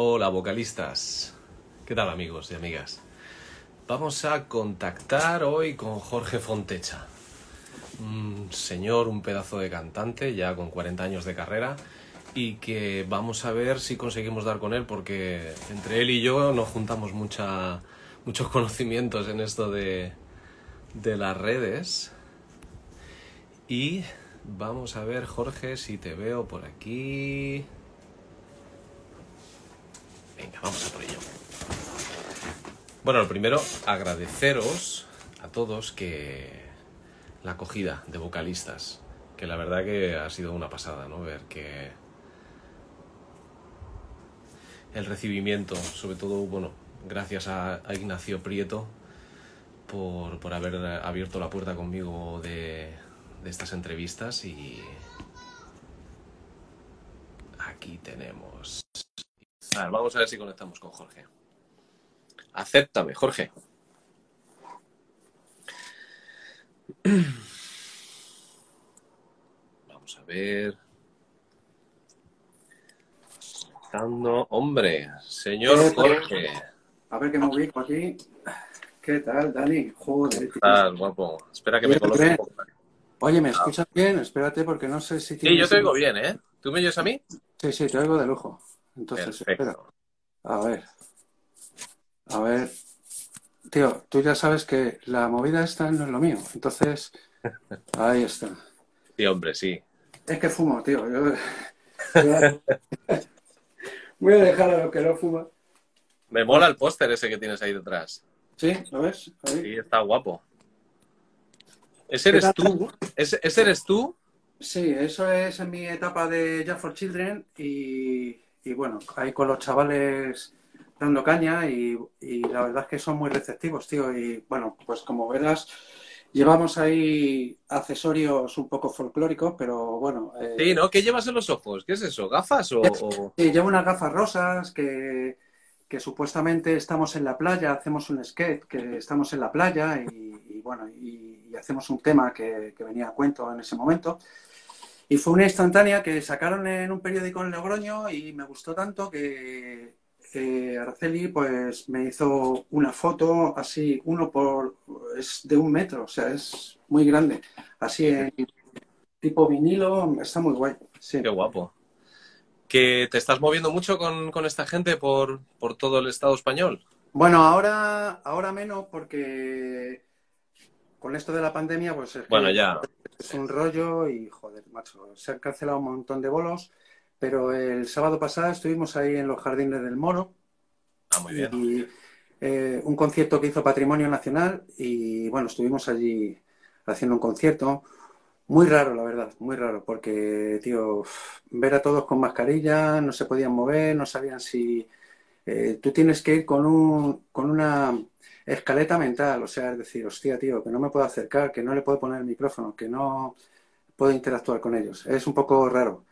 Hola vocalistas. ¿Qué tal amigos y amigas? Vamos a contactar hoy con Jorge Fontecha. Un señor, un pedazo de cantante, ya con 40 años de carrera, y que vamos a ver si conseguimos dar con él, porque entre él y yo nos juntamos muchos conocimientos en esto de, de las redes. Y vamos a ver, Jorge, si te veo por aquí. Venga, vamos a por ello. Bueno, lo primero, agradeceros a todos que la acogida de vocalistas, que la verdad que ha sido una pasada, ¿no? Ver que el recibimiento, sobre todo, bueno, gracias a, Ignacio Prieto por, por, haber abierto la puerta conmigo de, de estas entrevistas y aquí tenemos a ver, vamos a ver si conectamos con Jorge. Acéptame, Jorge. Vamos a ver. Conectando. Hombre, señor Jorge. A ver que me ubico aquí. ¿Qué tal, Dani? Joder. ¿Qué tal, guapo? Espera que me coloque un bien. poco. Oye, ¿me escuchas bien? Espérate porque no sé si Sí, yo te oigo bien, ¿eh? ¿Tú me oyes a mí? Sí, sí, te oigo de lujo. Entonces, espera. A ver. A ver. Tío, tú ya sabes que la movida esta no es lo mío. Entonces, ahí está. Sí, hombre, sí. Es que fumo, tío. Yo... Voy a dejar a los que no fuman. Me mola el póster ese que tienes ahí detrás. ¿Sí? ¿Lo ves? Ahí. Sí, está guapo. ¿Ese ¿Qué eres tú? ¿Ese, ese eres tú? Sí, eso es en mi etapa de Just for Children y, y bueno, ahí con los chavales dando caña y, y la verdad es que son muy receptivos, tío. Y bueno, pues como verás, llevamos ahí accesorios un poco folclóricos, pero bueno. eh, Sí, ¿no? ¿Qué llevas en los ojos? ¿Qué es eso? ¿Gafas o...? o- sí, llevo unas gafas rosas que, que supuestamente estamos en la playa, hacemos un skate, que estamos en la playa y, y bueno, y, y hacemos un tema que, que venía a cuento en ese momento. Y fue una instantánea que sacaron en un periódico en Logroño y me gustó tanto que eh, Araceli pues me hizo una foto así, uno por, es de un metro, o sea, es muy grande, así en tipo vinilo, está muy guay. Sí. Qué guapo. ¿Que te estás moviendo mucho con, con esta gente por, por todo el Estado español? Bueno, ahora, ahora menos porque con esto de la pandemia, pues es, que Bueno, ya. es un rollo y joder, macho, se han cancelado un montón de bolos, pero el sábado pasado estuvimos ahí en los jardines del Moro Ah, muy bien. y eh, un concierto que hizo Patrimonio Nacional y bueno, estuvimos allí haciendo un concierto. Muy raro, la verdad, muy raro, porque, tío, ver a todos con mascarilla, no se podían mover, no sabían si... eh, tú tienes que ir con, un, con una escaleta mental, o sea, es decir, hostia, tío, que no me puedo acercar, que no le puedo poner el micrófono, que no puedo interactuar con ellos. Es un poco raro,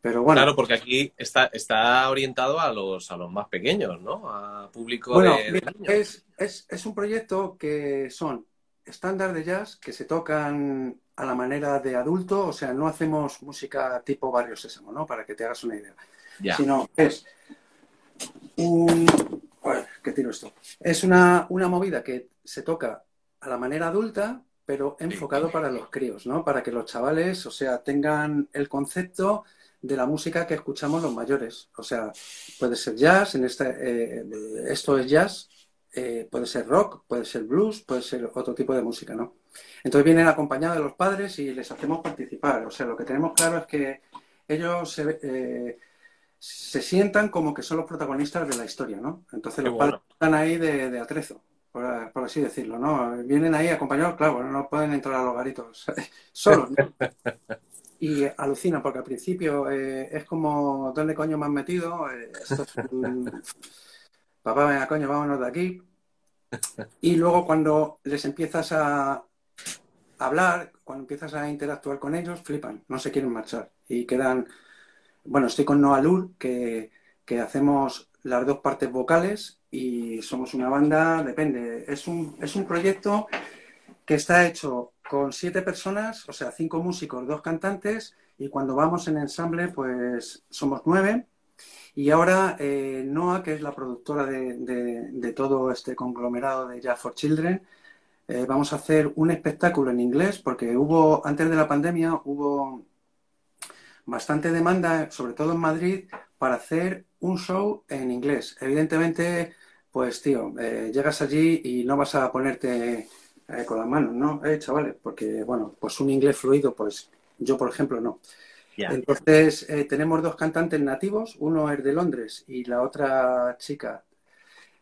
pero bueno. Claro, porque aquí está, está orientado a los, a los más pequeños, ¿no? A público Bueno, de, de mira, niños. es, es, es un proyecto que son estándar de jazz que se tocan a la manera de adulto, o sea, no hacemos música tipo Barrio Sésamo, ¿no? Para que te hagas una idea. Ya. Sino es un... Joder, ¿qué tiro esto? Es una, una movida que se toca a la manera adulta, pero enfocado para los críos, ¿no? Para que los chavales, o sea, tengan el concepto de la música que escuchamos los mayores. O sea, puede ser jazz, en este, eh, esto es jazz, eh, puede ser rock, puede ser blues, puede ser otro tipo de música, ¿no? Entonces vienen acompañados de los padres y les hacemos participar. O sea, lo que tenemos claro es que ellos se, eh, se sientan como que son los protagonistas de la historia, ¿no? Entonces Qué los bueno. padres están ahí de, de atrezo, por, por así decirlo, ¿no? Vienen ahí acompañados, claro, no pueden entrar a los garitos solos, ¿no? Y alucinan, porque al principio eh, es como, ¿dónde coño me han metido? Eh, esto es un- Papá, venga, coño, vámonos de aquí. Y luego cuando les empiezas a hablar, cuando empiezas a interactuar con ellos, flipan, no se quieren marchar. Y quedan, bueno, estoy con Noah Lur, que, que hacemos las dos partes vocales y somos una banda, depende, es un, es un proyecto que está hecho con siete personas, o sea, cinco músicos, dos cantantes, y cuando vamos en ensamble, pues somos nueve. Y ahora eh, Noah, que es la productora de, todo este conglomerado de Jazz for Children, eh, vamos a hacer un espectáculo en inglés porque hubo, antes de la pandemia, hubo bastante demanda, sobre todo en Madrid, para hacer un show en inglés. Evidentemente, pues tío, eh, llegas allí y no vas a ponerte con las manos, ¿no? Eh, chavales, porque, bueno, pues un inglés fluido, pues yo, por ejemplo, no. Entonces, eh, tenemos dos cantantes nativos, uno es de Londres y la otra chica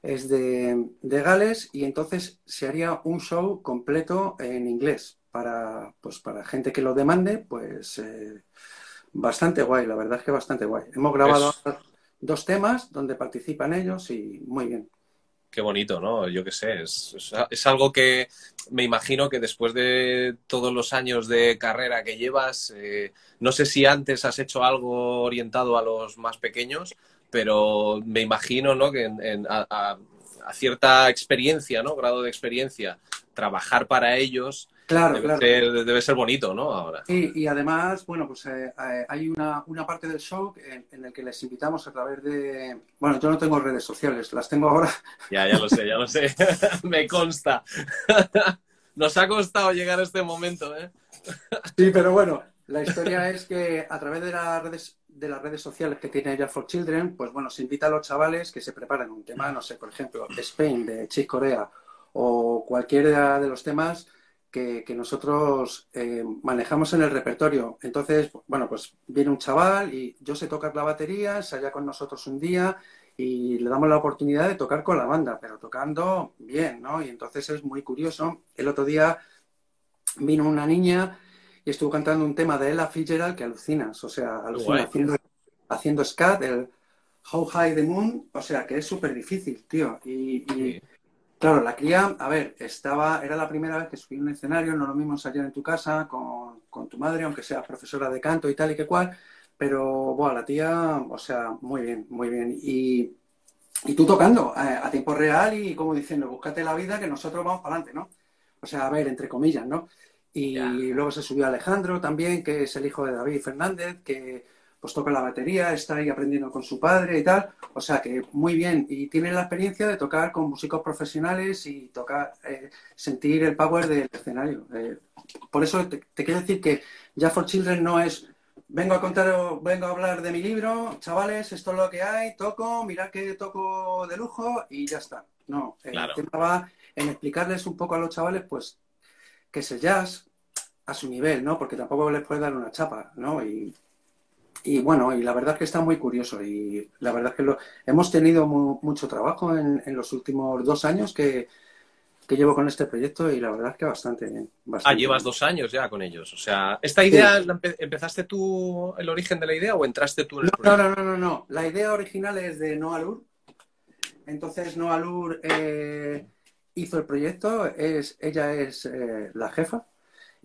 es de, Gales, y entonces se haría un show completo en inglés para, pues, para gente que lo demande, pues eh, bastante guay, la verdad es que bastante guay. Hemos grabado dos temas donde participan ellos y muy bien qué bonito, ¿no? Yo qué sé, es, algo que me imagino que después de todos los años de carrera que llevas, eh, no sé si antes has hecho algo orientado a los más pequeños, pero me imagino, ¿no? Que a, cierta experiencia, ¿no? Grado de experiencia, trabajar para ellos Claro, debe, claro. Ser, debe ser bonito, ¿no? Ahora. Sí, y además, bueno, pues eh, eh, hay una, una, parte del show en, en, el que les invitamos a través de. Bueno, yo no tengo redes sociales, las tengo ahora. Ya, ya lo sé, ya lo sé. Me consta. Nos ha costado llegar a este momento, ¿eh? sí, pero bueno, la historia es que a través de las redes de las redes sociales que tiene Ella for Children, pues bueno, se invita a los chavales que se preparen un tema, no sé, por ejemplo, Spain de Chick Corea o cualquiera de los temas que, nosotros eh, manejamos en el repertorio. Entonces, bueno, pues viene un chaval y yo sé tocar la batería, se halla con nosotros un día y le damos la oportunidad de tocar con la banda, pero tocando bien, ¿no? Y entonces es muy curioso. El otro día vino una niña y estuvo cantando un tema de Ella Fitzgerald que alucinas, o sea, alucina haciendo, haciendo scat, el How High the Moon, o sea, que es súper difícil, tío. y Claro, la cría, a ver, estaba, era la primera vez que subí un escenario, no lo mismo ensayar en tu casa con, tu madre, aunque sea profesora de canto y tal y que cual, pero, bueno, la tía, o sea, muy bien, muy bien. Y, tú tocando eh, a, tiempo real y como diciendo, búscate la vida que nosotros vamos para adelante, ¿no? O sea, a ver, entre comillas, ¿no? Y luego se subió Alejandro también, que es el hijo de David Fernández, que pues toca la batería, está ahí aprendiendo con su padre y tal. O sea que muy bien. Y tiene la experiencia de tocar con músicos profesionales y tocar, eh, sentir el power del escenario. Eh, por eso te, quiero decir que Ya for Children no es vengo a contar, vengo a hablar de mi libro, chavales, esto es lo que hay, toco, mirad que toco de lujo y ya está. No, el tema va en explicarles un poco a los chavales, pues, que es el jazz a su nivel, ¿no? Porque tampoco les puede dar una chapa, ¿no? Y y bueno, y la verdad es que está muy curioso y la verdad es que lo, hemos tenido mucho trabajo en, los últimos dos años que, llevo con este proyecto y la verdad es que bastante bien. ah, llevas dos años ya con ellos. O sea, ¿esta idea empezaste tú el origen de la idea o entraste tú en el no, No, no, no, no. La idea original es de Noah Lur. Entonces Noah Lur eh, hizo el proyecto, es, ella es eh, la jefa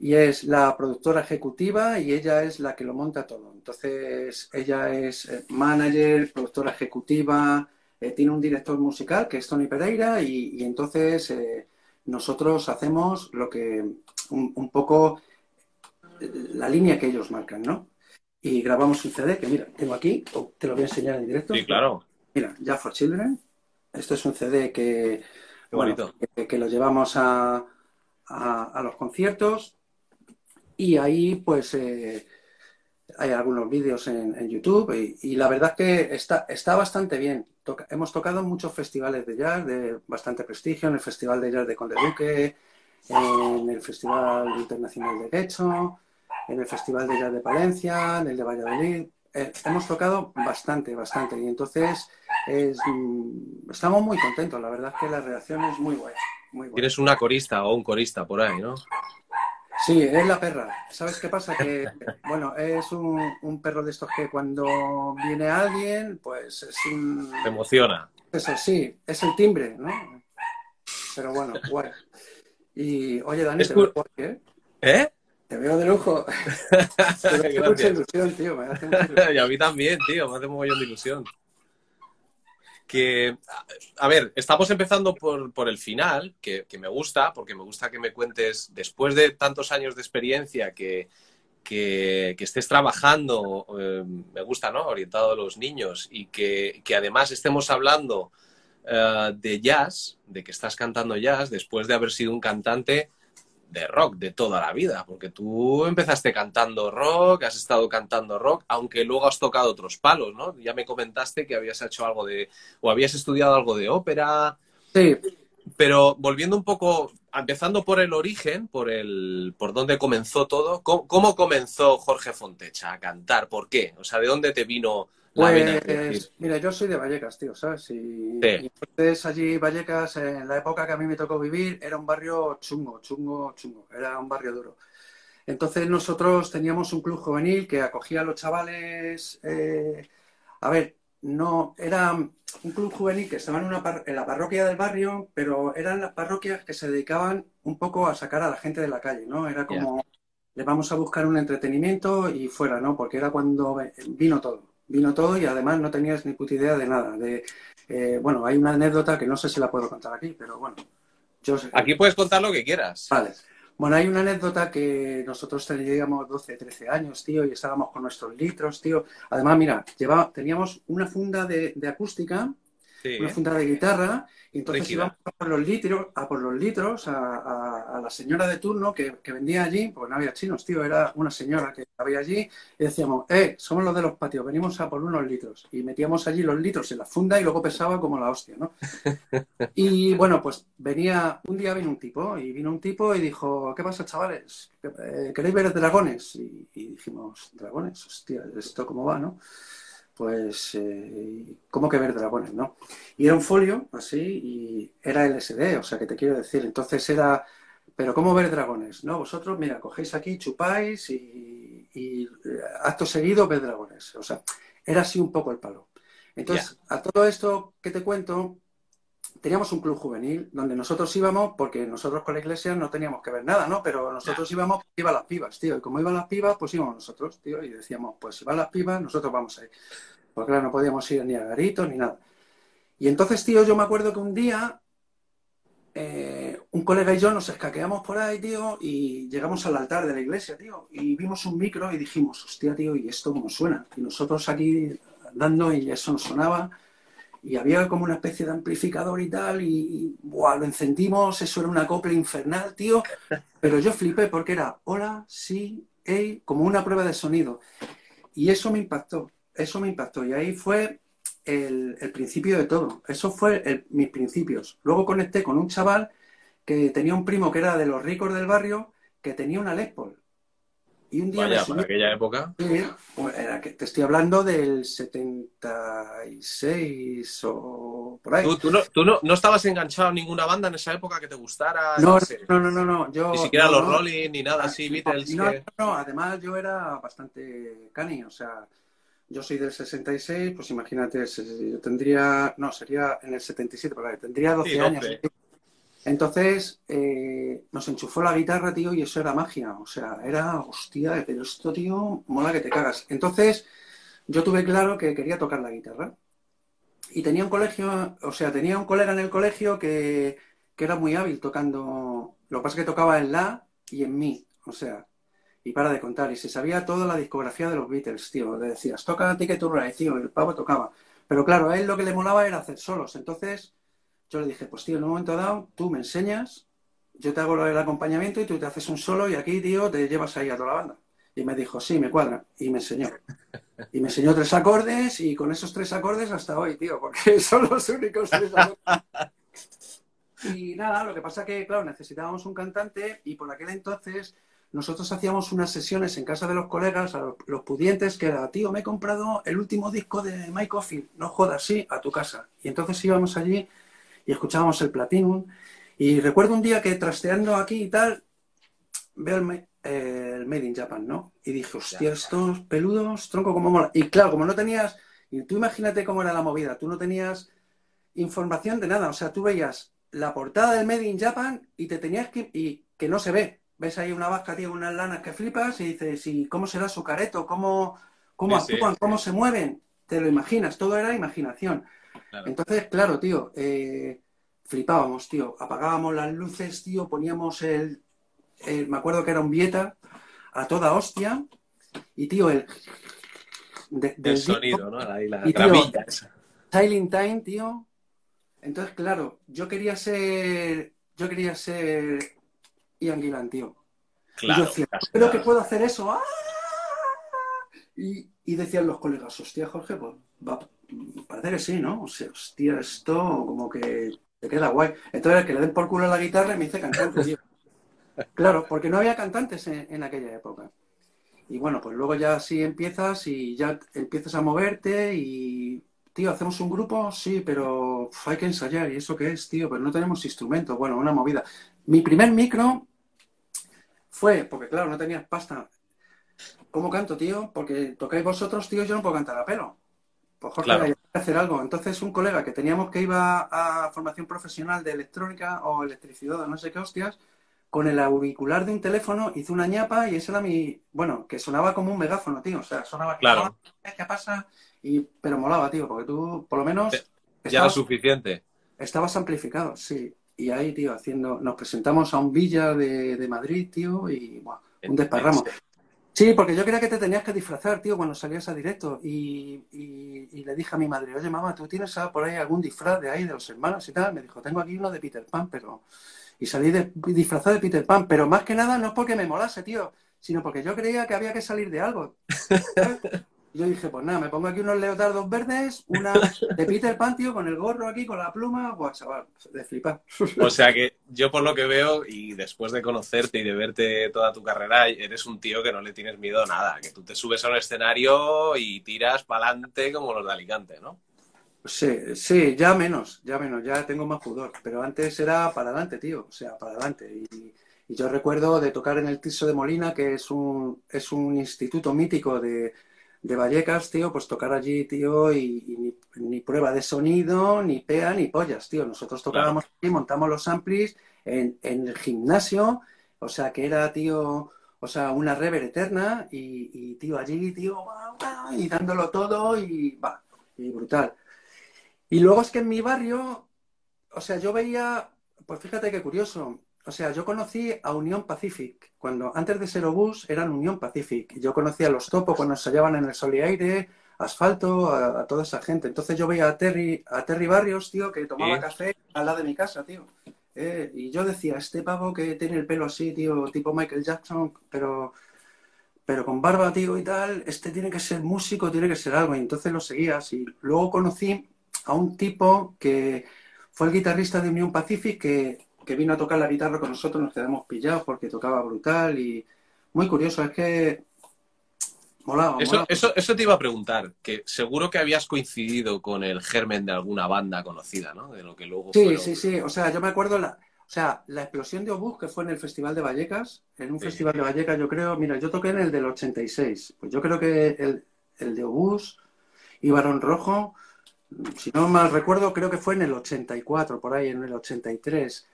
y es la productora ejecutiva y ella es la que lo monta todo. Entonces, ella es eh, manager, productora ejecutiva, eh, tiene un director musical que es Tony Pereira y, entonces eh, nosotros hacemos lo que un, poco la línea que ellos marcan, ¿no? Y grabamos un CD que, mira, tengo aquí, te lo voy a enseñar en directo. Sí, claro. Mira, Ya for Children. Esto es un CD que, que, lo llevamos a, a los conciertos y ahí, pues, eh, hay algunos vídeos en, YouTube y, la verdad que está, está bastante bien. hemos tocado en muchos festivales de jazz de bastante prestigio, en el Festival de Jazz de Conde Duque, en el Festival Internacional de Quecho, en el Festival de Jazz de Palencia, en el de Valladolid. Eh, hemos tocado bastante, bastante. Y entonces mm, estamos muy contentos. La verdad es que la reacción es muy buena. Muy buena. Tienes una corista o un corista por ahí, ¿no? Sí, es la perra. ¿Sabes qué pasa? Que, bueno, es un, perro de estos que cuando viene alguien, pues es un... Te emociona. Eso sí, es el timbre, ¿no? Pero bueno, guay. Y, oye, Dani, te veo ¿eh? ¿Eh? Te veo de lujo. me hace mucha ilusión, tío. Me hace mucha ilusión. y a mí también, tío. Me hace un montón de ilusión que, a ver, estamos empezando por, el final, que, me gusta, porque me gusta que me cuentes, después de tantos años de experiencia, que, que, estés trabajando, eh, me gusta, ¿no? Orientado a los niños y que, además estemos hablando eh, de jazz, de que estás cantando jazz después de haber sido un cantante de rock de toda la vida, porque tú empezaste cantando rock, has estado cantando rock, aunque luego has tocado otros palos, ¿no? Ya me comentaste que habías hecho algo de, o habías estudiado algo de ópera. Sí. Pero volviendo un poco, empezando por el origen, por el, por dónde comenzó todo, ¿cómo, comenzó Jorge Fontecha a cantar? ¿Por qué? O sea, ¿de dónde te vino pues, Mira, yo soy de Vallecas, tío, ¿sabes? Y, entonces allí Vallecas, en la época que a mí me tocó vivir, era un barrio chungo, chungo, chungo, era un barrio duro. Entonces nosotros teníamos un club juvenil que acogía a los chavales, eh, a ver, no, era un club juvenil que estaba en, una en la parroquia del barrio, pero eran las parroquias que se dedicaban un poco a sacar a la gente de la calle, ¿no? Era como, le vamos a buscar un entretenimiento y fuera, ¿no? Porque era cuando vino todo, vino todo y además no tenías ni puta idea de nada. De, eh, bueno, hay una anécdota que no sé si la puedo contar aquí, pero bueno. Yo Aquí puedes contar lo que quieras. Vale. Bueno, hay una anécdota que nosotros teníamos 12, 13 años, tío, y estábamos con nuestros litros, tío. Además, mira, llevaba, teníamos una funda de, de acústica una funda de guitarra, y entonces íbamos a por los litros, a por los litros, a, la señora de turno que, vendía allí, porque no había chinos, tío, era una señora que había allí, y decíamos, eh, somos los de los patios, venimos a por unos litros. Y metíamos allí los litros en la funda y luego pesaba como la hostia, ¿no? y bueno, pues venía, un día vino un tipo, y vino un tipo y dijo, ¿qué pasa, chavales? Eh, ¿Queréis ver dragones? Y, y dijimos, dragones, hostia, ¿esto cómo va, no? Pues, eh, ¿cómo que ver dragones, no? Y era un folio, así, y era LSD, o sea, que te quiero decir, entonces era, pero ¿cómo ver dragones? No, vosotros, mira, cogéis aquí, chupáis y, y eh, acto seguido ver dragones, o sea, era así un poco el palo. Entonces, a todo esto que te cuento, teníamos un club juvenil donde nosotros íbamos, porque nosotros con la iglesia no teníamos que ver nada, ¿no? Pero nosotros íbamos, iban las pibas, tío. Y como iban las pibas, pues íbamos nosotros, tío. Y decíamos, pues si van las pibas, nosotros vamos a ir. Porque claro, no podíamos ir ni a garitos ni nada. Y entonces, tío, yo me acuerdo que un día eh, un colega y yo nos escaqueamos por ahí, tío, y llegamos al altar de la iglesia, tío, y vimos un micro y dijimos, hostia, tío, ¿y esto cómo suena? Y nosotros aquí andando y eso nos sonaba y había como una especie de amplificador y tal, y, lo encendimos, eso era una copla infernal, tío, pero yo flipé porque era hola, sí, hey, como una prueba de sonido. Y eso me impactó, eso me impactó, y ahí fue el, principio de todo, eso fue mis principios. Luego conecté con un chaval que tenía un primo que era de los ricos del barrio, que tenía una Les y un día Vaya, para aquella época. Pues que te estoy hablando del 76 o por ahí. ¿Tú, no, no, estabas enganchado a ninguna banda en esa época que te gustara? No, no, no, no, no. Yo, ni siquiera los Rolling ni nada así, Beatles. No, no, además yo era bastante cani, o sea, yo soy del 66, pues imagínate, yo tendría, no, sería en el 77, pero tendría 12 años. Entonces eh, nos enchufó la guitarra, tío, y eso era magia. O sea, era, hostia, pero esto, tío, mola que te cagas. Entonces yo tuve claro que quería tocar la guitarra. Y tenía un colegio, o sea, tenía un colega en el colegio que, era muy hábil tocando. Lo que pasa es que tocaba en la y en mi. O sea, y para de contar. Y se sabía toda la discografía de los Beatles, tío. Le decías, toca Ticket to Ride, tío. Y el pavo tocaba. Pero claro, a él lo que le molaba era hacer solos. Entonces yo le dije, pues tío, en un momento dado, tú me enseñas, yo te hago el acompañamiento y tú te haces un solo y aquí, tío, te llevas ahí a toda la banda. Y me dijo, sí, me cuadra. Y me enseñó. Y me enseñó tres acordes y con esos tres acordes hasta hoy, tío, porque son los únicos tres acordes. Y nada, lo que pasa que, claro, necesitábamos un cantante y por aquel entonces nosotros hacíamos unas sesiones en casa de los colegas, a los pudientes, que era, tío, me he comprado el último disco de Mike Ophir, no jodas, sí, a tu casa. Y entonces íbamos allí y escuchábamos el Platinum. Y recuerdo un día que trasteando aquí y tal, veo el, Made in Japan, ¿no? Y dije, hostia, estos peludos, tronco, como mola. Y claro, como no tenías, y tú imagínate cómo era la movida, tú no tenías información de nada, o sea, tú veías la portada del Made in Japan y te tenías que, y que no se ve. Ves ahí una vasca, tío, unas lanas que flipas y dices, ¿y cómo será su careto? ¿Cómo, cómo actúan? ¿Cómo se mueven? Te lo imaginas, todo era imaginación. Entonces, claro, tío, eh, flipábamos, tío. Apagábamos las luces, tío, poníamos el, Me acuerdo que era un Vieta, a toda hostia. Y, tío, el... de- del el sonido, ¿no? Ahí la y, tío, Silent Time, tío. Entonces, claro, yo quería ser... Yo quería ser Ian Gillan, tío. Claro, y yo decía, creo que puedo hacer eso. ¡Ah! Y, y, decían los colegas, hostia, Jorge, pues va, parece que sí, ¿no? O sea, hostia, esto como que te queda guay. Entonces, que le den por culo a la guitarra me dice cantante, tío. Claro, porque no había cantantes en, en, aquella época. Y bueno, pues luego ya sí empiezas y ya empiezas a moverte y, tío, ¿hacemos un grupo? Sí, pero uf, hay que ensayar. ¿Y eso qué es, tío? Pero no tenemos instrumentos. Bueno, una movida. Mi primer micro fue, porque claro, no tenías pasta. ¿Cómo canto, tío? Porque tocáis vosotros, tío, yo no puedo cantar a pelo. Pues Jorge, Claro. hay que hacer algo. Entonces, un colega que teníamos que iba a formación profesional de electrónica o electricidad o no sé qué hostias, con el auricular de un teléfono hizo una ñapa y ese era mi. Bueno, que sonaba como un megáfono, tío. O sea, sonaba. Claro. ¿Qué pasa? Y, pero molaba, tío, porque tú, por lo menos. Ya era estabas- suficiente. Estabas amplificado, sí. Y ahí, tío, haciendo, nos presentamos a un villa de, de Madrid, tío, y buah, un desparramo. Sí, porque yo creía que te tenías que disfrazar, tío, cuando salías a directo. Y, y- y le dije a mi madre, oye, mamá, ¿tú tienes por ahí algún disfraz de ahí, de los hermanos y tal? Me dijo, tengo aquí uno de Peter Pan, pero... Y salí de, disfrazado de Peter Pan, pero más que nada no es porque me molase, tío, sino porque yo creía que había que salir de algo. Y yo dije, pues nada, me pongo aquí unos leotardos verdes, una de Peter Pan, tío, con el gorro aquí, con la pluma, chaval, de flipar. O sea que yo por lo que veo y después de conocerte y de verte toda tu carrera, eres un tío que no le tienes miedo a nada, que tú te subes a un escenario y tiras para adelante como los de Alicante, ¿no? Sí, sí, ya menos, ya menos, ya tengo más pudor, pero antes era para adelante, tío, o sea, para adelante. Y, y yo recuerdo de tocar en el Tiso de Molina, que es un, es un instituto mítico de, de Vallecas, tío, pues tocar allí, tío, y, y ni, ni prueba de sonido, ni pea, ni pollas, tío. Nosotros tocábamos aquí, montamos los amplis en, en el gimnasio, o sea, que era, tío, o sea, una rever eterna, y, y, tío, allí, tío, y dándolo todo, y va, y brutal. Y luego es que en mi barrio, o sea, yo veía, pues fíjate qué curioso, o sea, yo conocí a Unión Pacific, cuando antes de ser Obús eran Unión Pacific. Yo conocía a los Topo cuando ensayaban en el Sol y Aire, Asfalto, a, a toda esa gente. Entonces yo veía a Terry, a Terry Barrios, tío, que tomaba Sí. café al lado de mi casa, tío. Eh, y yo decía, este pavo que tiene el pelo así, tío, tipo Michael Jackson, pero, pero con barba, tío, y tal, este tiene que ser músico, tiene que ser algo. Y entonces lo seguías. Y luego conocí a un tipo que fue el guitarrista de Unión Pacific que, que vino a tocar la guitarra con nosotros, nos quedamos pillados porque tocaba brutal y muy curioso, es que molaba, Eso, molaba. eso, eso te iba a preguntar, que seguro que habías coincidido con el germen de alguna banda conocida, ¿no? De lo que luego Sí, fueron- sí, sí, o sea, yo me acuerdo la, o sea, la explosión de Obús que fue en el Festival de Vallecas, en un Sí. festival de Vallecas yo creo, mira, yo toqué en el del 86, pues yo creo que el, el de Obús y Barón Rojo, si no mal recuerdo, creo que fue en el 84, por ahí, en el 83.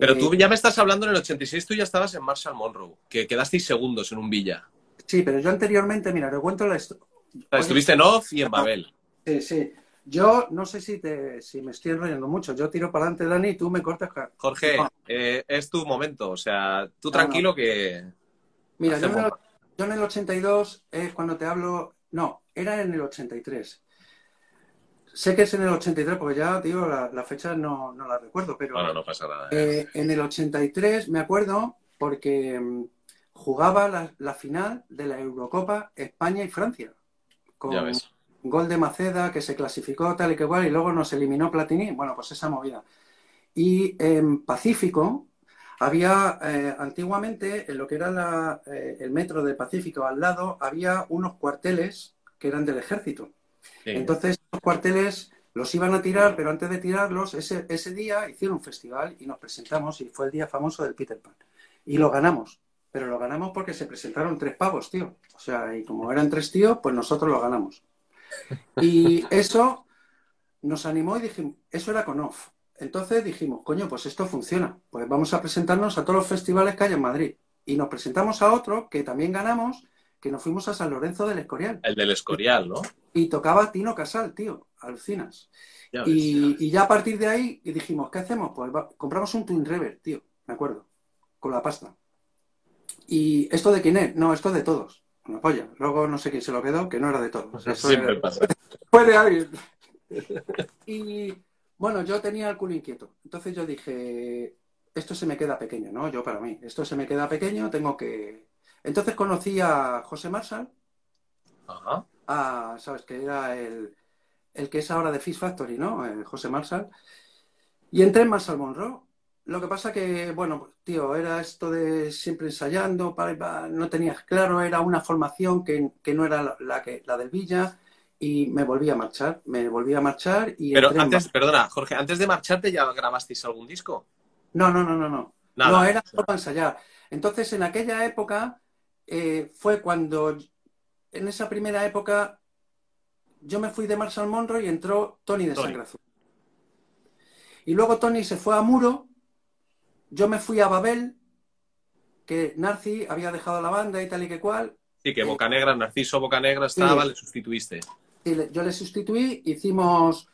Pero Eh, tú ya me estás hablando en el 86, tú ya estabas en Marshall Monroe, que quedasteis segundos en un villa. Sí, pero yo anteriormente, mira, te cuento la historia. O sea, estuviste en Oz y en Babel. Sí, sí. Yo no sé si te, si me estoy enrollando mucho. Yo tiro para adelante, Dani, y tú me cortas. Jorge, No. eh, es tu momento, o sea, tú No, tranquilo que... Mira, yo en, el, yo en el 82 es cuando te hablo. No, era en el 83. Sé que es en el 83 porque ya, tío, la, la fecha no, no la recuerdo, pero Bueno, no pasa nada. eh, en el 83 me acuerdo porque mm, jugaba la, la final de la Eurocopa España y Francia. Con, Ya ves. gol de Maceda que se clasificó tal y que igual y luego nos eliminó Platini. Bueno, pues esa movida. Y en Pacífico había eh, antiguamente en lo que era la, eh, el metro de Pacífico al lado había unos cuarteles que eran del ejército. Entonces los cuarteles los iban a tirar, pero antes de tirarlos, ese, ese día hicieron un festival y nos presentamos y fue el día famoso del Peter Pan. Y lo ganamos. Pero lo ganamos porque se presentaron tres pavos, tío. O sea, y como eran tres tíos, pues nosotros lo ganamos. Y eso nos animó y dijimos, eso era con off. Entonces dijimos, coño, pues esto funciona. Pues vamos a presentarnos a todos los festivales que hay en Madrid. Y nos presentamos a otro que también ganamos, que nos fuimos a San Lorenzo del Escorial. El del Escorial, ¿no? Y tocaba Tino Casal, tío, alucinas. Ya ves. Y, y ya a partir de ahí dijimos, ¿qué hacemos? Pues va- compramos un Twin Reverb, tío, me acuerdo, con la pasta. ¿Y esto de quién es? No, esto es de todos. Una polla. Luego no sé quién se lo quedó, que no era de todos. Eso Siempre era- pasa. Fue de alguien. Y bueno, yo tenía el culo inquieto. Entonces yo dije, esto se me queda pequeño, ¿no? Yo para mí, esto se me queda pequeño, tengo que... Entonces conocí a José Marshall, Ajá. a, ¿sabes? Que era el, el que es ahora de Fish Factory, ¿no? El José Marshall. Y entré en Marshall Monroe. Lo que pasa que, bueno, tío, era esto de siempre ensayando, pa, pa, no tenías claro, era una formación que, que no era la, la que, la del Villa y me volví a marchar, me volví a marchar y Pero en antes, perdona, Jorge, antes de marcharte ya grabasteis algún disco. No, no, no, no, no. Nada. No, era solo para ensayar. Entonces, en aquella época eh, fue cuando, en esa primera época, yo me fui de Marshall Monroe y entró Tony de Tony. Sangre Azul. Y luego Tony se fue a Muro, yo me fui a Babel, que Narci había dejado la banda y tal y que cual, Sí, que Bocanegra, Narciso Bocanegra estaba, Sí. le sustituiste. yo le sustituí, hicimos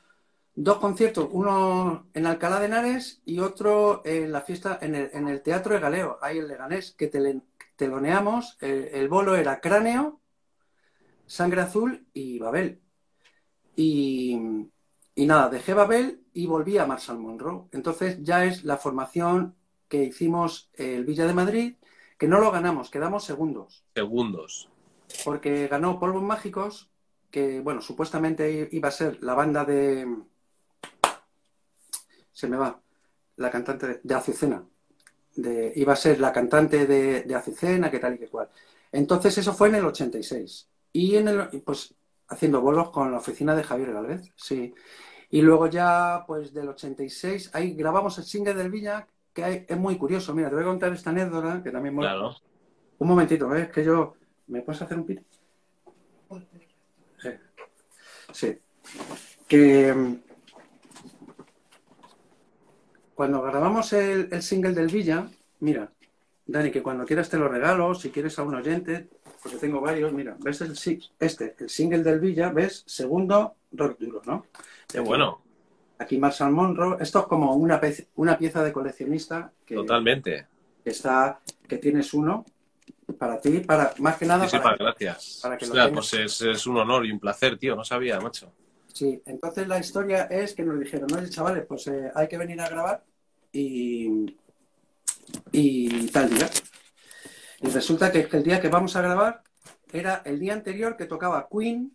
dos conciertos, uno en Alcalá de Henares y otro en la fiesta, en el, en el Teatro de Galeo, ahí en Leganés, que tele- teloneamos, el, el bolo era Cráneo, Sangre Azul y Babel. Y, y nada, dejé Babel y volví a Marshall Monroe. Entonces ya es la formación que hicimos el Villa de Madrid, que no lo ganamos, quedamos segundos Segundos. porque ganó Polvos Mágicos, que, bueno, supuestamente iba a ser la banda de... Se me va, la cantante de, de Azucena. De, iba a ser la cantante de, de Azucena, que tal y que cual. Entonces eso fue en el 86. Y en el, pues haciendo bolos con la oficina de Javier Galvez, sí. Y luego ya, pues del 86, ahí grabamos el single del Villa, que hay- es muy curioso. Mira, te voy a contar esta anécdota, que también mola. Claro. Un momentito, ¿ves? Que yo... ¿Me puedes hacer un pito? Sí. Sí. Que cuando grabamos el, el single del Villa, mira, Dani, que cuando quieras te lo regalo, si quieres a un oyente, porque tengo varios, mira, ves el este, el single del Villa, ves segundo rock duro, ¿no? Qué bueno. Aquí Marshall Monroe, esto es como una, pez- una pieza de coleccionista que, Totalmente. que está, que tienes uno para ti, para más que nada para- gracias. para que lo Ostras, tengas. pues es, es un honor y un placer, tío. No sabía, macho. Sí, entonces la historia es que nos dijeron, oye chavales, pues eh, hay que venir a grabar y, y tal día. Y resulta que el día que vamos a grabar era el día anterior que tocaba Queen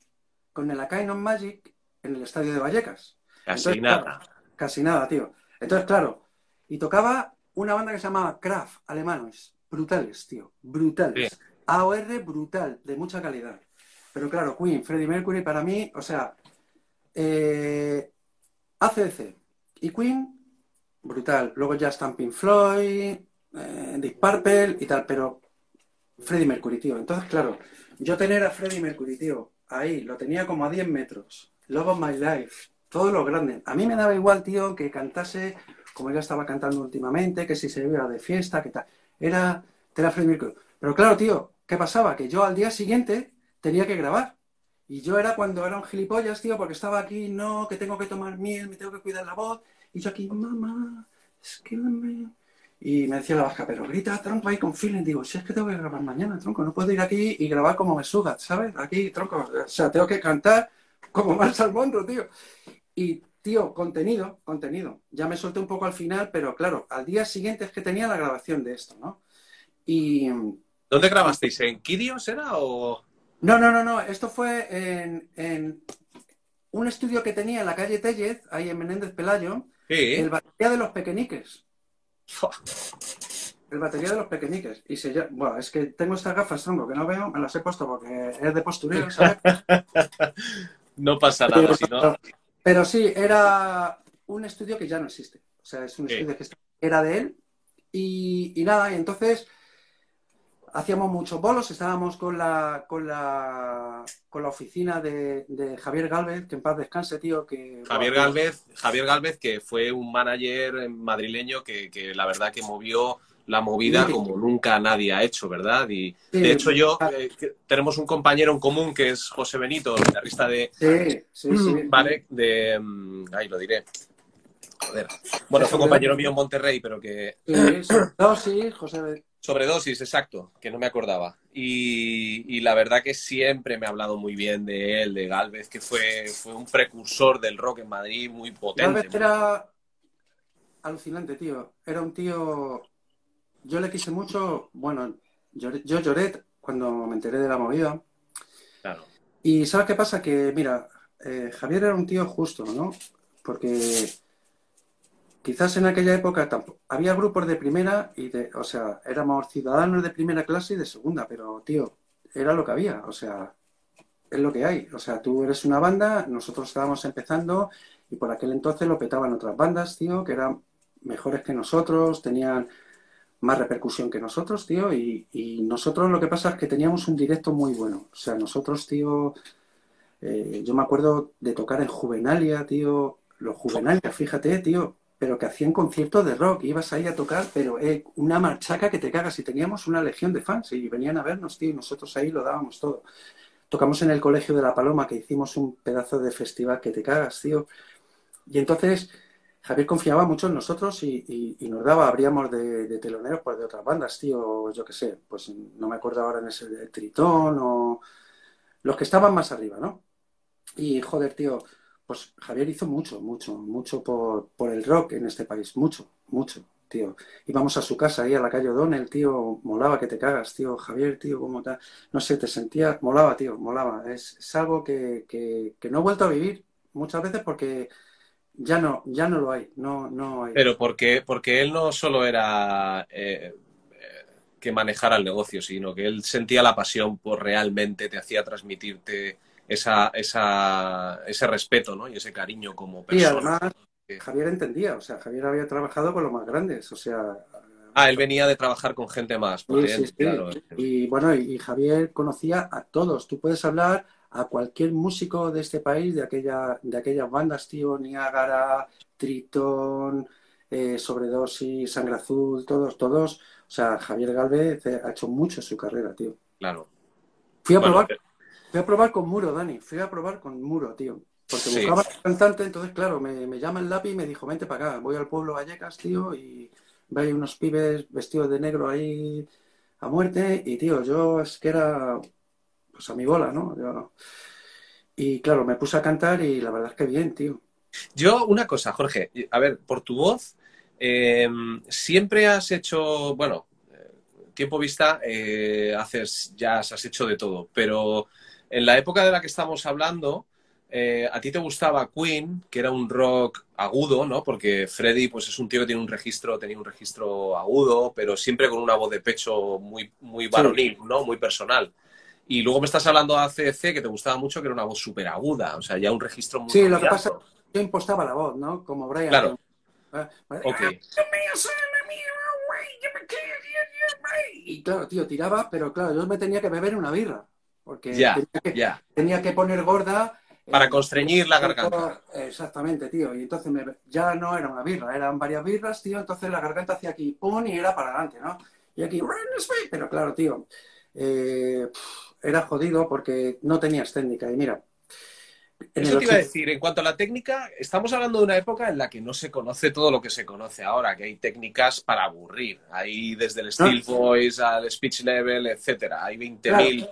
con el Akain on Magic en el estadio de Vallecas. Casi Entonces, nada. claro, casi nada, tío. Entonces, claro, y tocaba una banda que se llamaba Kraft, alemanes, brutales, tío, brutales. Sí. AOR brutal, de mucha calidad. Pero claro, Queen, Freddie Mercury, para mí, o sea, eh, ACDC y Queen, brutal. Luego ya están Pink Floyd, eh, Deep Purple y tal, pero Freddie Mercury, tío. Entonces, claro, yo tener a Freddie Mercury, tío, ahí, lo tenía como a 10 metros. Love of My Life, todo lo grande. A mí me daba igual, tío, que cantase como ya estaba cantando últimamente, que si se iba de fiesta, que tal. Era, era Freddie Mercury. Pero claro, tío, ¿qué pasaba? Que yo al día siguiente tenía que grabar. Y yo era cuando era un gilipollas, tío, porque estaba aquí, no, que tengo que tomar miel, me tengo que cuidar la voz. Y yo aquí, mamá, es que me... Y me decía la vasca, pero grita, tronco, ahí con feeling. Digo, si es que tengo que grabar mañana, tronco, no puedo ir aquí y grabar como me suga, ¿sabes? Aquí, tronco, o sea, tengo que cantar como Marshall Monroe, tío. Y, tío, contenido, contenido. Ya me solté un poco al final, pero claro, al día siguiente es que tenía la grabación de esto, ¿no? Y... ¿Dónde grabasteis? ¿En Kirios era o...? No, no, no, no. Esto fue en, en un estudio que tenía en la calle Tellez, ahí en Menéndez Pelayo, Sí. el batería de los pequeñiques. El batería de los pequeñiques. Y se llama, bueno, es que tengo estas gafas, tronco, que no veo, me las he puesto porque es de postureo, ¿sabes? No pasa nada, Pero, si no... pero sí, era un estudio que ya no existe. O sea, es un Sí. estudio que era de él. Y, y nada, y entonces hacíamos muchos bolos, estábamos con la, con la, con la oficina de, de Javier Galvez, que en paz descanse, tío. Que, Javier Galvez, Javier Galvez, que fue un manager madrileño que, que la verdad que movió la movida Sí. como nunca nadie ha hecho, ¿verdad? Y Sí. de hecho yo, eh, tenemos un compañero en común que es José Benito, guitarrista de, Sí, sí, sí. vale, de, mm, ahí lo diré. Joder. Bueno, fue compañero mío en Monterrey, pero que Sí, sí. No, sí, José. Sobredosis, exacto, que no me acordaba. Y, y, la verdad que siempre me ha hablado muy bien de él, de Galvez, que fue, fue un precursor del rock en Madrid muy potente. Galvez era alucinante, tío. Era un tío... Yo le quise mucho, bueno, yo, yo lloré cuando me enteré de la movida. Claro. Y ¿sabes qué pasa? Que, mira, eh, Javier era un tío justo, ¿no? Porque quizás en aquella época tampoco, había grupos de primera y de, o sea, éramos ciudadanos de primera clase y de segunda, pero tío, era lo que había, o sea, es lo que hay. O sea, tú eres una banda, nosotros estábamos empezando y por aquel entonces lo petaban otras bandas, tío, que eran mejores que nosotros, tenían más repercusión que nosotros, tío, y, nosotros lo que pasa es que teníamos un directo muy bueno. O sea, nosotros, tío, eh, yo me acuerdo de tocar en Juvenalia, tío, los Juvenalia, fíjate, tío, pero que hacían conciertos de rock, ibas ahí a tocar, pero eh, una marchaca que te cagas, y teníamos una legión de fans, y venían a vernos, tío, y nosotros ahí lo dábamos todo. Tocamos en el Colegio de la Paloma, que hicimos un pedazo de festival que te cagas, tío. Y entonces Javier confiaba mucho en nosotros y, nos daba, abríamos de, de, teloneros pues, de otras bandas, tío, yo qué sé, pues no me acuerdo ahora en ese de Tritón o los que estaban más arriba, ¿no? Y joder, tío, pues Javier hizo mucho, mucho, mucho por, por el rock en este país, mucho, mucho, tío. Íbamos a su casa ahí a la calle O'Donnell, tío, molaba que te cagas, tío, Javier, tío, cómo tal, no sé, te sentía, molaba, tío, molaba. Es, es algo que, que, no he vuelto a vivir muchas veces porque ya no, ya no lo hay, no, no hay. Pero porque, porque él no solo era eh, que manejara el negocio, sino que él sentía la pasión por realmente, te hacía transmitirte esa, esa, ese respeto ¿no? y ese cariño como persona. Y además, Javier entendía, o sea, Javier había trabajado con los más grandes, o sea... Ah, él venía de trabajar con gente más. Sí, sí, sí. Claro. Y bueno, y Javier conocía a todos. Tú puedes hablar a cualquier músico de este país, de, aquella, de aquellas bandas, tío, Niágara, Tritón, eh, Sobredosis, Sangre Azul, todos, todos. O sea, Javier Galvez ha hecho mucho su carrera, tío. Claro. Fui a bueno, probar. Fui a probar con Muro, Dani, fui a probar con Muro, tío. Porque sí. buscaba cantante, entonces, claro, me, me, llama el lápiz y me dijo, vente para acá, voy al pueblo Vallecas, tío, y ve unos pibes vestidos de negro ahí a muerte, y tío, yo es que era pues a mi bola, ¿no? Yo... Y claro, me puse a cantar y la verdad es que bien, tío. Yo, una cosa, Jorge, a ver, por tu voz, eh, siempre has hecho, bueno, tiempo vista, eh, haces jazz, has hecho de todo, pero en la época de la que estamos hablando, eh, a ti te gustaba Queen, que era un rock agudo, ¿no? Porque Freddy, pues es un tío que tiene un registro, tenía un registro agudo, pero siempre con una voz de pecho muy, muy varonil. ¿no? Muy personal. Y luego me estás hablando de ACC, que te gustaba mucho, que era una voz súper aguda, o sea, ya un registro muy. Sí, lo que pasa yo impostaba la voz, ¿no? Como Brian. Claro. Ah, Ok. Y claro, tío, tiraba, pero claro, yo me tenía que beber una birra. Porque Ya, tenía, que, ya. tenía que poner gorda. Para eh, constreñir la garganta. Exactamente, tío. Y entonces me- ya no era una birra, eran varias birras, tío. Entonces la garganta hacía aquí, pum, y era para adelante, ¿no? Y aquí, pero claro, tío, eh, era jodido porque no tenías técnica. Y mira, Eso te iba a 80 decir, en cuanto a la técnica, estamos hablando de una época en la que no se conoce todo lo que se conoce ahora, que hay técnicas para aburrir. Hay desde el still voice al speech level, etcétera. Hay 20.000.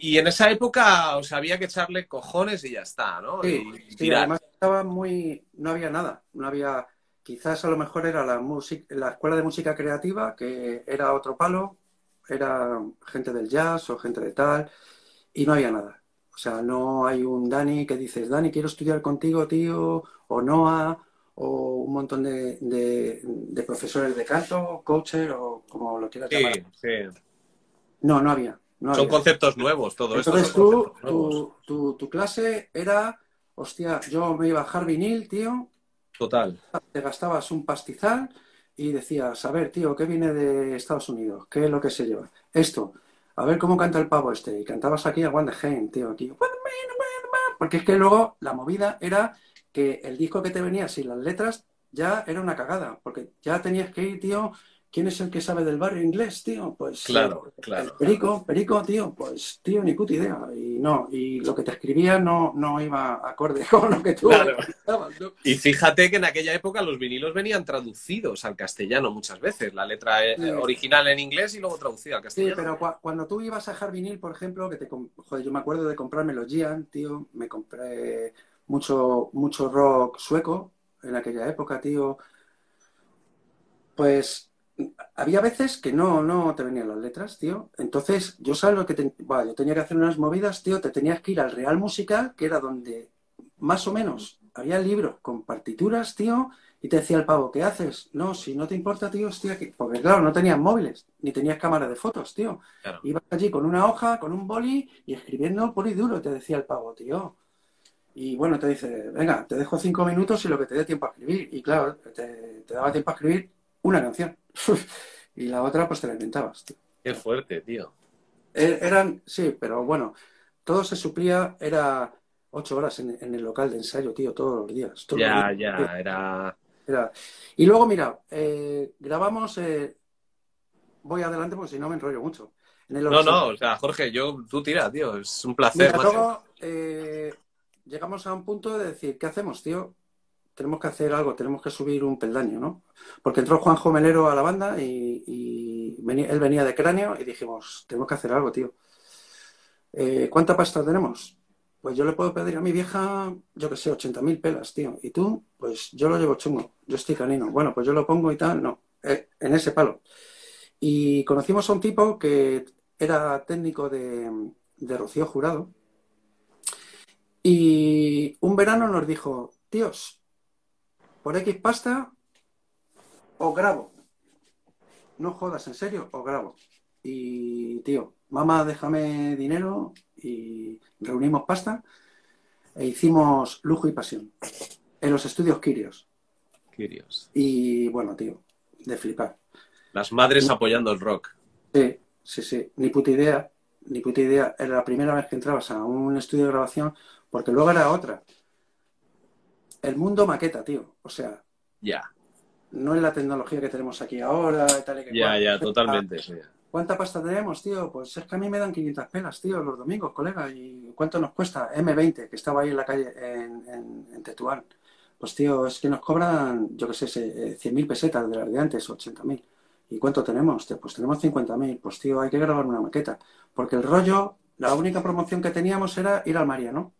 Y en esa época, o sea, había que echarle cojones y ya está, ¿no? Sí, y sí, además estaba muy, no había nada, no había, quizás a lo mejor era la música, la escuela de música creativa, que era otro palo, era gente del jazz o gente de tal, y no había nada. O sea, no hay un Dani que dices, Dani, quiero estudiar contigo, tío, o Noah, o un montón de, de, de profesores de canto, coacher, o como lo quieras Sí, llamar. sí. No, no había. No Son conceptos nuevos, todo esto. Entonces tú, tu, tu, tu clase era, hostia, yo me iba a bajar vinil, tío, Total. te gastabas un pastizal y decías, a ver, tío, ¿qué viene de Estados Unidos? ¿Qué es lo que se lleva? Esto, a ver cómo canta el pavo este. Y cantabas aquí a One Hand, tío, aquí. Porque es que luego la movida era que el disco que te venía sin las letras ya era una cagada, porque ya tenías que ir, tío, ¿quién es el que sabe del barrio inglés, tío? Pues Claro, eh, claro. el Perico, Perico, tío, pues tío, ni puta idea. Y no, y lo que te escribía no, no iba acorde con lo que tú Claro. Y fíjate que en aquella época los vinilos venían traducidos al castellano muchas veces, la letra eh, Sí. original en inglés y luego traducida al Sí, castellano. pero cua- cuando tú ibas a Jarvinil, por ejemplo, que te joder, yo me acuerdo de comprarme los Gian, tío, me compré mucho, mucho rock sueco en aquella época, tío. Pues había veces que no, no te venían las letras, tío. Entonces, yo lo que te- yo tenía que hacer unas movidas, tío, te tenías que ir al Real Musical, que era donde más o menos había libros con partituras, tío, y te decía el pavo, ¿qué haces? No, si no te importa, tío, estoy aquí. Porque claro, no tenías móviles, ni tenías cámara de fotos, tío. Claro. Ibas allí con una hoja, con un boli y escribiendo puro y duro, te decía el pavo, tío. Y bueno, te dice, venga, te dejo cinco minutos y lo que te dé tiempo a escribir. Y claro, te, te daba tiempo a escribir una canción. y la otra, pues te la inventabas, tío. Qué fuerte, tío. E- Eran, sí, pero bueno, todo se suplía, era ocho horas en, en el local de ensayo, tío, todos los días. todos los Ya, días. ya, era... Era- Y luego, mira, eh, grabamos, eh, voy adelante porque si no me enrollo mucho. En el No, no, o sea, Jorge, yo, tú tira, tío, es un placer, Mira, luego eh, llegamos a un punto de decir, ¿qué hacemos, tío? Tenemos que hacer algo, tenemos que subir un peldaño, ¿no? Porque entró Juanjo Melero a la banda y, él venía de cráneo y dijimos, tenemos que hacer algo, tío. Eh, ¿cuánta pasta tenemos? Pues yo le puedo pedir a mi vieja, yo que sé, 80.000 pelas, tío. Y tú, pues yo lo llevo chungo, yo estoy canino. Bueno, pues yo lo pongo y tal, no, eh, en ese palo. Y conocimos a un tipo que era técnico de, de Rocío Jurado. Y un verano nos dijo, tíos, por X pasta os grabo. No jodas, en serio, os grabo. Y, tío, mamá, déjame dinero y reunimos pasta e hicimos lujo y pasión en los estudios Quirios. Quirios. Y, bueno, tío, de flipar. Las madres apoyando el rock. Sí, sí, sí. Ni puta idea, ni puta idea. Era la primera vez que entrabas a un estudio de grabación, porque luego era otra. El mundo maqueta, tío. O sea, Ya, no es la tecnología que tenemos aquí ahora y tal y que ya, ya, totalmente. sí. ¿Cuánta pasta tenemos, tío? Pues es que a mí me dan 500 pelas, tío, los domingos, colega. ¿Y cuánto nos cuesta? M20, que estaba ahí en la calle, en, en, en Tetuán. Pues, tío, es que nos cobran, yo qué sé, se- eh, 100.000 pesetas de las de antes, 80.000. ¿Y cuánto tenemos? Tío, Pues tenemos 50.000. Pues, tío, hay que grabar una maqueta. Porque el rollo, la única promoción que teníamos era ir al Mariano.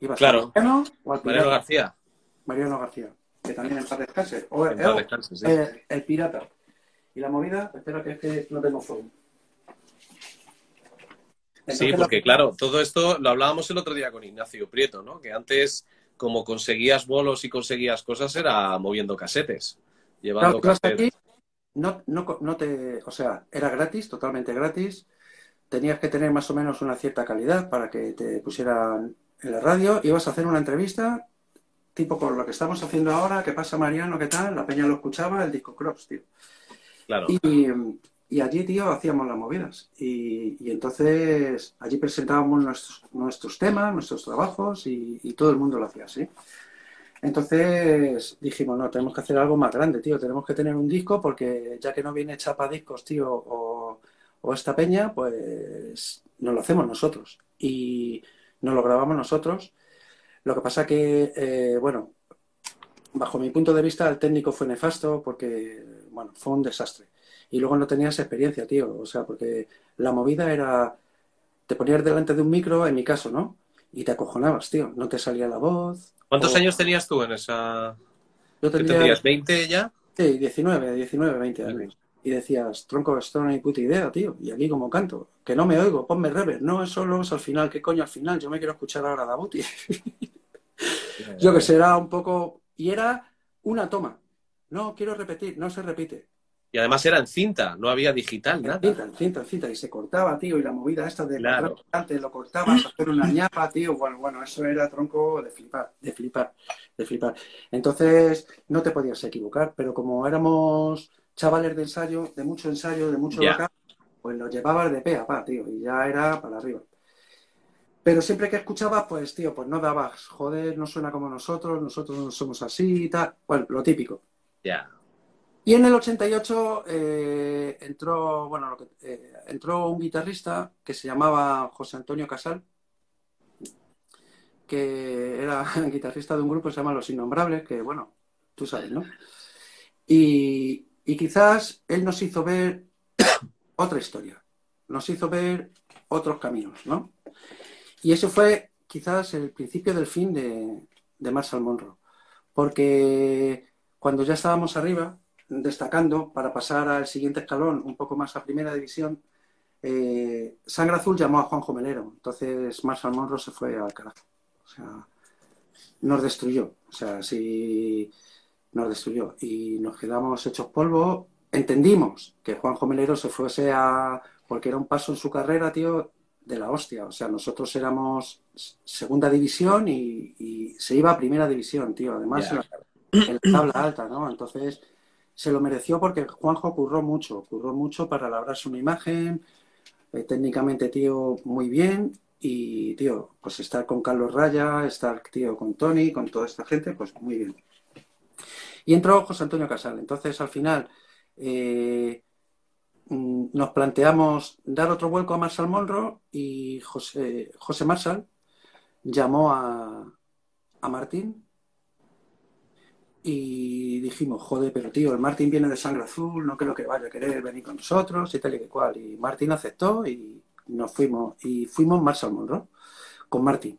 Ibas Claro. al Mariano o al Mariano. García. Mariano García, que también en paz descanse. O, En paz descanse, sí. el pirata. Y la movida, espera que es que no tengo fuego. Sí, Entonces, porque la- claro, todo esto lo hablábamos el otro día con Ignacio Prieto, ¿no? Que antes, como conseguías bolos y conseguías cosas, era moviendo casetes. Llevando Claro, casetes. aquí, no, no, no te, o sea, era gratis, totalmente gratis. Tenías que tener más o menos una cierta calidad para que te pusieran en la radio. Ibas a hacer una entrevista, tipo con lo que estamos haciendo ahora, ¿qué pasa Mariano? ¿Qué tal? La peña lo escuchaba, el disco Crops, tío. Claro. Y, y allí, tío, hacíamos las movidas. Y, y entonces allí presentábamos nuestros, nuestros temas, nuestros trabajos y, y todo el mundo lo hacía así. Entonces dijimos, no, tenemos que hacer algo más grande, tío. Tenemos que tener un disco porque ya que no viene chapa discos, tío, o, o esta peña, pues nos lo hacemos nosotros. Y nos lo grabamos nosotros. Lo que pasa que, eh, bueno, bajo mi punto de vista, el técnico fue nefasto porque, bueno, fue un desastre. Y luego no tenías experiencia, tío. O sea, porque la movida era, te ponías delante de un micro, en mi caso, ¿no? Y te acojonabas, tío. No te salía la voz. ¿Cuántos o- años tenías tú en esa...? Yo ¿Qué tendría, tendrías? ¿20 ya? sí, 19, 19, 20 años. Y decías, tronco, esto no hay puta idea, tío. Y aquí como canto, que no me oigo, ponme reverb. No, eso luego es al final. ¿Qué coño al final? Yo me quiero escuchar ahora a Dabuti. Yo que sé, era un poco... Y era una toma. No, quiero repetir, no se repite. Y además era en cinta, no había digital, En nada. cinta, en cinta, en cinta, y se cortaba, tío, y la movida esta de Claro. antes lo cortabas, hacer una ñapa, tío, bueno, bueno, eso era tronco de flipar, de flipar, de flipar. Entonces, no te podías equivocar, pero como éramos chavales de ensayo, de mucho ensayo, de mucho local, pues lo llevabas de pe a pa, tío, y ya era para arriba. Pero siempre que escuchabas, pues, tío, pues no dabas, joder, no suena como nosotros, nosotros no somos así y tal, bueno, lo típico. Ya. Y en el 88 eh, entró, bueno, eh, entró un guitarrista que se llamaba José Antonio Casal, que era guitarrista de un grupo que se llama Los Innombrables, que bueno, tú sabes, ¿no? Y, y quizás él nos hizo ver otra historia, nos hizo ver otros caminos, ¿no? Y eso fue quizás el principio del fin de, de Marshall Monroe, porque cuando ya estábamos arriba, destacando para pasar al siguiente escalón, un poco más a primera división, eh, Sangre Azul llamó a Juanjo Melero. Entonces Marshall Monroe se fue al carajo. O sea, nos destruyó. O sea, sí, nos destruyó. Y nos quedamos hechos polvo. Entendimos que Juanjo Melero se fuese a. porque era un paso en su carrera, tío, de la hostia. O sea, nosotros éramos segunda división y, se iba a primera división, tío. Además, en, la, tabla alta, ¿no? Entonces se lo mereció porque Juanjo curró mucho, curró mucho para labrarse una imagen, eh, técnicamente, tío, muy bien. Y, tío, pues estar con Carlos Raya, estar, tío, con Tony, con toda esta gente, pues muy bien. Y entró José Antonio Casal. Entonces, al final, eh, nos planteamos dar otro vuelco a Marshall Monroe y José, José Marshall llamó a, a Martín y dijimos, joder, pero tío, el Martín viene de sangre azul, no creo que vaya a querer venir con nosotros y tal y que cual. Y Martín aceptó y nos fuimos. Y fuimos Marshall Monroe con Martín.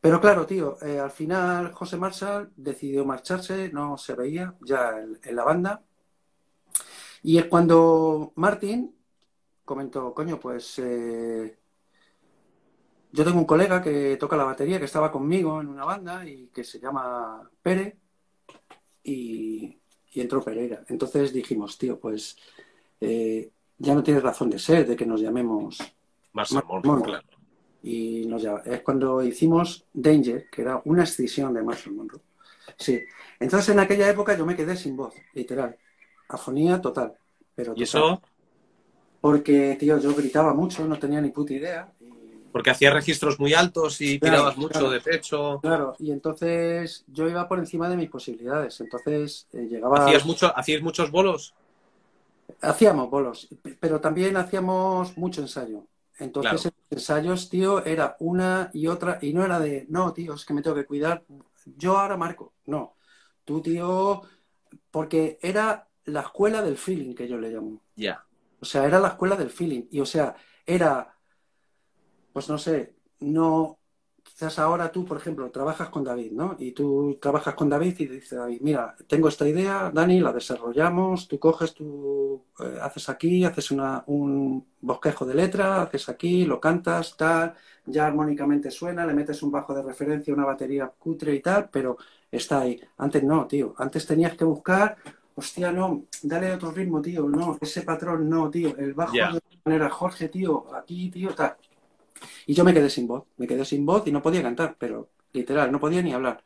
Pero claro, tío, eh, al final José Marshall decidió marcharse, no se veía ya en, la banda. Y es cuando Martín comentó, coño, pues eh, yo tengo un colega que toca la batería, que estaba conmigo en una banda y que se llama Pérez y, entró Pereira. Entonces dijimos, tío, pues eh, ya no tienes razón de ser, de que nos llamemos Marshall Monroe. Y nos es cuando hicimos Danger, que era una escisión de Marshall Monroe. Sí. Entonces en aquella época yo me quedé sin voz, literal. Afonía total. Pero ¿Y eso? Porque, tío, yo gritaba mucho, no tenía ni puta idea. Porque hacías registros muy altos y tirabas mucho de pecho. Claro, y entonces yo iba por encima de mis posibilidades. Entonces eh, llegaba. ¿Hacías mucho, ¿Hacías muchos bolos? Hacíamos bolos, pero también hacíamos mucho ensayo. Entonces, en los ensayos, tío, era una y otra, y no era de, no, tío, es que me tengo que cuidar. Yo ahora marco. No. Tú, tío, porque era la escuela del feeling que yo le llamo. Ya. O sea, era la escuela del feeling. Y, o sea, era pues no sé, no, quizás ahora tú, por ejemplo, trabajas con David, ¿no? Y tú trabajas con David y dices, David, mira, tengo esta idea, Dani, la desarrollamos, tú coges, tú eh, haces aquí, haces una, un bosquejo de letra, haces aquí, lo cantas, tal, ya armónicamente suena, le metes un bajo de referencia, una batería cutre y tal, pero está ahí. Antes no, tío, antes tenías que buscar hostia, no, dale otro ritmo, tío, no, ese patrón, no, tío, el bajo de manera, Jorge, tío, aquí, tío, tal. Y yo me quedé sin voz, me quedé sin voz y no podía cantar, pero literal, no podía ni hablar.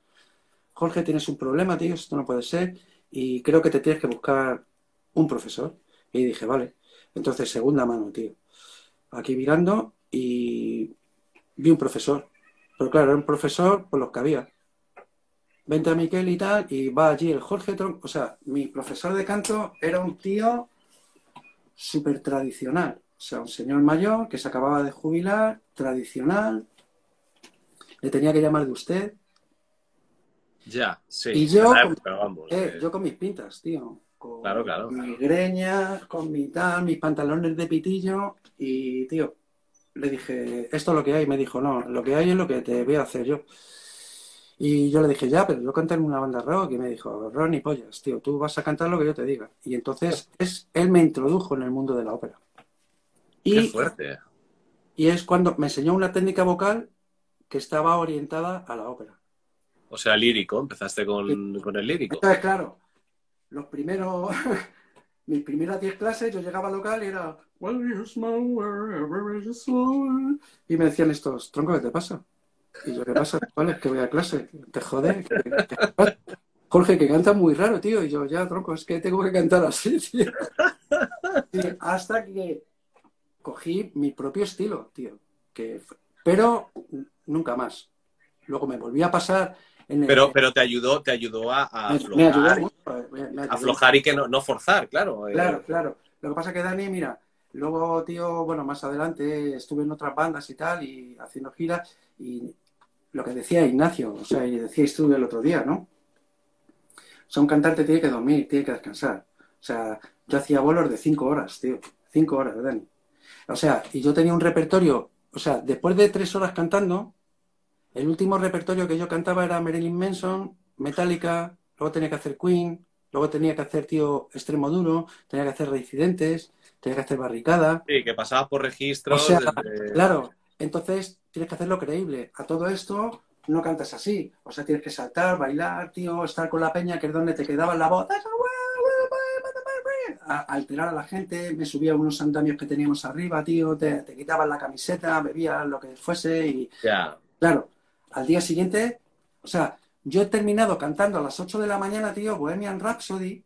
Jorge, tienes un problema, tío, esto no puede ser y creo que te tienes que buscar un profesor. Y dije, vale. Entonces, segunda mano, tío. Aquí mirando y vi un profesor. Pero claro, era un profesor por los que había. Vente a Miquel y tal, y va allí el Jorge Tron. O sea, mi profesor de canto era un tío súper tradicional. O sea, un señor mayor que se acababa de jubilar, tradicional, le tenía que llamar de usted. Ya, sí. Y yo, con, eh, yo con mis pintas, tío. Con claro, claro. mis greñas, con mi tal, mis pantalones de pitillo. Y, tío, le dije, esto es lo que hay. Me dijo, no, lo que hay es lo que te voy a hacer yo. Y yo le dije, ya, pero yo canté en una banda rock. Y me dijo, Ronnie Pollas, tío, tú vas a cantar lo que yo te diga. Y entonces es, él me introdujo en el mundo de la ópera. Y, fuerte. Y es cuando me enseñó una técnica vocal que estaba orientada a la ópera. O sea, lírico, empezaste con, el lírico. Entonces, claro, los primeros, mis primeras 10 clases, yo llegaba al local y era. Y me decían estos, tronco, ¿qué te pasa? Y yo, ¿qué pasa? Vale, que voy a clase. Te jode. Jorge, que canta muy raro, tío. Y yo, ya, tronco, es que tengo que cantar así, tío. hasta que cogí mi propio estilo, tío. Que, pero nunca más. Luego me volví a pasar en pero, pero te ayudó, te ayudó a, me, ayudó mucho. Aflojar y que no, no forzar, claro. Eh. Claro, claro. Lo que pasa es que Dani, mira, luego, tío, bueno, más adelante estuve en otras bandas y tal, y haciendo giras, y lo que decía Ignacio, o sea, y decíais tú el otro día, ¿no? O sea, un cantante tiene que dormir, tiene que descansar. O sea, yo hacía bolos de cinco horas, tío. Cinco horas, Dani. O sea, y yo tenía un repertorio, o sea, después de tres horas cantando, el último repertorio que yo cantaba era Marilyn Manson, Metallica, luego tenía que hacer Queen, luego tenía que hacer, tío, Extremo Duro, tenía que hacer Reincidentes, tenía que hacer Barricada. Sí, que pasaba por registros. O sea, claro, entonces tienes que hacerlo creíble. A todo esto no cantas así. O sea, tienes que saltar, bailar, tío, estar con la peña, que es donde te quedaba la voz. A alterar a la gente, me subía unos andamios que teníamos arriba, tío, te, te quitaban la camiseta, bebías lo que fuese y... Claro, al día siguiente, o sea, yo he terminado cantando a las 8 de la mañana, tío, Bohemian Rhapsody.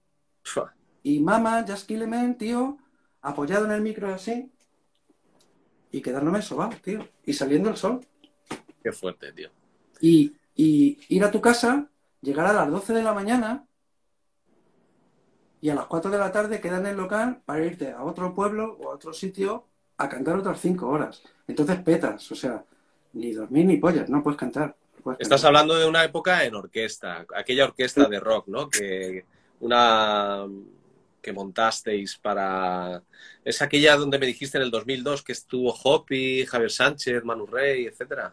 Y Mama, Just Kill tío, apoyado en el micro así. Y quedándome sobado, tío. Y saliendo el sol. Qué fuerte, tío. Y, y ir a tu casa, llegar a las 12 de la mañana y a las 4 de la tarde quedar en el local para irte a otro pueblo o a otro sitio a cantar otras 5 horas. Entonces petas, o sea, ni dormir ni pollas, no puedes cantar. Estás hablando de una época en orquesta, aquella orquesta de rock, ¿no? Que una que montasteis para... Es aquella donde me dijiste en el 2002 que estuvo Hopi, Javier Sánchez, Manu Rey, etcétera.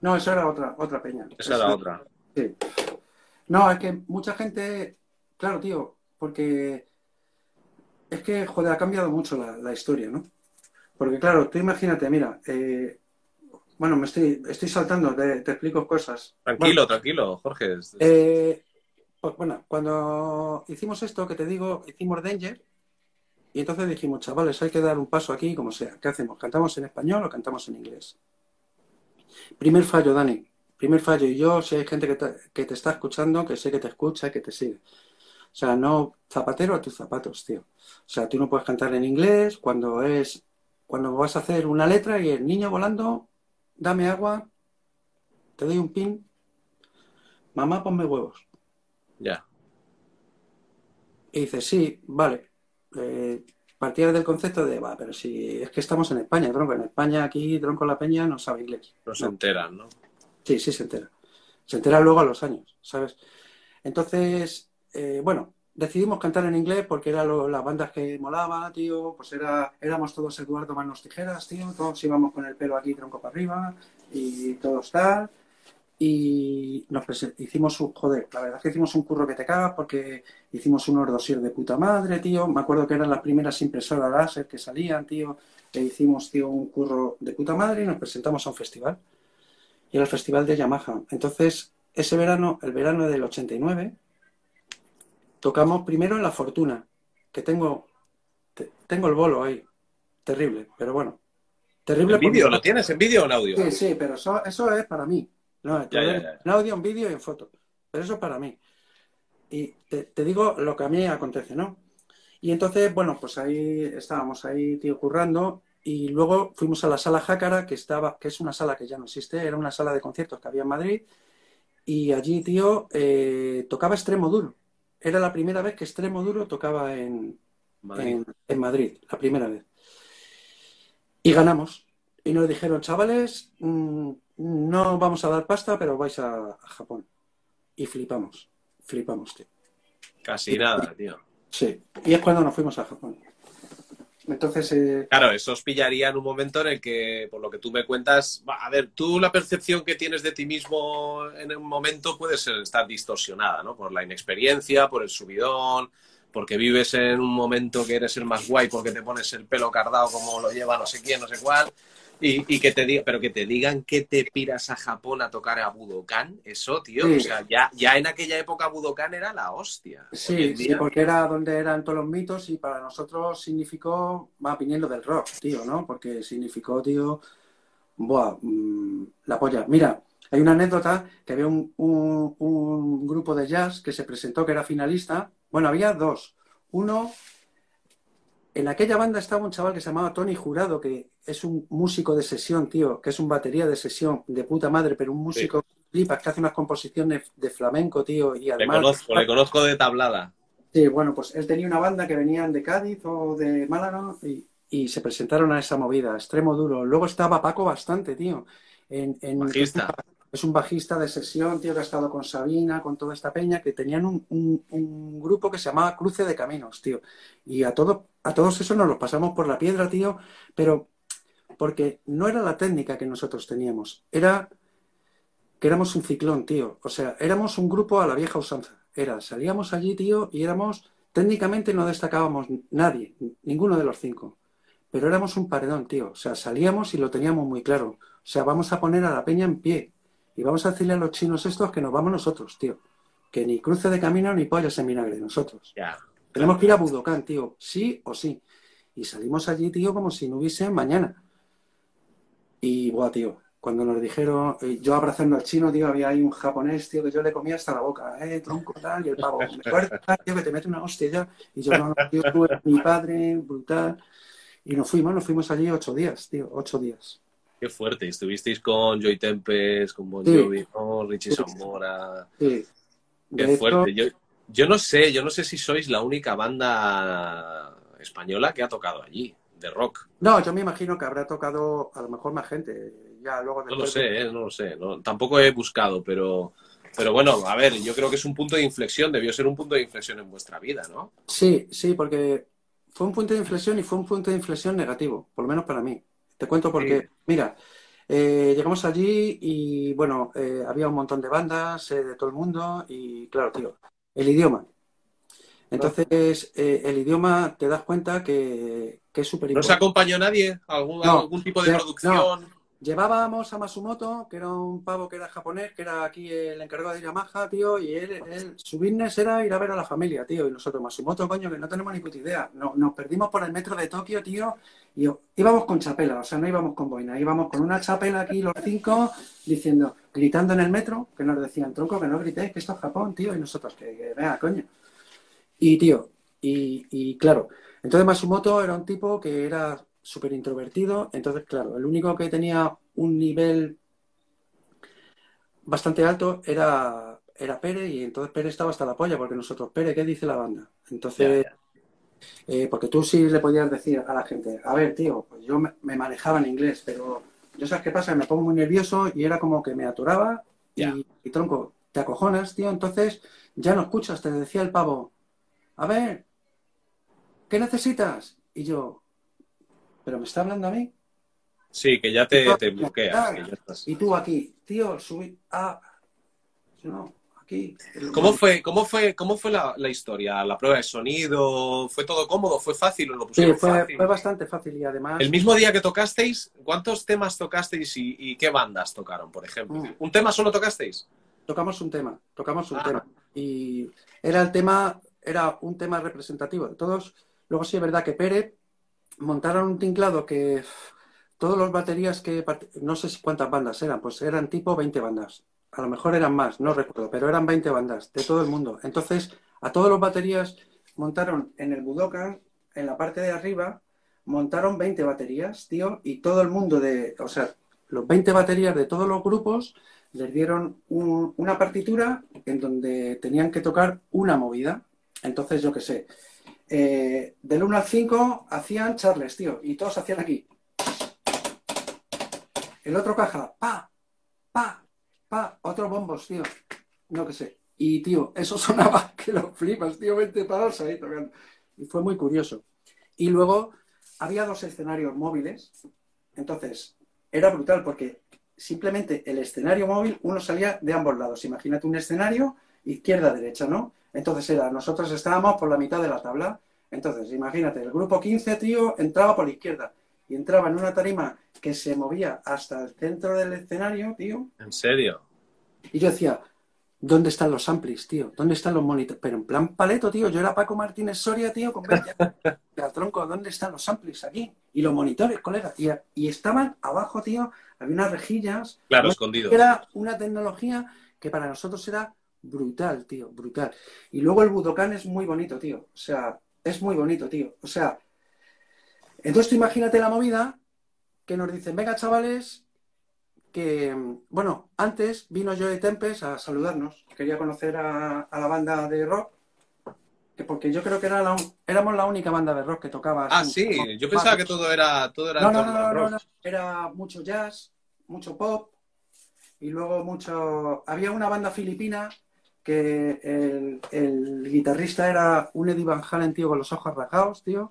No, esa era otra, otra peña. Esa era otra. Sí. No, es que mucha gente, claro, tío, porque es que, joder, ha cambiado mucho la, historia, ¿no? Porque, claro, tú imagínate, mira, eh, bueno, me estoy, estoy saltando, te, explico cosas. Tranquilo, tranquilo, Jorge. Eh, pues, bueno, cuando hicimos esto que te digo, hicimos Danger, y entonces dijimos, chavales, hay que dar un paso aquí como sea. ¿Qué hacemos? ¿Cantamos en español o cantamos en inglés? Primer fallo, Dani. Primer fallo. Y yo, si hay gente que te, está escuchando, que sé que te escucha, que te sigue. O sea, no zapatero a tus zapatos, tío. O sea, tú no puedes cantar en inglés cuando es cuando vas a hacer una letra y el niño volando dame agua, te doy un pin, mamá, ponme huevos. Ya. Y dice, sí, vale. Eh, partía del concepto de, va, pero si es que estamos en España, tronco. En España, aquí, tronco la peña no sabe inglés. No se enteran, ¿no? Sí, sí se entera. Se entera luego a los años, ¿sabes? Entonces, eh, bueno, decidimos cantar en inglés porque eran las bandas que molaba, tío. Pues era, éramos todos Eduardo Manos Tijeras, tío. Todos íbamos con el pelo aquí tronco para arriba y todos tal. Y nos hicimos un, joder, la verdad es que hicimos un curro que te cagas porque hicimos unos dosier de puta madre, tío. Me acuerdo que eran las primeras impresoras láser que salían, tío. E hicimos, tío, un curro de puta madre y nos presentamos a un festival. Y era el festival de Yamaha. Entonces, ese verano, el verano del 89, Tocamos primero en La Fortuna, que tengo, tengo el bolo ahí. Terrible, pero bueno. Terrible. ¿En vídeo? ¿Lo tienes en vídeo o en audio? Sí, sí, pero eso, es para mí. No, En audio, en vídeo y en foto. Pero eso es para mí. Y te, digo lo que a mí acontece, ¿no? Y entonces, bueno, pues ahí estábamos ahí, tío, currando. Y luego fuimos a la sala Jácara, que estaba, que es una sala que ya no existe, era una sala de conciertos que había en Madrid. Y allí, tío, eh, tocaba extremo duro era la primera vez que Extremo Duro tocaba en Madrid. En, Madrid, la primera vez. Y ganamos. Y nos dijeron, chavales, mm, no vamos a dar pasta, pero vais a, Japón. Y flipamos, flipamos, tío. Casi nada, tío. Sí, y es cuando nos fuimos a Japón. Entonces. Eh... Claro, eso os pillaría en un momento en el que, por lo que tú me cuentas, a ver, tú la percepción que tienes de ti mismo en un momento puede ser, estar distorsionada, ¿no? Por la inexperiencia, por el subidón, porque vives en un momento que eres el más guay porque te pones el pelo cardado como lo lleva no sé quién, no sé cuál. Y, que te diga, pero que te digan que te piras a Japón a tocar a Budokan, eso, tío, o sea, ya, ya en aquella época Budokan era la hostia. Sí, sí, porque era donde eran todos los mitos y para nosotros significó, va viniendo del rock, tío, ¿no? Porque significó, tío, buah, mm, la polla. Mira, hay una anécdota que había un, un grupo de jazz que se presentó que era finalista. Bueno, había dos. Uno en aquella banda estaba un chaval que se llamaba Tony Jurado, que es un músico de sesión, tío, que es un batería de sesión de puta madre, pero un músico flipas que hace unas composiciones de flamenco, tío, y además... Le conozco, le conozco de tablada. Sí, bueno, pues él tenía una banda que venían de Cádiz o de Málaga y, y se presentaron a esa movida, extremo duro. Luego estaba Paco bastante, tío. En, en- Bajista. Es un bajista de sesión, tío, que ha estado con Sabina, con toda esta peña, que tenían un, un- grupo que se llamaba Cruce de Caminos, tío. Y a, todo, a todos esos nos los pasamos por la piedra, tío, pero porque no era la técnica que nosotros teníamos, era que éramos un ciclón, tío. O sea, éramos un grupo a la vieja usanza. Era, salíamos allí, tío, y éramos, técnicamente no destacábamos nadie, ninguno de los cinco. Pero éramos un paredón, tío. O sea, salíamos y lo teníamos muy claro. O sea, vamos a poner a la peña en pie. Y vamos a decirle a los chinos estos que nos vamos nosotros, tío. Que ni cruce de camino ni pollas en vinagre, nosotros. Ya. Tenemos que ir a Budokan, tío. Sí o sí. Y salimos allí, tío, como si no hubiese mañana. Y, buah, tío, cuando nos dijeron, eh, yo abrazando al chino, tío, había ahí un japonés, tío, que yo le comía hasta la boca, eh, tronco, tal, y el pavo, me fuerte, tío, que te mete una hostia ya. Y yo, no, no, tío, tú eres mi padre, brutal. Y nos fuimos, nos fuimos allí ocho días, tío, ocho días. Qué fuerte. Estuvisteis con Joy Tempest, con Bon Sí. Jovi, con Richie Sí. Zamora. Sí. Qué De fuerte. Yo, yo no sé, yo no sé si sois la única banda española que ha tocado allí, de rock. no, yo me imagino que habrá tocado a lo mejor más gente. Ya luego No lo sé, ¿eh? no lo sé. no- tampoco he buscado, pero, pero bueno, a ver, yo creo que es un punto de inflexión, debió ser un punto de inflexión en vuestra vida, ¿no? Sí, sí, porque fue un punto de inflexión y fue un punto de inflexión negativo, por lo menos para mí. Te cuento por qué. Sí. Mira, eh, llegamos allí y bueno, eh, había un montón de bandas eh, de todo el mundo y claro, tío, el idioma. Entonces, eh, el idioma te das cuenta que, que es súper ¿No os acompañó nadie? ¿Algún, No. algún tipo de producción? Llevábamos a Masumoto, que era un pavo que era japonés, que era aquí el encargado de Yamaha, tío, y él, él- su business era ir a ver a la familia, tío, y nosotros, Masumoto, coño, que no tenemos ni puta idea. No- nos perdimos por el metro de Tokio, tío, y íbamos con chapela, o sea, no íbamos con boina, íbamos con una chapela aquí los cinco, diciendo, gritando en el metro, que nos decían, tronco, que no gritéis, que esto es Japón, tío, y nosotros, que, que vea, coño. Y, tío, y, y claro, entonces Masumoto era un tipo que era súper introvertido, entonces, claro, el único que tenía un nivel bastante alto era, era Pérez, y entonces Pérez estaba hasta la polla, porque nosotros, Pérez, ¿qué dice la banda? Entonces, eh, porque tú sí le podías decir a la gente, a ver, tío, pues yo me, me manejaba en inglés, pero yo sabes qué pasa, me pongo muy nervioso y era como que me aturaba y, y tronco, te acojonas, tío, entonces ya no escuchas, te decía el pavo, a ver, ¿qué necesitas? Y yo, ¿pero me está hablando a mí? Sí, que ya te, te bloqueas. que ya estás. Y tú aquí, tío, subí, ah, no, aquí. ¿Cómo fue, cómo fue, cómo fue la, la historia? ¿La prueba de sonido? ¿Fue todo cómodo? ¿Fue fácil o lo Sí, pusieron fue, fácil? fue bastante fácil y además... El mismo día que tocasteis, ¿cuántos temas tocasteis y, y qué bandas tocaron, por ejemplo? Mm. ¿Un tema solo tocasteis? tocamos un tema, tocamos un Ah. tema. Y era el tema, era un tema representativo de todos. Luego sí es verdad que Pérez montaron un tinglado que todos los baterías que, no sé cuántas bandas eran, pues eran tipo 20 bandas. A lo mejor eran más, no recuerdo, pero eran 20 bandas de todo el mundo. Entonces, a todos los baterías montaron en el Budokan, en la parte de arriba, montaron 20 baterías, tío, y todo el mundo de, o sea, los 20 baterías de todos los grupos les dieron un- una partitura en donde tenían que tocar una movida. Entonces, yo qué sé, eh, del 1 al 5 hacían charles, tío, y todos hacían aquí. El otro caja, pa, pa, pa, otros bombos, tío. No que sé. Y, tío, eso sonaba que lo flipas, tío, 20 palos ahí tocando. Y fue muy curioso. Y luego había dos escenarios móviles. Entonces, era brutal porque simplemente el escenario móvil, uno salía de ambos lados. Imagínate un escenario izquierda-derecha, ¿no? Entonces era, nosotros estábamos por la mitad de la tabla. Entonces, imagínate, el grupo 15, tío, entraba por la izquierda y entraba en una tarima que se movía hasta el centro del escenario, tío. ¿En serio? Y yo decía, ¿dónde están los amplis, tío? ¿Dónde están los monitores? Pero en plan paleto, tío. Yo era Paco Martínez Soria, tío, con 20 años. Y al tronco, ¿dónde están los amplis aquí? Y los monitores, colega. Y, y estaban abajo, tío, había unas rejillas. Claro, No, escondido. Era una tecnología que para nosotros era brutal, tío, brutal. Y luego el Budokan es muy bonito, tío. O sea, es muy bonito, tío. O sea, entonces tú imagínate la movida que nos dicen, venga, chavales, que, bueno, antes vino Joey Tempest a saludarnos. Quería conocer a, a la banda de rock. que porque yo creo que era la, éramos la única banda de rock que tocaba. Ah, sí, yo pensaba que todo era, todo era No, no, no, no, no, era mucho jazz, mucho pop y luego mucho... Había una banda filipina que el, guitarrista era un Eddie Van Halen, tío, con los ojos rasgados, tío.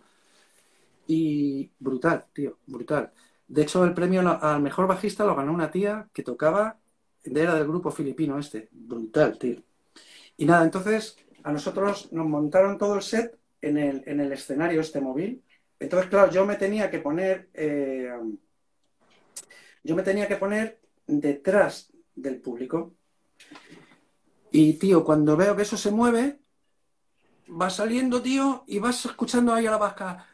Y brutal, tío, brutal. De hecho, el premio al mejor bajista lo ganó una tía que tocaba, era del grupo filipino este. Brutal, tío. Y nada, entonces a nosotros nos montaron todo el set en el, en el escenario este móvil. Entonces, claro, yo me tenía que poner, eh, yo me tenía que poner detrás del público. Y, tío, cuando veo que eso se mueve, va saliendo, tío, y vas escuchando ahí a la vasca.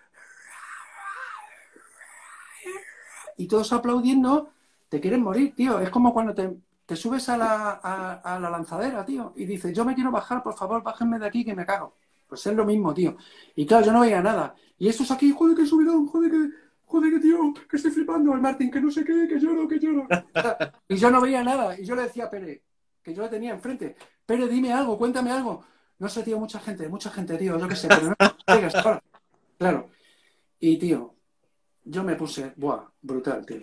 Y todos aplaudiendo, te quieren morir, tío. Es como cuando te, subes a la, a, la lanzadera, tío, y dices, yo me quiero bajar, por favor, bájenme de aquí que me cago. Pues es lo mismo, tío. Y claro, yo no veía nada. Y estos aquí, joder, que subidón, joder, que, joder, que tío, que estoy flipando, el Martín, que no sé qué, que lloro, que lloro. Y yo no veía nada. Y yo le decía a Pere, que yo le tenía enfrente, Pere, dime algo, cuéntame algo. No sé, tío, mucha gente, mucha gente, tío, yo qué sé, pero no ahora. Claro. Y, tío, yo me puse, buah, brutal, tío.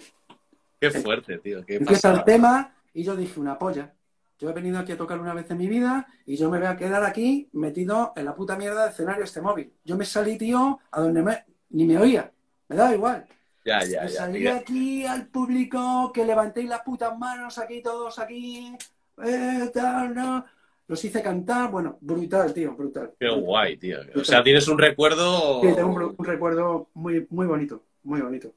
Qué fuerte, tío. Qué Empieza el pasada. tema y yo dije, una polla. Yo he venido aquí a tocar una vez en mi vida y yo me voy a quedar aquí metido en la puta mierda de escenario este móvil. Yo me salí, tío, a donde me... ni me oía. Me daba igual. Ya, ya, me ya. salí ya. aquí al público, que levantéis las putas manos aquí, todos aquí. Eh, tal, no. Los hice cantar. Bueno, brutal, tío, brutal. Qué guay, tío. O sea, tienes un recuerdo. Sí, tengo un, un recuerdo muy, muy bonito, muy bonito.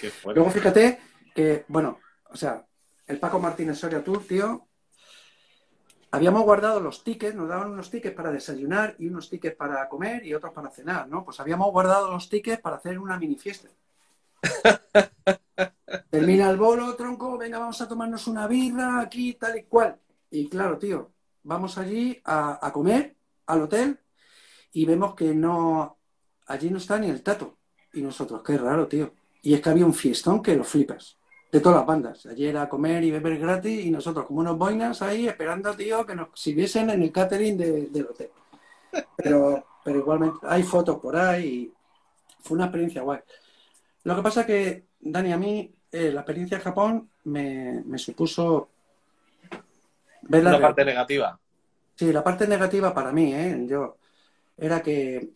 Qué fuerte. Luego fíjate que, bueno, o sea, el Paco Martínez Soria Tour, tío, habíamos guardado los tickets, nos daban unos tickets para desayunar y unos tickets para comer y otros para cenar, ¿no? Pues habíamos guardado los tickets para hacer una mini fiesta. Termina el bolo, tronco, venga, vamos a tomarnos una birra aquí, tal y cual. Y claro, tío, vamos allí a, comer al hotel y vemos que no, allí no está ni el tato. Y nosotros, qué raro, tío. Y es que había un fiestón que lo flipas. De todas las bandas. Ayer era comer y beber gratis y nosotros como unos boinas ahí esperando, tío, que nos sirviesen en el catering de- del hotel. Pero, pero igualmente hay fotos por ahí y fue una experiencia guay. Lo que pasa que, Dani, a mí eh, la experiencia en Japón me, me supuso ver la parte negativa. Sí, la parte negativa para mí, ¿eh? Yo, era que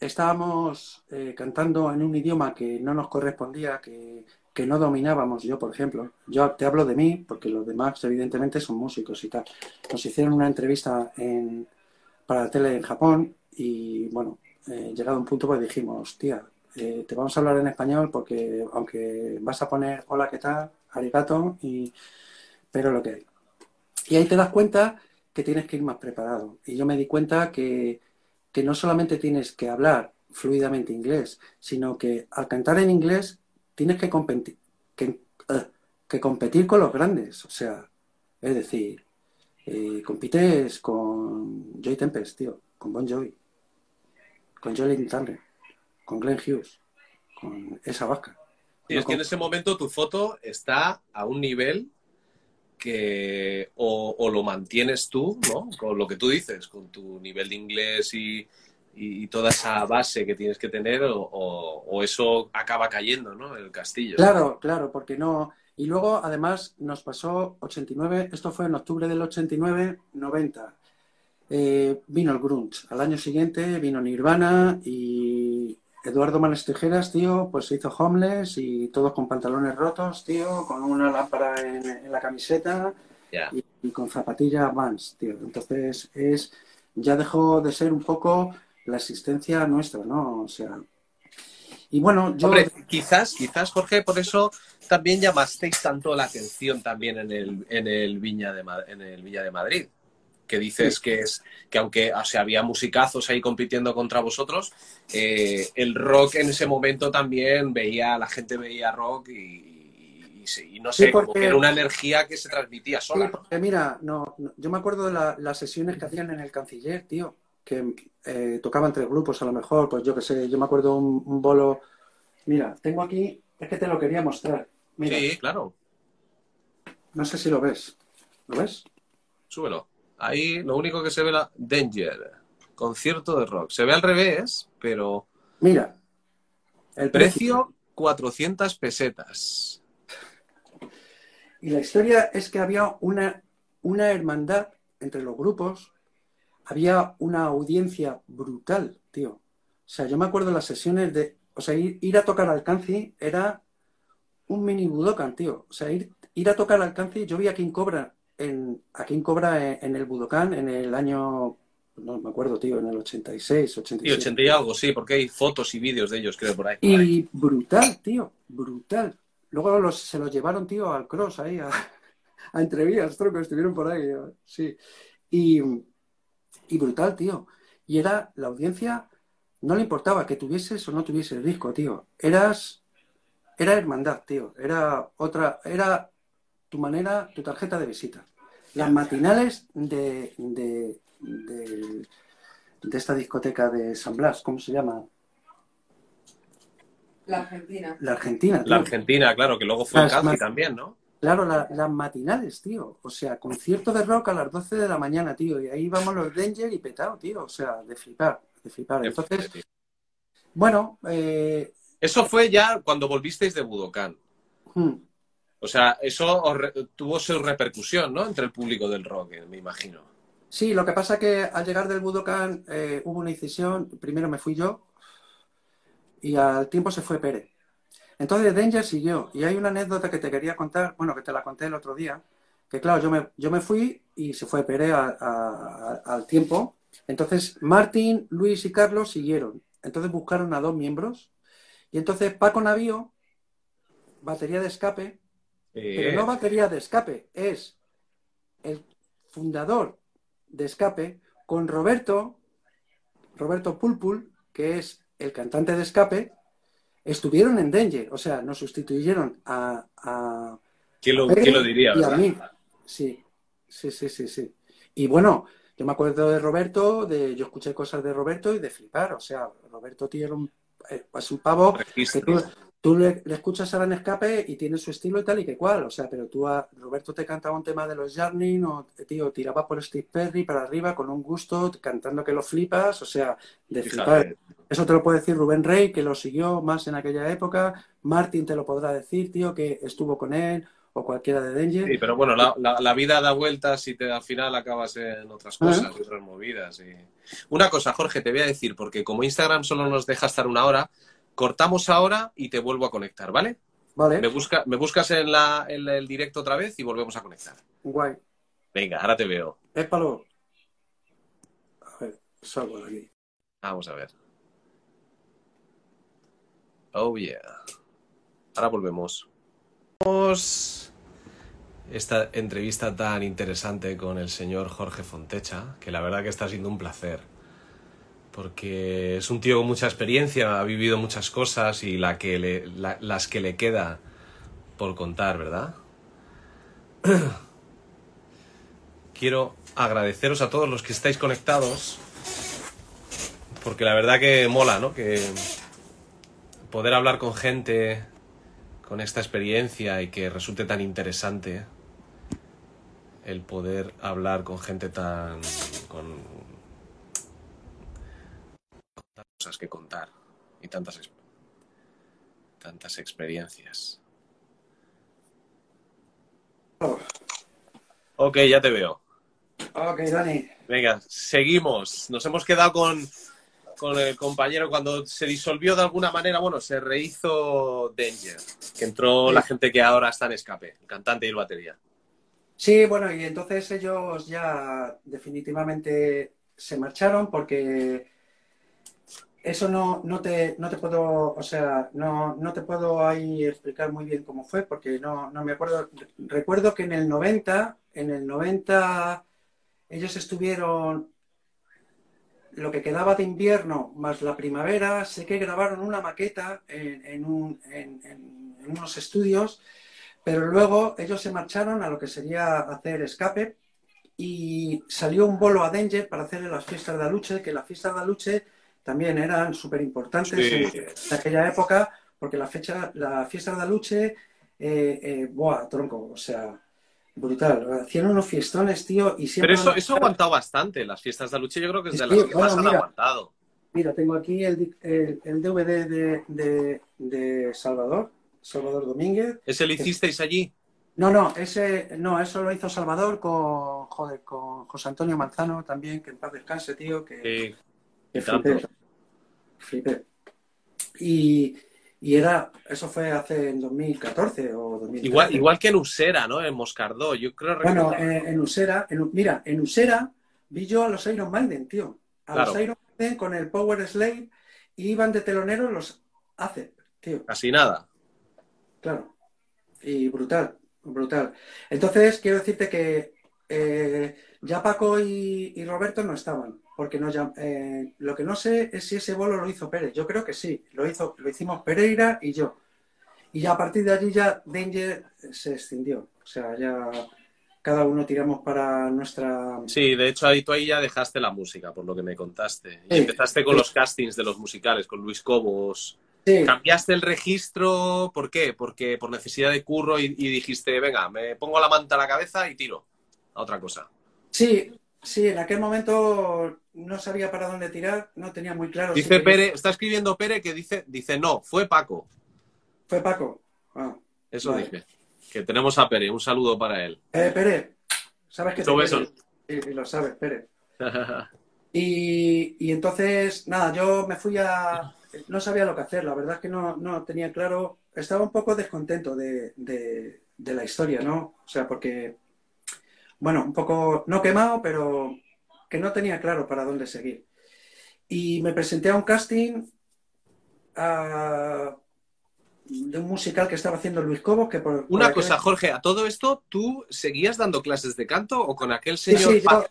estábamos eh, cantando en un idioma que no nos correspondía, que, que no dominábamos. Yo, por ejemplo, yo te hablo de mí, porque los demás, evidentemente, son músicos y tal. Nos hicieron una entrevista en, para la tele en Japón y, bueno, eh, llegado a un punto, pues dijimos, tía, eh, te vamos a hablar en español porque, aunque vas a poner hola, ¿qué tal? Arigato, y, pero lo que hay. Y ahí te das cuenta que tienes que ir más preparado. Y yo me di cuenta que, que no solamente tienes que hablar fluidamente inglés, sino que al cantar en inglés tienes que competir, que, eh, competir con los grandes. O sea, es decir, eh, compites con Joy Tempest, tío, con Bon Jovi, con Jolene Turner, con Glenn Hughes, con esa vasca. Y No es que en ese momento tu foto está a un nivel que o, o lo mantienes tú, ¿no? Con lo que tú dices, con tu nivel de inglés y, y- y toda esa base que tienes que tener, o, o- o eso acaba cayendo, ¿no? El castillo. Claro, claro, porque no. Y luego, además, nos pasó 89, esto fue en octubre del 89, 90. Eh, vino el grunge. Al año siguiente vino Nirvana y Eduardo Manes Tijeras, tío, pues se hizo homeless y todos con pantalones rotos, tío, con una lámpara en, en la camiseta y, y con zapatillas Vans, tío. Entonces es ya dejó de ser un poco la existencia nuestra, ¿no? O sea. Y bueno, yo Hombre, quizás, quizás, Jorge, por eso también llamasteis tanto la atención también en el, en el Viña de en el Villa de Madrid. Que dices que es que aunque o sea, había musicazos ahí compitiendo contra vosotros, eh, el rock en ese momento también veía, la gente veía rock y, y- y no sé, Sí, como que era una energía que se transmitía sola. porque mira, no, no- yo me acuerdo de la- las sesiones que hacían en el Canciller, tío, que eh, tocaban tres grupos a lo mejor, pues yo qué sé, yo me acuerdo un, un bolo. Mira, tengo aquí, es que te lo quería mostrar. Mira, Sí, claro, no sé si lo ves. ¿Lo ves? súbelo. Ahí lo único que se ve la Danger. concierto de rock. Se ve al revés, pero... Mira. El precio, 400 pesetas. Y la historia es que había una, una hermandad entre los grupos, había una audiencia brutal, tío. O sea, yo me acuerdo las sesiones de... O sea, ir, a tocar alcance era un mini Budokan, tío. O sea, ir, ir a tocar alcance, yo vi a quien cobra en, a quien cobra en, el Budokan en el año no me acuerdo, tío, en el 86, 87. Y 80 y algo, sí, porque hay fotos y vídeos de ellos, creo, por ahí. y brutal, tío, brutal. Luego los, se los llevaron, tío, al cross ahí, a, a entrevías, tronco, estuvieron por ahí, sí. Y, y brutal, tío. Y era la audiencia, no le importaba que tuvieses o no tuvieses el disco, tío. Eras, era hermandad, tío. Era otra, era tu manera, tu tarjeta de visita. Las matinales de, de, de, esta discoteca de San Blas, ¿cómo se llama? La Argentina. La Argentina. La Argentina, claro, que luego fue en también, ¿no? Claro, las matinales, tío. O sea, concierto de rock a las 12 de la mañana, tío. Y ahí vamos los Danger y petado, tío. O sea, de flipar, de flipar. Entonces, bueno. Eh... Eso fue ya cuando volvisteis de Budokan. Hmm. O sea, eso tuvo su repercusión, ¿no? Entre el público del rock, eh, me imagino. Sí, lo que pasa es que al llegar del Budokan eh, hubo una incisión. Primero me fui yo y al tiempo se fue Pérez. Entonces Danger siguió. Y hay una anécdota que te quería contar, bueno, que te la conté el otro día, que claro, yo me, yo me fui y se fue Pérez al tiempo. Entonces Martín, Luis y Carlos siguieron. Entonces buscaron a dos miembros. Y entonces Paco Navío, batería de escape, pero no batería de escape, es el fundador de escape con Roberto, Roberto Pulpul, que es el cantante de escape, estuvieron en Danger, o sea, nos sustituyeron a... a ¿Quién, lo, lo, diría? Y a mí. Sí, sí, sí, sí, sí. Y bueno, yo me acuerdo de Roberto, de yo escuché cosas de Roberto y de flipar, o sea, Roberto tiene un, eh, es un pavo tú, le, escuchas a en escape y tiene su estilo y tal y que cual, o sea, pero tú a Roberto te cantaba un tema de los Jarnin o, tío, tiraba por Steve Perry para arriba con un gusto, cantando que lo flipas, o sea, de flipar. Eso te lo puede decir Rubén Rey, que lo siguió más en aquella época. Martín te lo podrá decir, tío, que estuvo con él o cualquiera de Danger. Sí, pero bueno, la, vida da vueltas y te, al final acabas en otras cosas, otras movidas. Y... Una cosa, Jorge, te voy a decir, porque como Instagram solo nos deja estar una hora, cortamos ahora y te vuelvo a conectar, ¿vale? Vale. Me, busca, me buscas en, la, en el directo otra vez y volvemos a conectar. Guay. Venga, ahora te veo. Épalo. A ver, salgo de aquí. Vamos a ver. Oh, yeah. Ahora volvemos. Esta entrevista tan interesante con el señor Jorge Fontecha, que la verdad que está siendo un placer. Porque es un tío con mucha experiencia, ha vivido muchas cosas y las que le queda por contar, ¿verdad? Quiero agradeceros a todos los que estáis conectados, porque la verdad que mola, ¿no? Que poder hablar con gente con esta experiencia y que resulte tan interesante el poder hablar con gente tan con, tantas cosas que contar y tantas tantas experiencias. Ok, ya te veo. Ok, Dani. Venga, seguimos. Nos hemos quedado con con el compañero cuando se disolvió de alguna manera, bueno, se rehizo Danger, que entró la gente que ahora está en escape, el cantante y el batería. Sí, bueno, y entonces ellos ya definitivamente se marcharon porque eso no, no, te, no te puedo, o sea, no, no te puedo ahí explicar muy bien cómo fue porque no, no me acuerdo. Recuerdo que en el 90, en el 90 ellos estuvieron lo que quedaba de invierno más la primavera, sé que grabaron una maqueta en, unos estudios, pero luego ellos se marcharon a lo que sería hacer escape y salió un bolo a Danger para hacer las fiestas de Aluche, que las fiestas de Aluche también eran súper importantes en, aquella época, porque la fecha, la fiesta de Aluche, eh, eh, buah, tronco, o sea, brutal. Hacían unos fiestones, tío, y siempre... Pero eso, eso ha aguantado bastante. Las fiestas de Luche yo creo que es de las que bueno, más han aguantado. Mira, tengo aquí el, el- el DVD de, de- de Salvador, Salvador Domínguez. ¿Ese lo hicisteis allí? No, no, ese, no, eso lo hizo Salvador con, joder, con José Antonio Manzano también, que en paz descanse, tío, que, Sí. que. Flipé. Y, y era, eso fue hace en 2014 o 2013. Igual, igual que en Usera, ¿no? En Moscardó. Yo creo Bueno, eh, en Usera, en- mira, en Usera vi yo a los Iron Maiden, tío. A Claro. los Iron Maiden con el Power Slave y iban de teloneros los hace, tío. casi nada. Claro. Y brutal, brutal. Entonces, quiero decirte que eh, ya Paco y, y Roberto no estaban, porque no eh, lo que no sé es si ese bolo lo hizo Pérez. Yo creo que sí, lo hizo, lo hicimos Pereira y yo. Y ya a partir de allí ya Danger se extindió. O sea, ya cada uno tiramos para nuestra. Sí, de hecho ahí tú ahí ya dejaste la música, por lo que me contaste. Y Sí. empezaste con los castings de los musicales, con Luis Cobos. Sí, Cambiaste el registro, ¿por qué? Porque por necesidad de curro y, y dijiste, venga, me pongo la manta a la cabeza y tiro a otra cosa. sí, sí, en aquel momento no sabía para dónde tirar, no tenía muy claro. si Dice quería- Pere, está escribiendo Pere que dice, dice no, fue Paco. Fue Paco. Ah. Eso Vale. dije. Que tenemos a Pere, un saludo para él. Eh, Pérez, sabes que quiero. besos. Y, y lo sabes, Pérez. Y, y entonces, nada, yo me fui a... No sabía lo que hacer, la verdad es que no, no tenía claro... Estaba un poco descontento de, de- de la historia, ¿no? O sea, porque, bueno, un poco, no quemado, pero que no tenía claro para dónde seguir. Y me presenté a un casting a- de un musical que estaba haciendo Luis Cobos, que por... por Una aquel- cosa, Jorge, a todo esto, ¿tú seguías dando clases de canto o con aquel Sí, señor? sí, yo- Pa-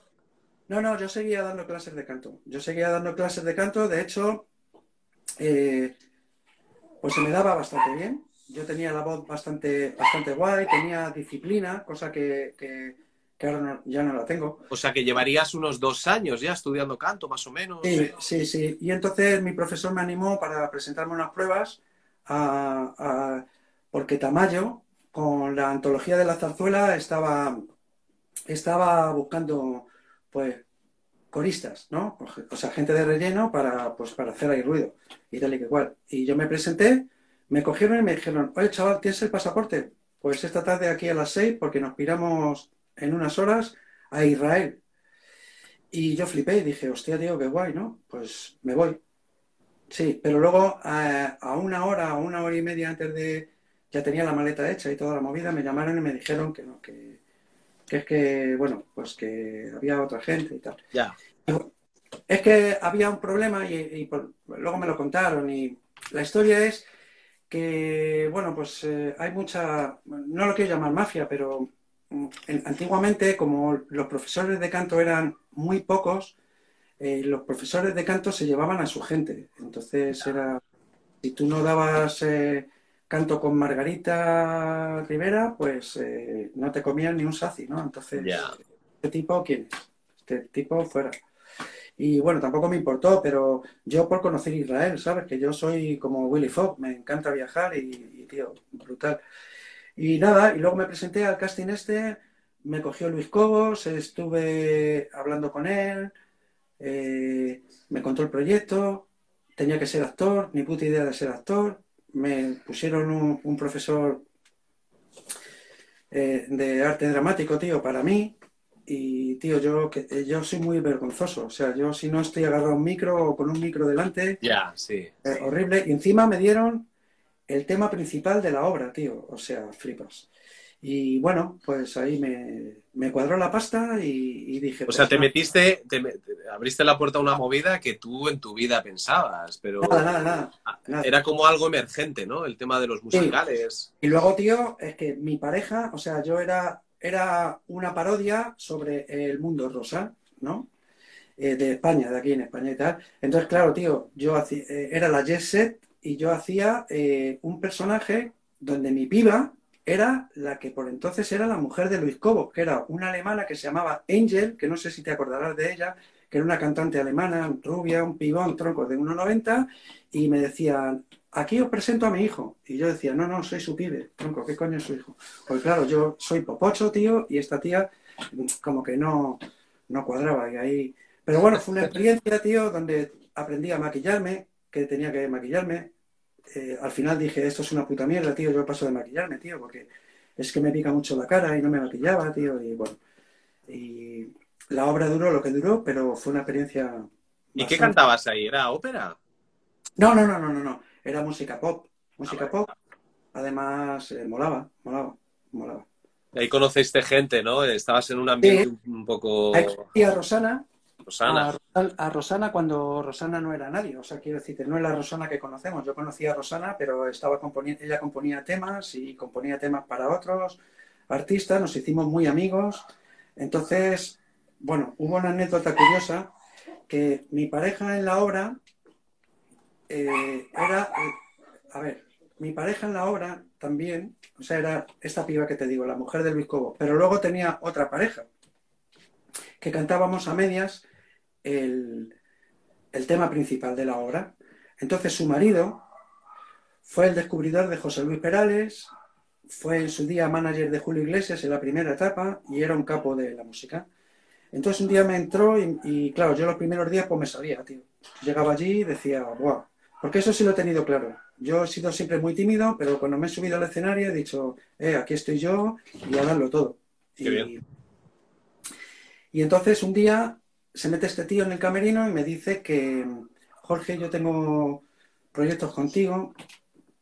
no, no, yo seguía dando clases de canto. Yo seguía dando clases de canto, de hecho, eh, pues se me daba bastante bien. Yo tenía la voz bastante, bastante guay, tenía disciplina, cosa que, que- que ahora no- ya no la tengo. O sea, que llevarías unos dos años ya estudiando canto, más o menos. Sí, sí, sí. Y entonces mi profesor me animó para presentarme unas pruebas a- a- porque Tamayo, con la antología de la zarzuela, estaba, estaba buscando pues coristas, ¿no? O sea, gente de relleno para, pues, para hacer ahí ruido y tal y que cual. Y yo me presenté, me cogieron y me dijeron, oye chaval, ¿tienes el pasaporte? Pues esta tarde aquí a las seis, porque nos piramos en unas horas a Israel. Y yo flipé y dije, hostia, tío, qué guay, ¿no? Pues me voy. Sí, pero luego a, a una hora, a una hora y media antes de, ya tenía la maleta hecha y toda la movida, me llamaron y me dijeron que no, que, que es que, bueno, pues que había otra gente y tal. Ya. Es que había un problema y, y por- luego me lo contaron y la historia es que, bueno, pues eh, hay mucha, no lo quiero llamar mafia, pero antiguamente como los profesores de canto eran muy pocos, eh, los profesores de canto se llevaban a su gente. Entonces era, si tú no dabas eh, canto con Margarita Rivera, pues eh, no te comían ni un saci, ¿no? Entonces, Ya. ¿este tipo quién es? Este tipo fuera. Y bueno, tampoco me importó, pero yo por conocer Israel, ¿sabes? Que yo soy como Willy Fogg, me encanta viajar y, y, tío, brutal. Y nada, y luego me presenté al casting este, me cogió Luis Cobos, estuve hablando con él, eh, me contó el proyecto, tenía que ser actor, ni puta idea de ser actor, me pusieron un, un profesor eh, de arte dramático, tío, para mí, y tío, yo, que, eh, yo soy muy vergonzoso, o sea, yo si no estoy agarrado a un micro o con un micro delante, Ya, sí. eh, horrible, y encima me dieron el tema principal de la obra, tío, o sea, flipas. Y bueno, pues ahí me, me cuadró la pasta y, y dije... O pues, sea, te no, metiste, te te- abriste la puerta a una movida que tú en tu vida pensabas, pero Nada, nada, nada. nada. era como algo emergente, ¿no? El tema de los musicales. Y luego, tío, es que mi pareja, o sea, yo era, era una parodia sobre el mundo rosa, ¿no? Eh, de España, de aquí en España y tal. Entonces, claro, tío, yo hacía, eh, era la Jet Set y yo hacía eh, un personaje donde mi piba era la que por entonces era la mujer de Luis Cobos, que era una alemana que se llamaba Angel, que no sé si te acordarás de ella, que era una cantante alemana, rubia, un pibón, tronco de 1,90, y me decían, aquí os presento a mi hijo. Y yo decía, no, no, soy su pibe, tronco, ¿qué coño es su hijo? Pues claro, yo soy popocho, tío, y esta tía como que no, no cuadraba. Y ahí... Pero bueno, fue una experiencia, tío, donde aprendí a maquillarme, que tenía que maquillarme. Eh, al final dije, esto es una puta mierda, tío, yo paso de maquillarme, tío, porque es que me pica mucho la cara y no me maquillaba, tío, y bueno. Y la obra duró lo que duró, pero fue una experiencia. ¿Y qué cantabas ahí? ¿Era ópera? No, no, no, no, no, no. Era música pop. Música ah, pop. Además, eh, molaba, molaba, molaba. Ahí conociste gente, ¿no? Estabas en un ambiente un poco. Y a Rosana. A, Rosana cuando Rosana no era nadie. O sea, quiero decirte, no es la Rosana que conocemos. Yo conocía a Rosana, pero estaba componiendo, ella componía temas y componía temas para otros artistas. Nos hicimos muy amigos. Entonces, bueno, hubo una anécdota curiosa que mi pareja en la obra eh, era, a ver, mi pareja en la obra también, o sea, era esta piba que te digo, la mujer de Luis pero luego tenía otra pareja, que cantábamos a medias el, el tema principal de la obra. Entonces su marido fue el descubridor de José Luis Perales, fue en su día manager de Julio Iglesias en la primera etapa y era un capo de la música. Entonces un día me entró y, claro, yo los primeros días pues me sabía, tío. Llegaba allí y decía, guau, porque eso sí lo he tenido claro. Yo he sido siempre muy tímido, pero cuando me he subido al escenario he dicho, eh, aquí estoy yo y a darlo todo. y, y entonces un día se mete este tío en el camerino y me dice que, Jorge, yo tengo proyectos contigo,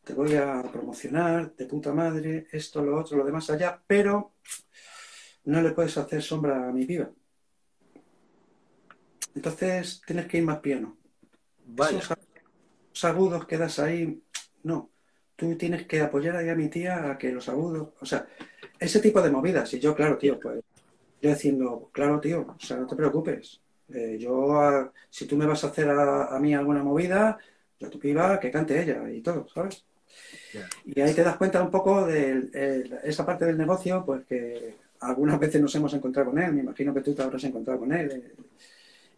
te voy a promocionar de puta madre, esto, lo otro, lo demás allá, pero no le puedes hacer sombra a mi piba. Entonces tienes que ir más piano. Vaya. Esos agudos que das ahí, no. Tú tienes que apoyar ahí a mi tía a que los agudos, o sea, ese tipo de movidas. Y yo, claro, tío, pues yo diciendo, claro, tío, o sea, no te preocupes. Eh, yo, si tú me vas a hacer a, mí alguna movida, yo tu piba, que cante ella y todo, ¿sabes? Y ahí te das cuenta un poco de esa parte del negocio, pues que algunas veces nos hemos encontrado con él, me imagino que tú te habrás encontrado con él. Eh,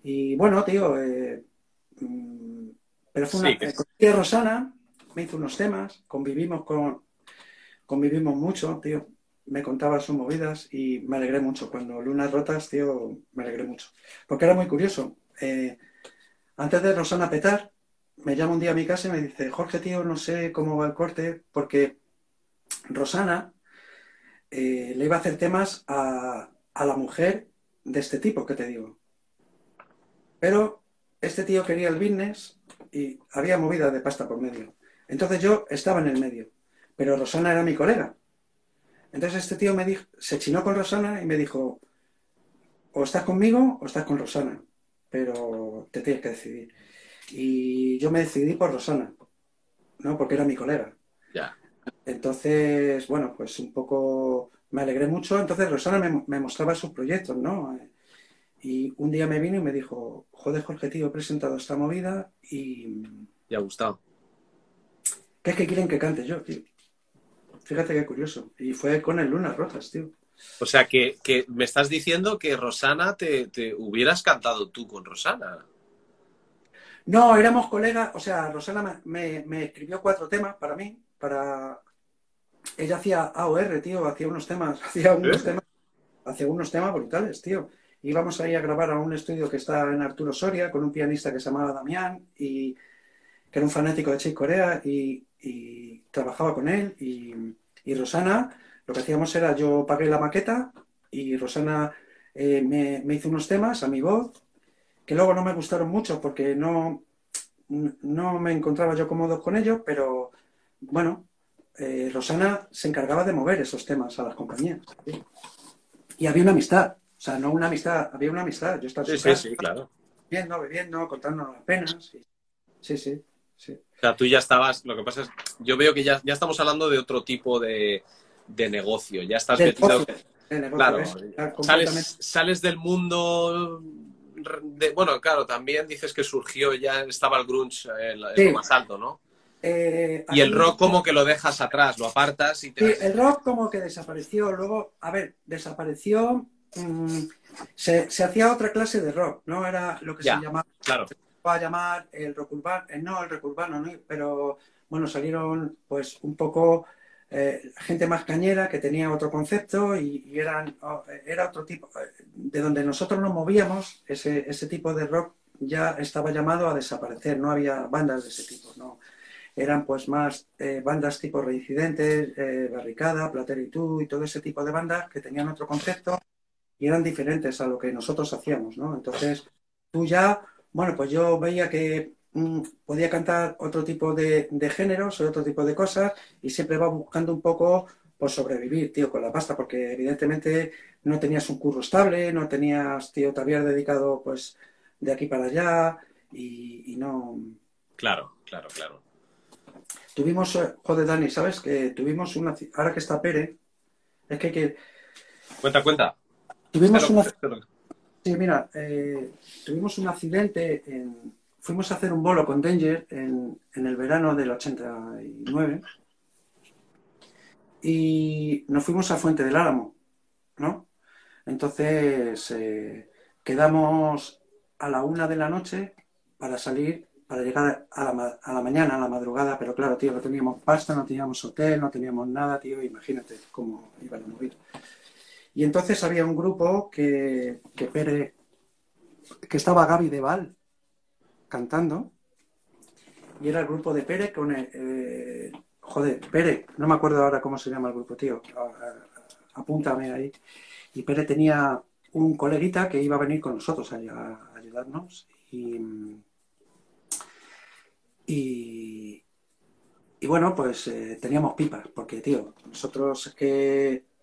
y bueno, tío, eh, mm, pero fue una... Sí, Rosana, me hizo unos temas, convivimos con... Convivimos mucho, tío. Me contaba sus movidas y me alegré mucho. Cuando Lunas Rotas, tío, me alegré mucho. Porque era muy curioso. Eh, antes de Rosana petar, me llama un día a mi casa y me dice, Jorge, tío, no sé cómo va el corte, porque Rosana eh, le iba a hacer temas a, a la mujer de este tipo que te digo. Pero este tío quería el business y había movida de pasta por medio. Entonces yo estaba en el medio, pero Rosana era mi colega. Entonces este tío me dijo, se chinó con Rosana y me dijo, o estás conmigo o estás con Rosana, pero te tienes que decidir. Y yo me decidí por Rosana, ¿no? Porque era mi colega. Ya. Entonces, bueno, pues un poco me alegré mucho. Entonces Rosana me, me mostraba sus proyectos, ¿no? Y un día me vino y me dijo, joder Jorge, tío, he presentado esta movida y... ¿Y ha gustado? ¿Qué es que quieren que cante yo, tío? Fíjate qué curioso. Y fue con el Lunas Rojas, tío. O sea, que, me estás diciendo que Rosana te, hubieras cantado tú con Rosana. No, éramos colegas, o sea, Rosana me, escribió cuatro temas para mí, para... Ella hacía AOR, tío, hacía unos temas, hacía unos temas, hacía unos temas brutales, tío íbamos ahí a grabar a un estudio que está en Arturo Soria con un pianista que se llamaba Damián y que era un fanático de Chick Corea y, trabajaba con él y, Rosana, lo que hacíamos era yo pagué la maqueta y Rosana eh, me, hizo unos temas a mi voz que luego no me gustaron mucho porque no, no me encontraba yo cómodo con ellos, pero bueno, eh, Rosana se encargaba de mover esos temas a las compañías. Y había una amistad. O sea, no una amistad, había una amistad. Yo estaba sí, sí, sí, claro. Bebiendo, bebiendo, contándonos las penas. Sí, sí, sí, O sea, tú ya estabas, lo que pasa es, yo veo que ya, ya estamos hablando de otro tipo de, de negocio. Ya estás metido. claro, sales, sales del mundo de, bueno, claro, también dices que surgió, ya estaba el grunge en, lo más alto, ¿no? Eh, y el rock como que lo dejas atrás, lo apartas y te... Sí, el rock como que desapareció. Luego, a ver, desapareció Mm, se, se hacía otra clase de rock, ¿no? Era lo que Ya, se llamaba, Claro. Va a llamar el rock urbano, eh, no el rock urbano, ¿no? pero bueno, salieron pues un poco eh, gente más cañera que tenía otro concepto y, y eran, era otro tipo, eh, de donde nosotros nos movíamos, ese, ese tipo de rock ya estaba llamado a desaparecer, no había bandas de ese tipo, ¿no? Eran pues más eh, bandas tipo Reincidentes, eh, Barricada, Platero y tú y todo ese tipo de bandas que tenían otro concepto y eran diferentes a lo que nosotros hacíamos, ¿no? Entonces, tú ya, bueno, pues yo veía que mm, podía cantar otro tipo de, de géneros, otro tipo de cosas, y siempre va buscando un poco por sobrevivir, tío, con la pasta, porque evidentemente no tenías un curro estable, no tenías, tío, te habías dedicado pues de aquí para allá y, y no... Claro, claro, claro. Tuvimos, eh, joder, Dani, ¿sabes? Que tuvimos una... Ahora que está Pere, es que, hay que Cuenta, cuenta. tuvimos una... Sí, mira, eh, tuvimos un accidente, en- fuimos a hacer un bolo con Danger en, el verano del 89 y nos fuimos a Fuente del Álamo, ¿no? Entonces eh, quedamos a la una de la noche para salir, para llegar a la, ma- a la mañana, a la madrugada, pero claro, tío, no teníamos pasta, no teníamos hotel, no teníamos nada, tío, imagínate cómo iba la movida. Y entonces había un grupo que, que Pere, que estaba Gaby Deval cantando, y era el grupo de Pere con el, eh, joder, Pere, no me acuerdo ahora cómo se llama el grupo, tío, apúntame ahí. Y Pere tenía un coleguita que iba a venir con nosotros a, ayudarnos. Y, y, bueno, pues eh, teníamos pipas, porque tío, nosotros que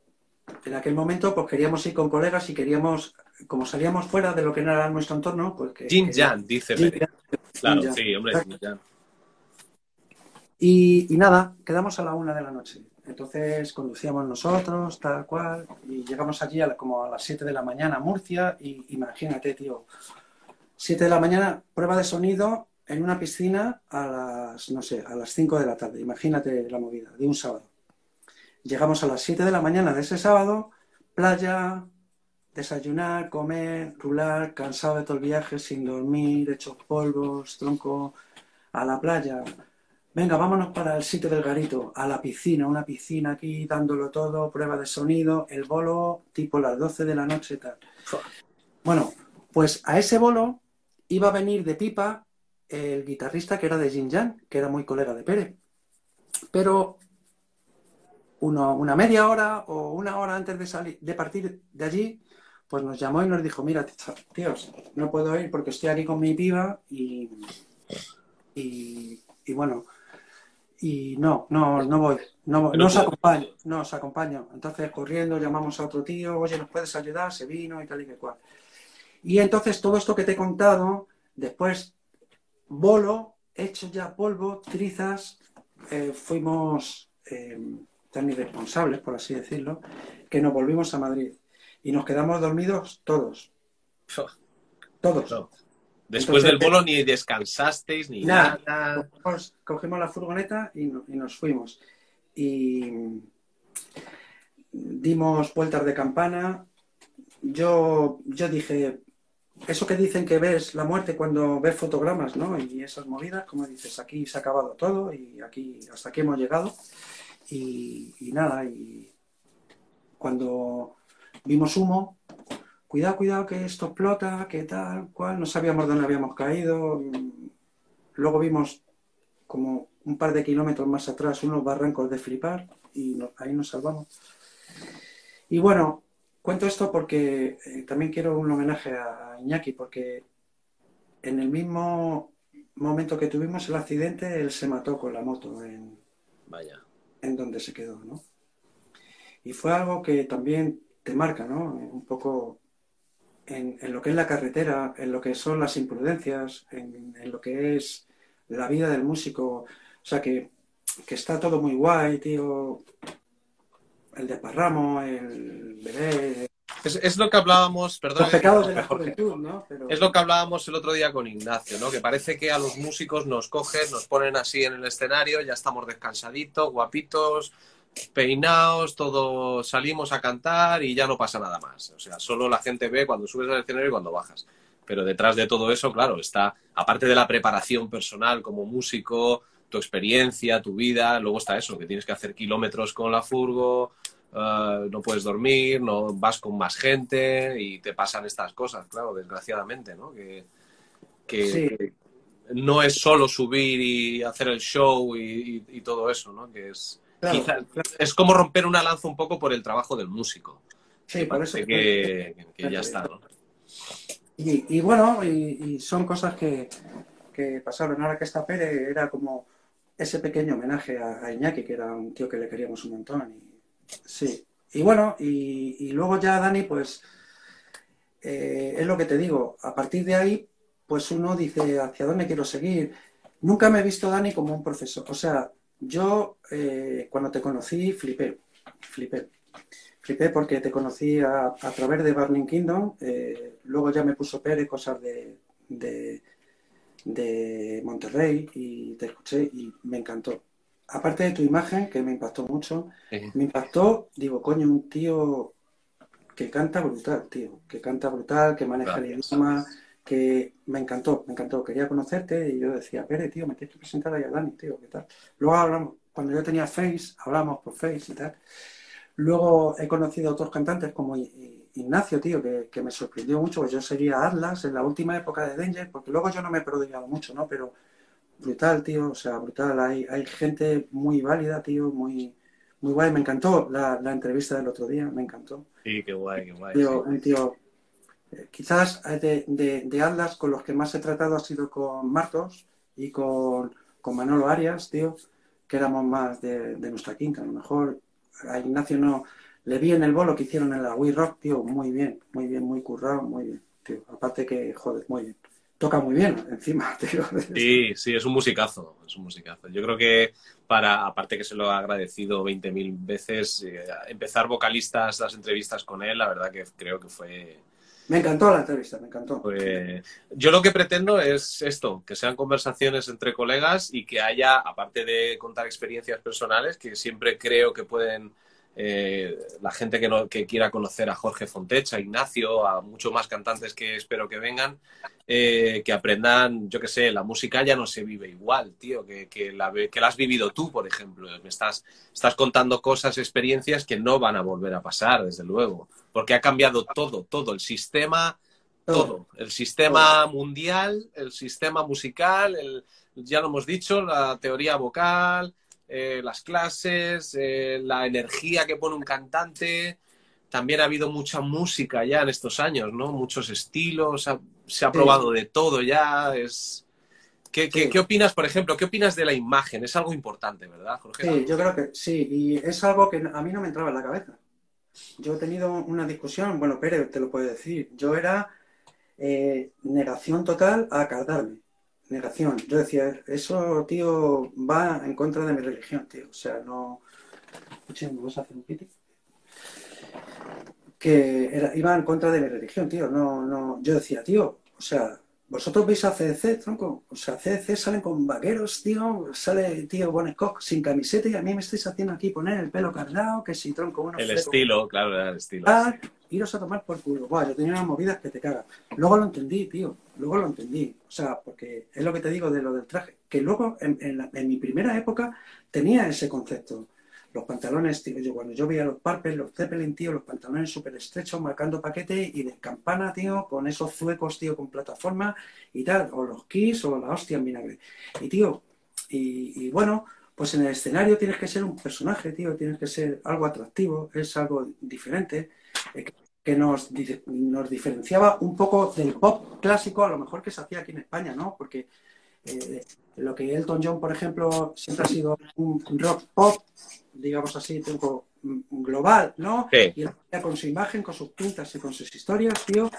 en aquel momento pues queríamos ir con colegas y queríamos, como salíamos fuera de lo que era nuestro entorno, pues que... Jin Jan, dice Jin Bere. Jan. Claro, Jin sí, hombre, Jin Jan. Y, y nada, quedamos a la una de la noche. Entonces conducíamos nosotros, tal cual, y llegamos allí a la- como a las 7 de la mañana a Murcia, y imagínate, tío, 7 de la mañana, prueba de sonido en una piscina a las, no sé, a las 5 de la tarde. Imagínate la movida, de un sábado. Llegamos a las 7 de la mañana de ese sábado, playa, desayunar, comer, rular, cansado de todo el viaje, sin dormir, hechos polvos, tronco, a la playa. Venga, vámonos para el sitio del garito, a la piscina, una piscina aquí, dándolo todo, prueba de sonido, el bolo tipo las 12 de la noche, tal. Bueno, pues a ese bolo iba a venir de pipa el guitarrista que era de Jin Jan, que era muy colega de Pérez. Pero uno- una media hora o una hora antes de salir, de partir de allí, pues nos llamó y nos dijo, mira, tíos, no puedo ir porque estoy aquí con mi piba y, y, y bueno, y no, no, no voy, no, no os acompaño, no os acompaño. Entonces corriendo llamamos a otro tío, oye, ¿nos puedes ayudar? Se vino y tal y que cual. Y entonces todo esto que te he contado, después bolo, hecho ya polvo, trizas, eh, fuimos eh, tan irresponsables, por así decirlo, que nos volvimos a Madrid y nos quedamos dormidos todos, todos. No. Después Entonces- del bolo ni descansasteis ni Nada. nada. Cogimos, cogimos la furgoneta y, no- y nos fuimos. Y dimos vueltas de campana. Yo, yo dije, eso que dicen que ves la muerte cuando ves fotogramas, ¿no? Y esas movidas, como dices, aquí se ha acabado todo y aquí hasta aquí hemos llegado. Y, nada, y cuando vimos humo, cuidado, cuidado que esto explota, que tal, cual, no sabíamos dónde habíamos caído. Luego vimos como un par de kilómetros más atrás unos barrancos de flipar y ahí nos salvamos. Y bueno, cuento esto porque eh, también quiero un homenaje a Iñaki, porque en el mismo momento que tuvimos el accidente, él se mató con la moto en, Vaya. En donde se quedó, ¿no? Y fue algo que también te marca, ¿no? Un poco en, lo que es la carretera, en lo que son las imprudencias, en, en lo que es la vida del músico. O sea, que, que está todo muy guay, tío. El desparramo, el beber, Es, es lo que hablábamos, perdón. los pecados de la Jorge. juventud, ¿no? Pero... Es lo que hablábamos el otro día con Ignacio, ¿no? Que parece que a los músicos nos cogen, nos ponen así en el escenario, ya estamos descansaditos, guapitos, peinados, todos salimos a cantar y ya no pasa nada más. O sea, solo la gente ve cuando subes al escenario y cuando bajas. Pero detrás de todo eso, claro, está, aparte de la preparación personal como músico, tu experiencia, tu vida, luego está eso, que tienes que hacer kilómetros con la furgo, eh, no puedes dormir, no vas con más gente y te pasan estas cosas, claro, desgraciadamente, ¿no? Que, que no es solo subir y hacer el show y, todo eso, ¿no? Que es, es como romper una lanza un poco por el trabajo del músico. Sí, parece que, ya está, ¿no? Y, bueno, y, son cosas que, pasaron. Ahora que está Pérez, era como ese pequeño homenaje a, Iñaki, que era un tío que le queríamos un montón. Y, sí. Y bueno, y, luego ya Dani, pues eh, es lo que te digo. A partir de ahí, pues uno dice, ¿hacia dónde quiero seguir? Nunca me he visto, Dani, como un profesor. O sea, yo eh, cuando te conocí, flipé, flipé. Flipé porque te conocí a, través de Burning Kingdom, eh, luego ya me puso Pérez cosas de, de, Monterrey y te escuché y me encantó. Aparte de tu imagen, que me impactó mucho, me impactó, digo, coño, un tío que canta brutal, tío, que canta brutal, que maneja el idioma, que me encantó, me encantó. Quería conocerte y yo decía, Pérez, tío, me tienes que presentar a Dani, tío, ¿qué tal? Luego hablamos, cuando yo tenía Face, hablamos por Face y tal. Luego he conocido a otros cantantes como Ignacio, tío, que, me sorprendió mucho, pues yo seguía Atlas en la última época de Danger, porque luego yo no me he prodigado mucho, ¿no? Pero brutal, tío, o sea, brutal. Hay, hay gente muy válida, tío, muy, muy guay. Me encantó la, entrevista del otro día, me encantó. Sí, qué guay, qué guay. Tío, Un tío quizás de, de, Atlas con los que más he tratado ha sido con Martos y con, Manolo Arias, tío, que éramos más de, nuestra quinta. A lo mejor a Ignacio no le vi en el bolo que hicieron en la Wii Rock, tío, muy bien, muy bien, muy currado, muy bien, tío. Aparte que, joder, muy bien. Toca muy bien, encima, tío. Sí, sí, es un musicazo, es un musicazo. Yo creo que para, aparte que se lo ha agradecido 20.000 veces, eh, empezar vocalistas, las entrevistas con él, la verdad que creo que fue me encantó la entrevista, me encantó. Pues, yo lo que pretendo es esto, que sean conversaciones entre colegas y que haya, aparte de contar experiencias personales, que siempre creo que pueden eh, la gente que, no, que quiera conocer a Jorge Fontecha, a Ignacio, a muchos más cantantes que espero que vengan, eh, que aprendan, yo qué sé, la música ya no se vive igual, tío, que, que, la, que la has vivido tú, por ejemplo. Me estás, estás contando cosas, experiencias que no van a volver a pasar, desde luego, porque ha cambiado todo, todo, el sistema, todo, el sistema mundial, el sistema musical, el, ya lo hemos dicho, la teoría vocal, eh, las clases, eh, la energía que pone un cantante. También ha habido mucha música ya en estos años, ¿no? Muchos estilos, se ha probado de todo ya. Es... ¿Qué, qué, opinas, por ejemplo? ¿Qué opinas de la imagen? Es algo importante, ¿verdad, Jorge? Sí, yo creo que sí, y es algo que a mí no me entraba en la cabeza. Yo he tenido una discusión, bueno, Pérez te lo puede decir, yo era eh, negación total a cardarme negación. Yo decía, eso, tío, va en contra de mi religión, tío. O sea, no. Escuchen, ¿me vas a hacer un piti? Que era, iba en contra de mi religión, tío. No, no. Yo decía, tío, o sea, vosotros veis a CDC, tronco. O sea, CDC salen con vaqueros, tío. Sale, tío, Bonecock sin camiseta y a mí me estáis haciendo aquí poner el pelo cargado, que si tronco, bueno. El estilo, claro, el estilo. Ah, iros a tomar por culo. Buah, yo tenía unas movidas que te cagas. Luego lo entendí, tío. Luego lo entendí. O sea, porque es lo que te digo de lo del traje. Que luego, en, en, mi primera época, tenía ese concepto. Los pantalones, tío, yo cuando yo veía los Parpes, los Zeppelin, tío, los pantalones súper estrechos, marcando paquete y de campana, tío, con esos zuecos, tío, con plataforma y tal, o los Kiss o la hostia en vinagre. Y, tío, y, y bueno, pues en el escenario tienes que ser un personaje, tío, tienes que ser algo atractivo, es algo diferente que nos, nos diferenciaba un poco del pop clásico, a lo mejor que se hacía aquí en España, ¿no? Porque eh, lo que Elton John, por ejemplo, siempre ha sido un rock pop, digamos así, tengo global, ¿no? Y con su imagen, con sus pintas y con sus historias, tío,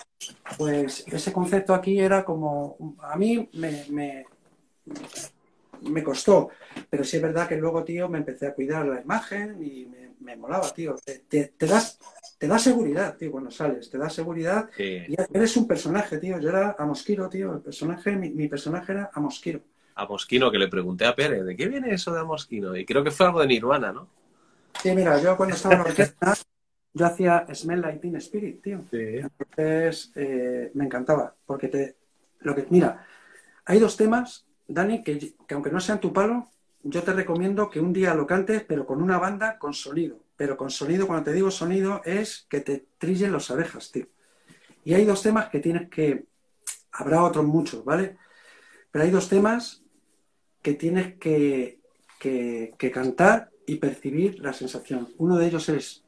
pues ese concepto aquí era como, a mí me, me, me costó, pero sí es verdad que luego, tío, me empecé a cuidar la imagen y me, me molaba, tío. Te, te, das te da seguridad, tío, cuando sales, te da seguridad. Y eres un personaje, tío. Yo era a Mosquiro, tío. El personaje, mi, personaje era a Mosquiro. A Mosquino, que le pregunté a Pérez, ¿de qué viene eso de a Mosquino? Y creo que fue algo de Nirvana, ¿no? Sí, mira, yo cuando estaba en la orquesta, yo hacía Smell Like Teen Spirit, tío. Sí. Entonces, eh, me encantaba, porque te... Lo que, mira, hay dos temas, Dani, que, que aunque no sean tu palo, yo te recomiendo que un día lo cantes, pero con una banda con sonido. Pero con sonido, cuando te digo sonido, es que te trillen las abejas, tío. Y hay dos temas que tienes que... Habrá otros muchos, ¿vale? Pero hay dos temas que tienes que, que, que cantar y percibir la sensación. Uno de ellos es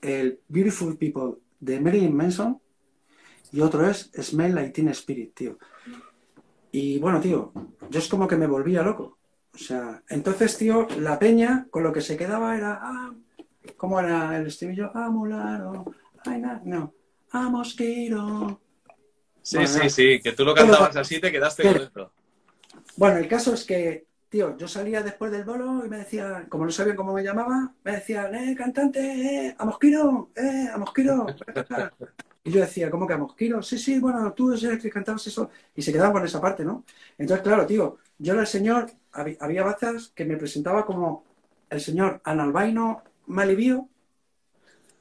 el Beautiful People de Marilyn Manson y otro es Smell Like Teen Spirit, tío. Y bueno, tío, yo es como que me volvía loco. O sea, entonces, tío, la peña con lo que se quedaba era, ah, ¿cómo era el estribillo? Ah, mularo, ay, na- no, mosquito. Sí, Bueno, sí, sí, que tú lo cantabas así y te quedaste con esto. Bueno, el caso es que, tío, yo salía después del bolo y me decían, como no sabían cómo me llamaba, me decían, eh, cantante, eh, a eh, a. Y yo decía, ¿cómo que a Mosquiro? Sí, sí, bueno, tú eres el que cantabas eso. Y se quedaban con esa parte, ¿no? Entonces, claro, tío, yo era el señor, había, había bazas que me presentaba como el señor analbaino malibío,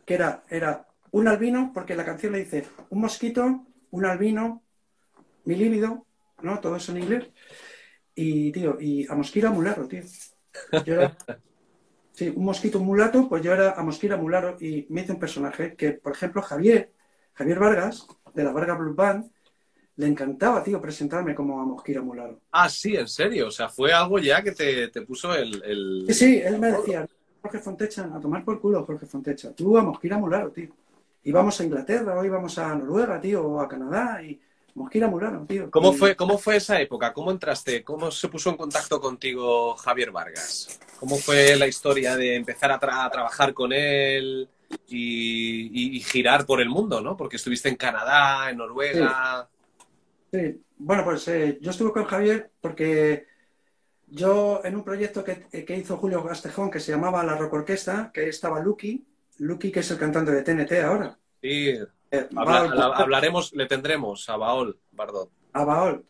que era, era un albino, porque la canción le dice un mosquito, un albino, mi líbido, ¿no? Todo eso en inglés. Y, tío, y a Mosquira Mularo, tío. Yo era, sí, un mosquito mulato, pues yo era a Mosquira Mularo y me hice un personaje que, por ejemplo, Javier, Javier Vargas, de la Vargas Blue Band, le encantaba, tío, presentarme como a Mosquira Mularo. Ah, sí, en serio. O sea, fue algo ya que te, te puso el, el- Sí, sí, él me decía, Jorge Fontecha, a tomar por culo, Jorge Fontecha. Tú a Mosquira Mularo, tío. Íbamos a Inglaterra, o íbamos a Noruega, tío, o a Canadá, y Mosquira Mularo, tío. ¿Cómo Y- fue, ¿Cómo fue esa época? ¿Cómo entraste? ¿Cómo se puso en contacto contigo Javier Vargas? ¿Cómo fue la historia de empezar a, tra- a trabajar con él y, y- y girar por el mundo, ¿no? Porque estuviste en Canadá, en Noruega. Sí, bueno, pues eh, yo estuve con Javier porque yo en un proyecto que, que hizo Julio Gastejón que se llamaba La Rock Orquesta, que estaba Lucky, Lucky que es el cantante de TNT ahora. Sí, Eh, habla- Baol- habla- hablaremos, le tendremos a Baol Bardot. a Baol.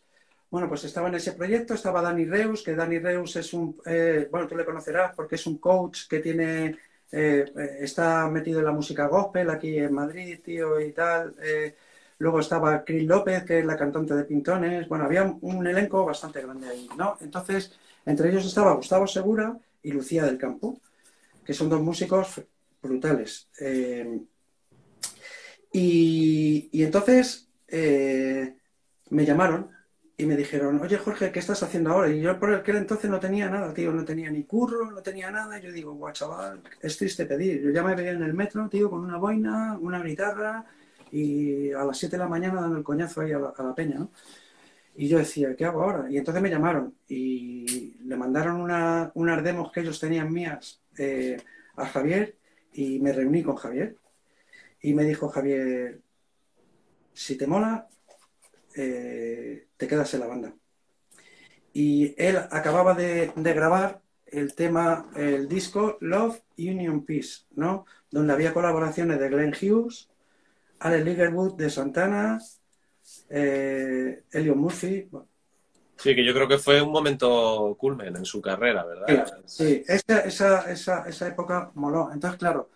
Bueno, pues estaba en ese proyecto, estaba Dani Reus, que Dani Reus es un, eh, bueno, tú le conocerás porque es un coach que tiene, eh, eh, está metido en la música gospel aquí en Madrid, tío, y tal. Eh, luego estaba Chris López, que es la cantante de Pintones. Bueno, había un, un elenco bastante grande ahí, ¿no? Entonces, entre ellos estaba Gustavo Segura y Lucía del Campo, que son dos músicos brutales. Eh, y, entonces eh, me llamaron y me dijeron, oye Jorge, ¿qué estás haciendo ahora? Y yo por aquel entonces no tenía nada, tío, no tenía ni curro, no tenía nada. Y yo digo, guau, chaval, es triste pedir. Yo ya me veía en el metro, tío, con una boina, una guitarra y a las 7 de la mañana dando el coñazo ahí a la, a la peña, ¿no? Y yo decía, ¿qué hago ahora? Y entonces me llamaron y le mandaron una, unas demos que ellos tenían mías eh, a Javier y me reuní con Javier. Y me dijo Javier, si te mola, eh, te quedas en la banda. Y él acababa de, de grabar el tema, el disco Love Union Peace, ¿no? Donde había colaboraciones de Glenn Hughes, Alex Ligerwood de Santana, eh, Elliot Murphy. Bueno, Sí, que yo creo que fue un momento culmen en su carrera, ¿verdad? Sí, esa, esa, esa, esa época moló. Entonces, claro,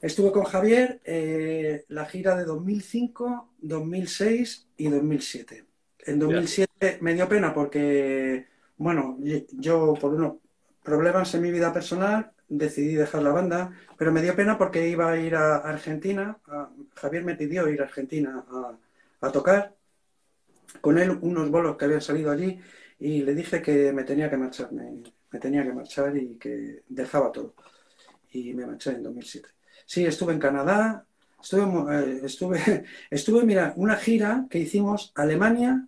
estuve con Javier eh, la gira de 2005, 2006 y 2007. En 2007 me dio pena porque, bueno, yo por unos problemas en mi vida personal decidí dejar la banda, pero me dio pena porque iba a ir a Argentina. A, Javier me pidió ir a Argentina a, a tocar con él unos bolos que habían salido allí y le dije que me tenía que marchar, me, tenía que marchar y que dejaba todo. Y me marché en 2007. Sí, estuve en Canadá, estuve, eh, estuve, estuve, mira, una gira que hicimos Alemania,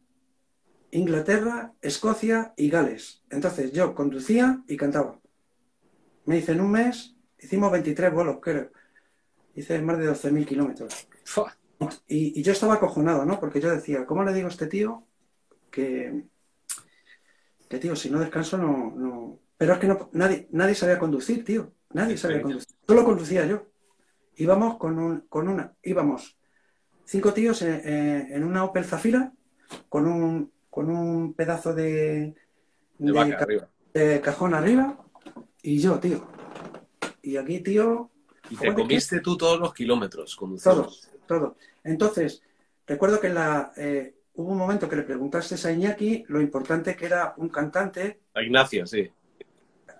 Inglaterra, Escocia y Gales. Entonces yo conducía y cantaba. Me hice en un mes, hicimos 23 vuelos, creo. Hice más de 12.000 kilómetros. Y, y, yo estaba acojonado, ¿no? Porque yo decía, ¿cómo le digo a este tío que, que tío, si no descanso no... no... Pero es que no, nadie, nadie sabía conducir, tío. Nadie sabía conducir. Solo conducía yo. Íbamos con, un, con una... Íbamos cinco tíos en, en una Opel Zafira con un, con un pedazo de... De, de, vaca, arriba. de cajón arriba y yo, tío. y aquí, tío... Y te comiste tú todos los kilómetros conduciendo. Todos, todos. Entonces, recuerdo que la, eh, hubo un momento que le preguntaste a Iñaki lo importante que era un cantante. A Ignacio, sí.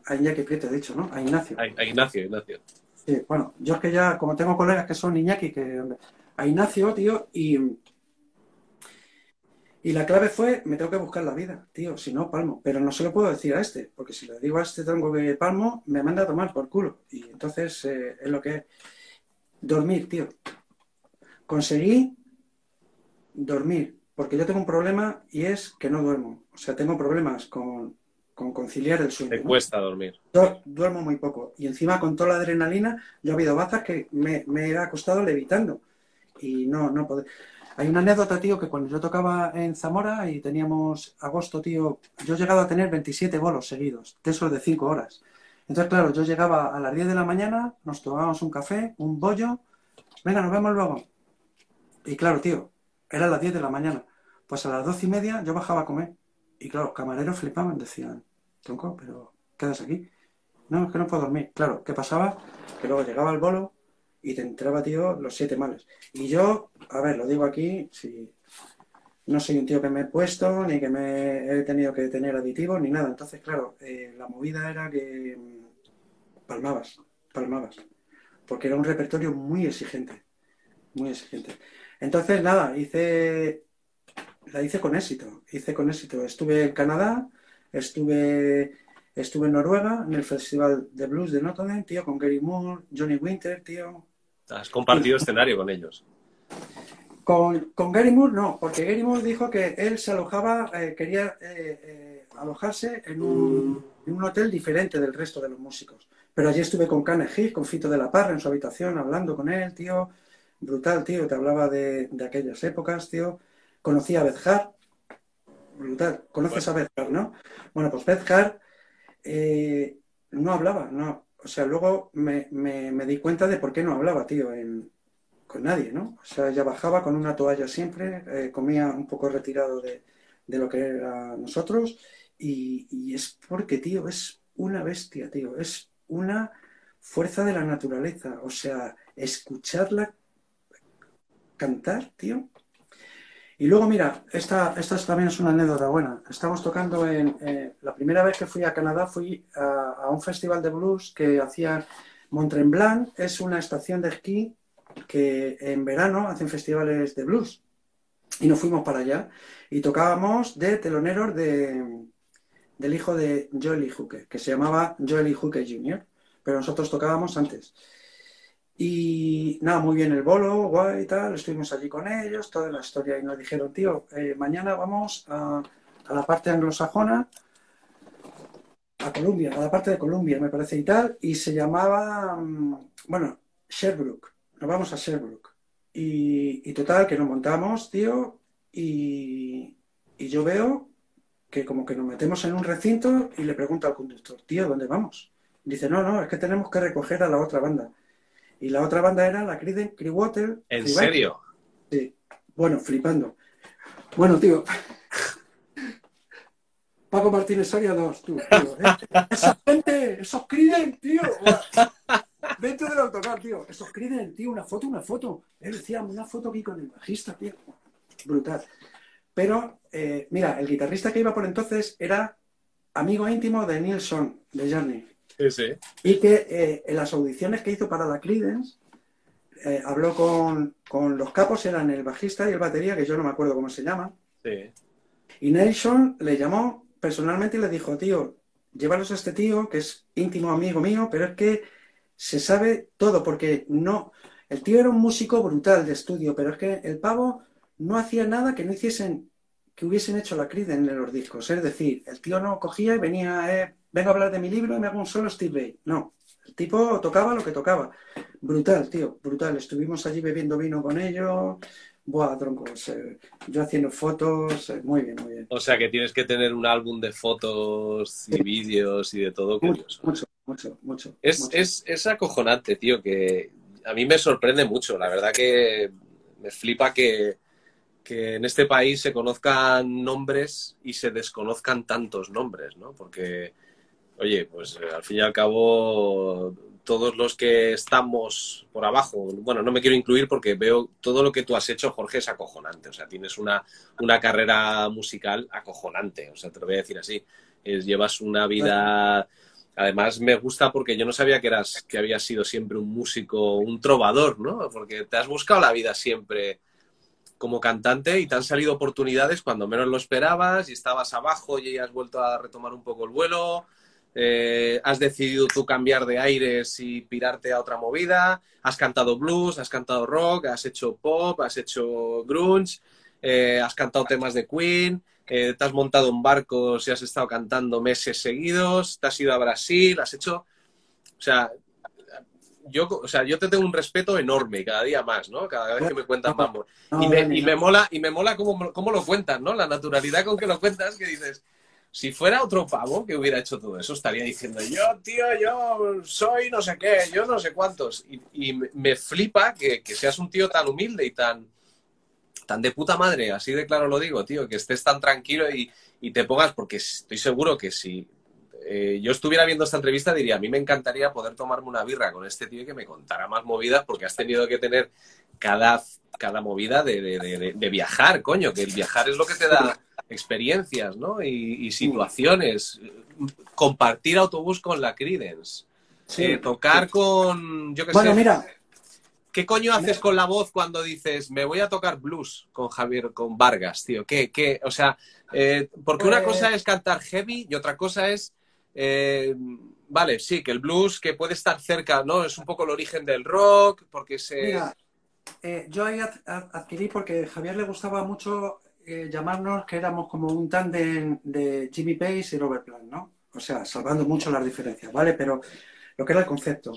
A Iñaki Prieto, he dicho, ¿no? A Ignacio. A, Ignacio, Ignacio. Sí, bueno, yo es que ya, como tengo colegas que son Iñaki, que a Ignacio, tío, y, y la clave fue, me tengo que buscar la vida, tío, si no, palmo. Pero no se lo puedo decir a este, porque si le digo a este tronco que palmo, me manda a tomar por culo. Y entonces eh, es lo que es. Dormir, tío. Conseguí dormir, porque yo tengo un problema y es que no duermo. O sea, tengo problemas con, conciliar el sueño. Te cuesta dormir. Duermo muy poco. Y encima con toda la adrenalina, yo he habido bazas que me, me he acostado levitando. Y no, no puedo. Hay una anécdota, tío, que cuando yo tocaba en Zamora y teníamos agosto, tío, yo he llegado a tener 27 bolos seguidos, de esos de 5 horas. Entonces, claro, yo llegaba a las 10 de la mañana, nos tomábamos un café, un bollo, venga, nos vemos luego. Y claro, tío, era las 10 de la mañana. Pues a las 12 y media yo bajaba a comer. Y claro, camareros flipaban, decían, tronco, pero quedas aquí. No, es que no puedo dormir. Claro, ¿qué pasaba? Que luego llegaba el bolo, y te entraba, tío, los siete males. Y yo, a ver, lo digo aquí, si no soy un tío que me he puesto, ni que me he tenido que tener aditivos, ni nada. Entonces, claro, eh, la movida era que mm, palmabas, palmabas, porque era un repertorio muy exigente, muy exigente. Entonces, nada, hice, la hice con éxito, hice con éxito. Estuve en Canadá, estuve Estuve en Noruega, en el Festival de Blues de Notre tío, con Gary Moore, Johnny Winter, tío. ¿Has compartido escenario con ellos? Con, Gary Moore no, porque Gary Moore dijo que él se alojaba, eh, quería eh, eh, alojarse en un, hotel diferente del resto de los músicos. Pero allí estuve con Kane Hill, con Fito de la Parra en su habitación, hablando con él, tío. Brutal, tío, te hablaba de, aquellas épocas, tío. Conocí a Beth Hart. Brutal. ¿Conoces a Beth Hart, no? Bueno, pues Beth Hart eh, no hablaba, no. O sea, luego me, di cuenta de por qué no hablaba, tío, con nadie, ¿no? O sea, ella bajaba con una toalla siempre, eh, comía un poco retirado de, lo que era nosotros, y, es porque, tío, es una bestia, tío, es una fuerza de la naturaleza. O sea, escucharla cantar, tío, y luego, mira, esta, esta también es una anécdota buena. Estamos tocando en... Eh, la primera vez que fui a Canadá fui a, un festival de blues que hacía Mont Tremblant. Es una estación de esquí que en verano hacen festivales de blues. Y nos fuimos para allá. Y tocábamos de teloneros de, del hijo de Joey Hooker, que se llamaba Joey Hooker Jr., pero nosotros tocábamos antes. Y nada, muy bien el bolo, guay y tal, estuvimos allí con ellos, toda la historia y nos dijeron, tío, eh, mañana vamos a, la parte anglosajona, a Colombia, a la parte de Colombia, me parece y tal, y se llamaba, mm, bueno, Sherbrooke, nos vamos a Sherbrooke. Y, total, que nos montamos, tío, y, y yo veo que como que nos metemos en un recinto y le pregunto al conductor, tío, ¿dónde vamos? Dice, no, no, es que tenemos que recoger a la otra banda. Y la otra banda era la Creedence Clearwater. ¿En serio? Sí. Bueno, flipando. Bueno, tío. Paco Martínez Soria 2, tú, tío. ¿eh? Esa gente, esos Creedence, tío. Dentro del autocar, tío. Esos Creedence, tío, una foto, una foto. Él decía, una foto aquí con el bajista, tío. Brutal. Pero, eh, mira, el guitarrista que iba por entonces era amigo íntimo de Nilsson, de Journey. Y que eh, en las audiciones que hizo para la Creedence, eh, habló con, los capos, eran el bajista y el batería, que yo no me acuerdo cómo se llama. Y Nelson le llamó personalmente y le dijo, tío, llévalos a este tío, que es íntimo amigo mío, pero es que se sabe todo, porque no... El tío era un músico brutal de estudio, pero es que el pavo no hacía nada que no hiciesen, que hubiesen hecho la Creedence en los discos. Es decir, el tío no cogía y venía, eh, vengo a hablar de mi libro y me hago un solo Steve Bay. No, el tipo tocaba lo que tocaba. Brutal, tío, brutal. Estuvimos allí bebiendo vino con ellos. Buah, troncos. Eh, yo haciendo fotos. Eh, muy bien, muy bien. O sea que tienes que tener un álbum de fotos y vídeos y de todo. Mucho, mucho, mucho, mucho, es, Es, es acojonante, tío, que a mí me sorprende mucho. La verdad que me flipa que, que en este país se conozcan nombres y se desconozcan tantos nombres, ¿no? Porque oye, pues eh, al fin y al cabo todos los que estamos por abajo, bueno, no me quiero incluir porque veo todo lo que tú has hecho, Jorge, es acojonante. O sea, tienes una, una carrera musical acojonante, o sea, te lo voy a decir así. Llevas una vida... Además, me gusta porque yo no sabía que eras, que habías sido siempre un músico, un trovador, ¿no? Porque te has buscado la vida siempre como cantante y te han salido oportunidades cuando menos lo esperabas y estabas abajo y has vuelto a retomar un poco el vuelo. Eh, has decidido tú cambiar de aires y pirarte a otra movida. Has cantado blues, has cantado rock, has hecho pop, has hecho grunge, eh, has cantado temas de Queen, eh, te has montado en barcos y has estado cantando meses seguidos, te has ido a Brasil, has hecho... O sea, yo, o sea, yo te tengo un respeto enorme cada día más, ¿no? Cada vez que me cuentas mambo. Y me, y me mola, y me mola cómo, cómo, lo cuentas, ¿no? La naturalidad con que lo cuentas, que dices, si fuera otro pavo que hubiera hecho todo eso, estaría diciendo, yo, tío, yo soy no sé qué, yo no sé cuántos. Y, me flipa que, que, seas un tío tan humilde y tan, tan de puta madre, así de claro lo digo, tío, que estés tan tranquilo y, y te pongas, porque estoy seguro que si eh, yo estuviera viendo esta entrevista diría, a mí me encantaría poder tomarme una birra con este tío y que me contara más movidas porque has tenido que tener cada, cada movida de, de, de, viajar, coño, que el viajar es lo que te da experiencias, ¿no? Y, situaciones. Compartir autobús con la Credence. Eh, tocar con, yo qué bueno, mira. ¿Qué coño haces con la voz cuando dices, me voy a tocar blues con Javier, con Vargas, tío? ¿Qué, qué? O sea, eh, porque una pues cosa es cantar heavy y otra cosa es eh, vale, sí, que el blues que puede estar cerca, ¿no? Es un poco el origen del rock, porque se... Eh, yo ahí adquirí porque a Javier le gustaba mucho eh, llamarnos que éramos como un tándem de Jimmy Page y Robert Plant, ¿no? O sea, salvando mucho las diferencias, ¿vale? Pero lo que era el concepto.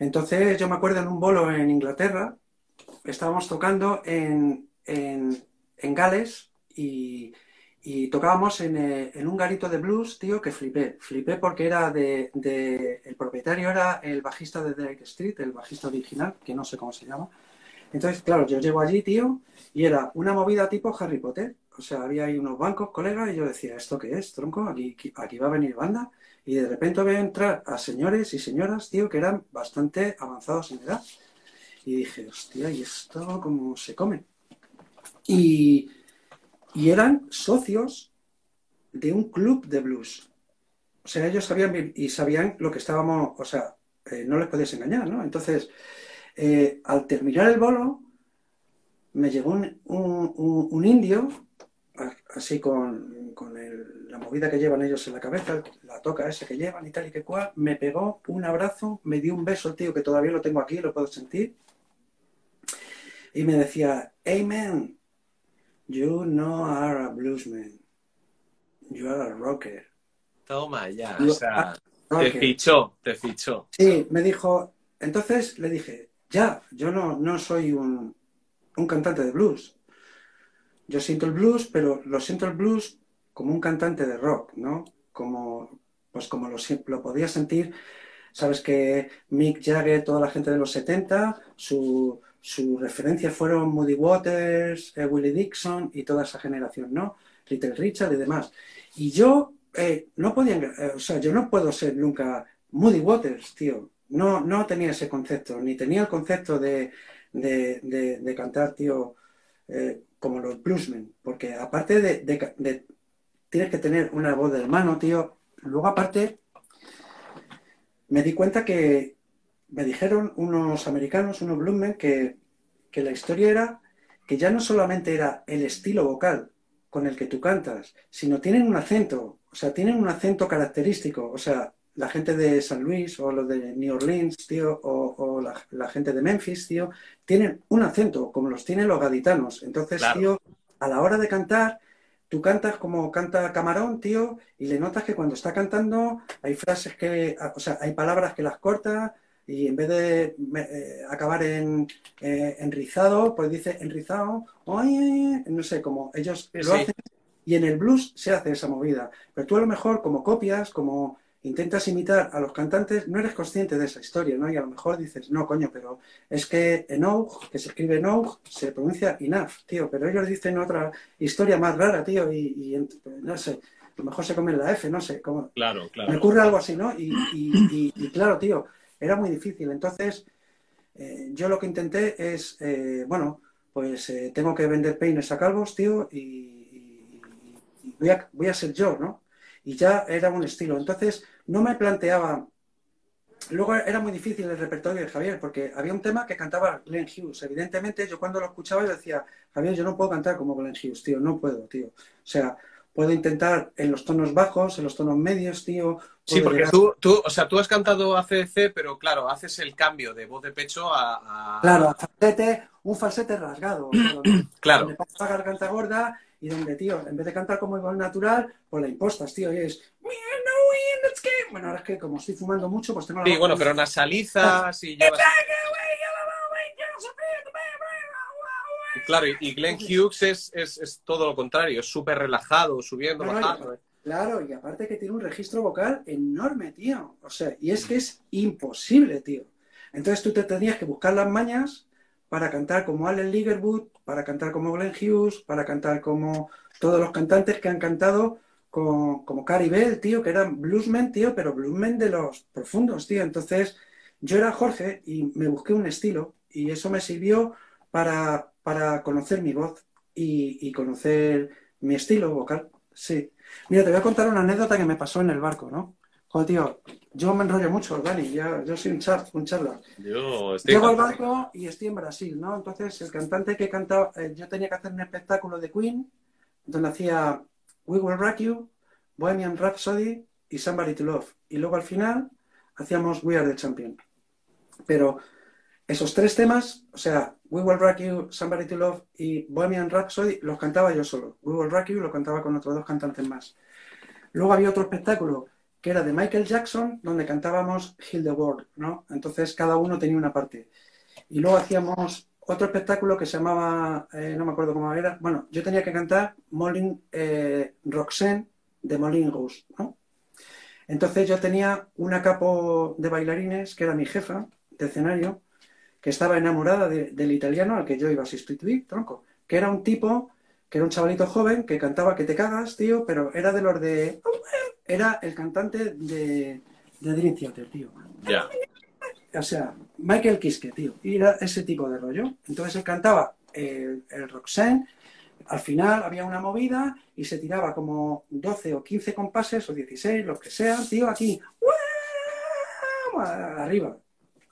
Entonces yo me acuerdo en un bolo en Inglaterra, estábamos tocando en, en, en Gales y y tocábamos eh, en, un garito de blues, tío, que flipé. Flipé porque era de, El propietario era el bajista de Drake Street, el bajista original, que no sé cómo se llama. Entonces, claro, yo llego allí, tío, y era una movida tipo Harry Potter. O sea, había ahí unos bancos, colegas, y yo decía, ¿esto qué es, tronco? Aquí, aquí va a venir banda. Y de repente a entrar a señores y señoras, tío, que eran bastante avanzados en edad. Y dije, hostia, ¿y esto cómo se come? Y y eran socios de un club de blues. O sea, ellos sabían y sabían lo que estábamos, o sea, eh, no les podías engañar, ¿no? Entonces, eh, al terminar el bolo, me llegó un, indio, así con, la movida que llevan ellos en la cabeza, la toca ese que llevan y tal y que cual, me pegó un abrazo, me dio un beso, tío, que todavía lo tengo aquí, lo puedo sentir, y me decía, Amen, You know are a bluesman. You are a rocker. Toma ya, o sea, te fichó, te fichó. Sí, me dijo, entonces le dije, ya, yo no, no soy un, un cantante de blues. Yo siento el blues, pero lo siento el blues como un cantante de rock, ¿no? Como, pues como lo, lo podía sentir, sabes que Mick Jagger, toda la gente de los 70, su, sus referencias fueron Moody Waters, eh, Willie Dixon y toda esa generación, ¿no? Little Richard y demás. Y yo eh, no podía, eh, o sea, yo no puedo ser nunca Moody Waters, tío. No, no tenía ese concepto, ni tenía el concepto de, de, cantar, tío, como los bluesmen, porque aparte de, tienes que tener una voz de hermano, tío. Luego aparte me di cuenta que, me dijeron unos americanos, unos bluesmen, que, que la historia era que ya no solamente era el estilo vocal con el que tú cantas, sino tienen un acento, o sea, tienen un acento característico, o sea, la gente de San Luis o los de New Orleans, tío, o, la, gente de Memphis, tío, tienen un acento, como los tienen los gaditanos. Entonces, tío, a la hora de cantar, tú cantas como canta Camarón, tío, y le notas que cuando está cantando hay frases que, o sea, hay palabras que las corta, y en vez de eh, acabar en, eh, rizado, pues dice enrizado, oye, no sé, como ellos lo hacen. Y en el blues se hace esa movida. Pero tú a lo mejor, como copias, como intentas imitar a los cantantes, no eres consciente de esa historia, ¿no? Y a lo mejor dices, no, coño, pero es que Enough, que se escribe Enough, se pronuncia Enough, tío, pero ellos dicen otra historia más rara, tío, y, no sé, a lo mejor se comen la F, no sé, como... Claro, claro. Me ocurre algo así, ¿no? y claro, tío, era muy difícil. Entonces, eh, yo lo que intenté es, eh, bueno, pues eh, tengo que vender peines a calvos, tío, y, voy, a, voy a ser yo, ¿no? Y ya era un estilo. Entonces, no me planteaba Luego era muy difícil el repertorio de Javier, porque había un tema que cantaba Glenn Hughes. Evidentemente, yo cuando lo escuchaba, yo decía, Javier, yo no puedo cantar como Glenn Hughes, tío, no puedo, tío. O sea, puedo intentar en los tonos bajos, en los tonos medios, tío. Sí, porque tú, tú, o sea, tú has cantado ACDC, pero claro, haces el cambio de voz de pecho a... Claro, a falsete, un falsete rasgado. claro. Donde pasa la garganta gorda y donde, tío, en vez de cantar como igual natural, pues la impostas, tío, y es... Bueno, ahora es que como estoy fumando mucho, pues tengo la Sí, bueno, pero nasalizas y llevas... Claro, y Glenn Hughes es, es, todo lo contrario, es súper relajado, subiendo, bajando. Claro, y aparte que tiene un registro vocal enorme, tío. O sea, y es que es imposible, tío. Entonces tú te tenías que buscar las mañas para cantar como Allen Ligerwood, para cantar como Glenn Hughes, para cantar como todos los cantantes que han cantado como, como Cary tío, que eran bluesmen, tío, pero bluesmen de los profundos, tío. Entonces yo era Jorge y me busqué un estilo y eso me sirvió para, para conocer mi voz y, conocer mi estilo vocal. Sí. Mira, te voy a contar una anécdota que me pasó en el barco, ¿no? Joder, tío, yo me enrollo mucho, Dani, yo soy un, char, un charla. Yo Llego al barco y estoy en Brasil, ¿no? Entonces, el cantante que cantaba, eh, yo tenía que hacer un espectáculo de Queen, donde hacía We Will Rock You, Bohemian Rhapsody y Somebody to Love. Y luego al final hacíamos We Are the Champion. Pero esos tres temas, o sea, We Will Rock You, Somebody to Love y Bohemian Rhapsody, los cantaba yo solo. We Will Rock You lo cantaba con otros dos cantantes más. Luego había otro espectáculo que era de Michael Jackson, donde cantábamos Heal the World, ¿no? Entonces cada uno tenía una parte. Y luego hacíamos otro espectáculo que se llamaba, eh, no me acuerdo cómo era, bueno, yo tenía que cantar Molin eh, de Molin Rouge, ¿no? Entonces yo tenía una capo de bailarines que era mi jefa de escenario, que estaba enamorada del italiano al que yo iba a sustituir, tronco, que era un tipo, que era un chavalito joven, que cantaba que te cagas, tío, pero era de los de... Era el cantante de, de Dream Theater, tío. Ya. O sea, Michael Kiske, tío. Y era ese tipo de rollo. Entonces él cantaba el, el Roxanne, al final había una movida y se tiraba como 12 o 15 compases o 16, los que sean, tío, aquí. Arriba.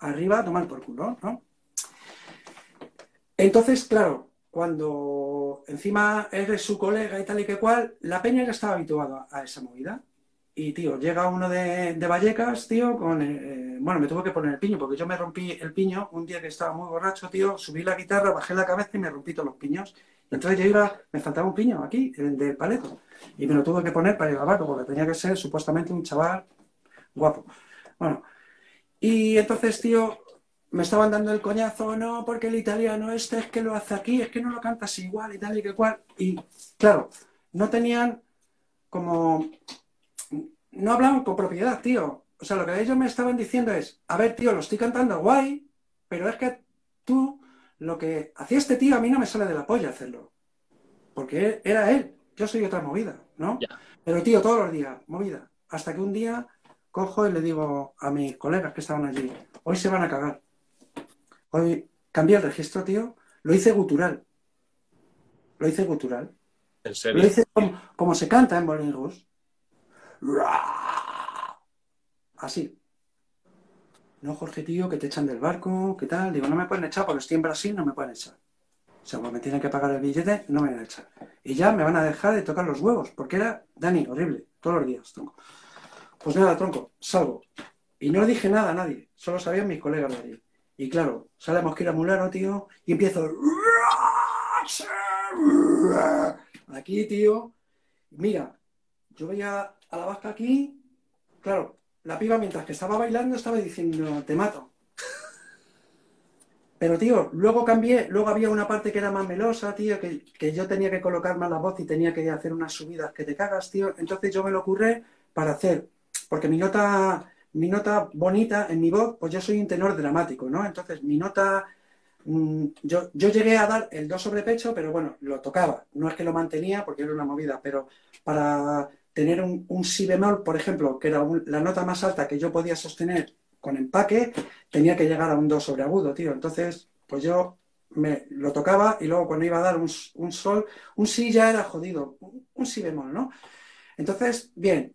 Arriba tomar por culo, ¿no? Entonces, claro, cuando encima eres su colega y tal y que cual, la peña ya estaba habituada a esa movida. Y, tío, llega uno de, Vallecas, tío, con... Eh, bueno, me tuve que poner el piño, porque yo me rompí el piño un día que estaba muy borracho, tío, subí la guitarra, bajé la cabeza y me rompí todos los piños. Entonces yo iba, me faltaba un piño aquí, de paleto, y me lo tuve que poner para ir al porque tenía que ser supuestamente un chaval guapo. Bueno, y entonces, tío, me estaban dando el coñazo, no, porque el italiano este es que lo hace aquí, es que no lo cantas igual y tal y que cual. Y claro, no tenían como no hablaban con propiedad, tío. O sea, lo que ellos me estaban diciendo es, a ver, tío, lo estoy cantando guay, pero es que tú, lo que hacía este tío, a mí no me sale de la polla hacerlo. Porque era él, yo soy otra movida, ¿no? Pero, tío, todos los días, movida. Hasta que un día cojo y le digo a mis colegas que estaban allí, hoy se van a cagar. Hoy cambié el registro, tío, lo hice gutural. Lo hice gutural. ¿En serio? Lo hice como, se canta en Bolingus. Así. No, Jorge, tío, que te echan del barco, ¿qué tal? Digo, no me pueden echar porque estoy en Brasil, no me pueden echar. O sea, como me tienen que pagar el billete, no me van a echar. Y ya me van a dejar de tocar los huevos, porque era, Dani, horrible, todos los días. Pues nada, tronco, salgo. Y no dije nada a nadie, solo sabían mis colegas de allí. Y claro, sale Mosquera Mulano, tío, y empiezo. Aquí, tío. Mira, yo veía a la vasca aquí, claro, la piba mientras que estaba bailando estaba diciendo, te mato. Pero, tío, luego cambié, luego había una parte que era más melosa, tío, que, yo tenía que colocar más la voz y tenía que hacer unas subidas que te cagas, tío. Entonces yo me lo ocurre para hacer, porque mi nota, mi nota bonita en mi voz, pues yo soy un tenor dramático, ¿no? Entonces mi nota, mm, yo, yo llegué a dar el do sobre pecho, pero bueno, lo tocaba. No es que lo mantenía porque era una movida, pero para tener un, si bemol, por ejemplo, que era la nota más alta que yo podía sostener con empaque, tenía que llegar a un do sobre agudo, tío. Entonces, pues yo me lo tocaba y luego cuando iba a dar un, sol, un si ya era jodido, un, si bemol, ¿no? Entonces, bien.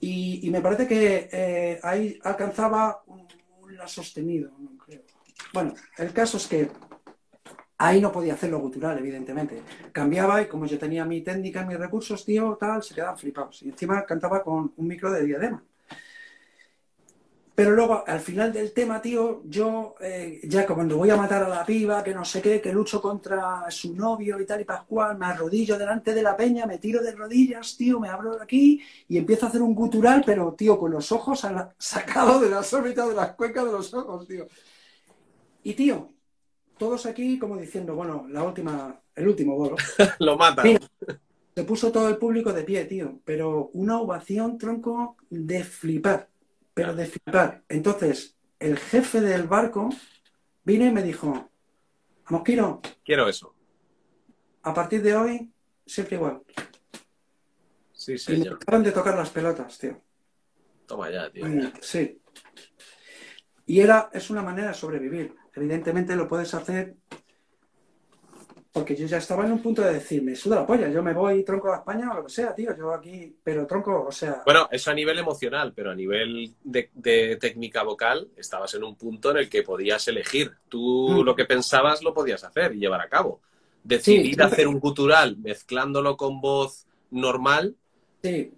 Y, me parece que eh, ahí alcanzaba un, la sostenido, no creo. Bueno, el caso es que ahí no podía hacerlo gutural, evidentemente. Cambiaba y como yo tenía mi técnica, mis recursos, tío, tal, se quedaban flipados. Y encima cantaba con un micro de diadema. Pero luego, al final del tema, tío, yo, eh, ya cuando voy a matar a la piba, que no sé qué, que lucho contra su novio y tal y pascual, me arrodillo delante de la peña, me tiro de rodillas, tío, me abro de aquí y empiezo a hacer un gutural, pero, tío, con los ojos sacados de las órbitas de las cuencas de los ojos, tío. Y, tío, todos aquí como diciendo, bueno, la última, el último bolo. Lo mata. se puso todo el público de pie, tío, pero una ovación, tronco, de flipar pero de flipar. Entonces, el jefe del barco vino y me dijo, Mosquiro. Quiero eso. A partir de hoy, siempre igual. Sí, sí. Y dejaron de tocar las pelotas, tío. Toma ya, tío. Sí. Y era, es una manera de sobrevivir. Evidentemente lo puedes hacer porque yo ya estaba en un punto de decirme, suda la polla, yo me voy tronco a España o lo que sea, tío, yo aquí, pero tronco, o sea... Bueno, eso a nivel emocional, pero a nivel de, técnica vocal, estabas en un punto en el que podías elegir. Tú mm. lo que pensabas lo podías hacer y llevar a cabo. Decidir hacer un gutural mezclándolo con voz normal. Sí,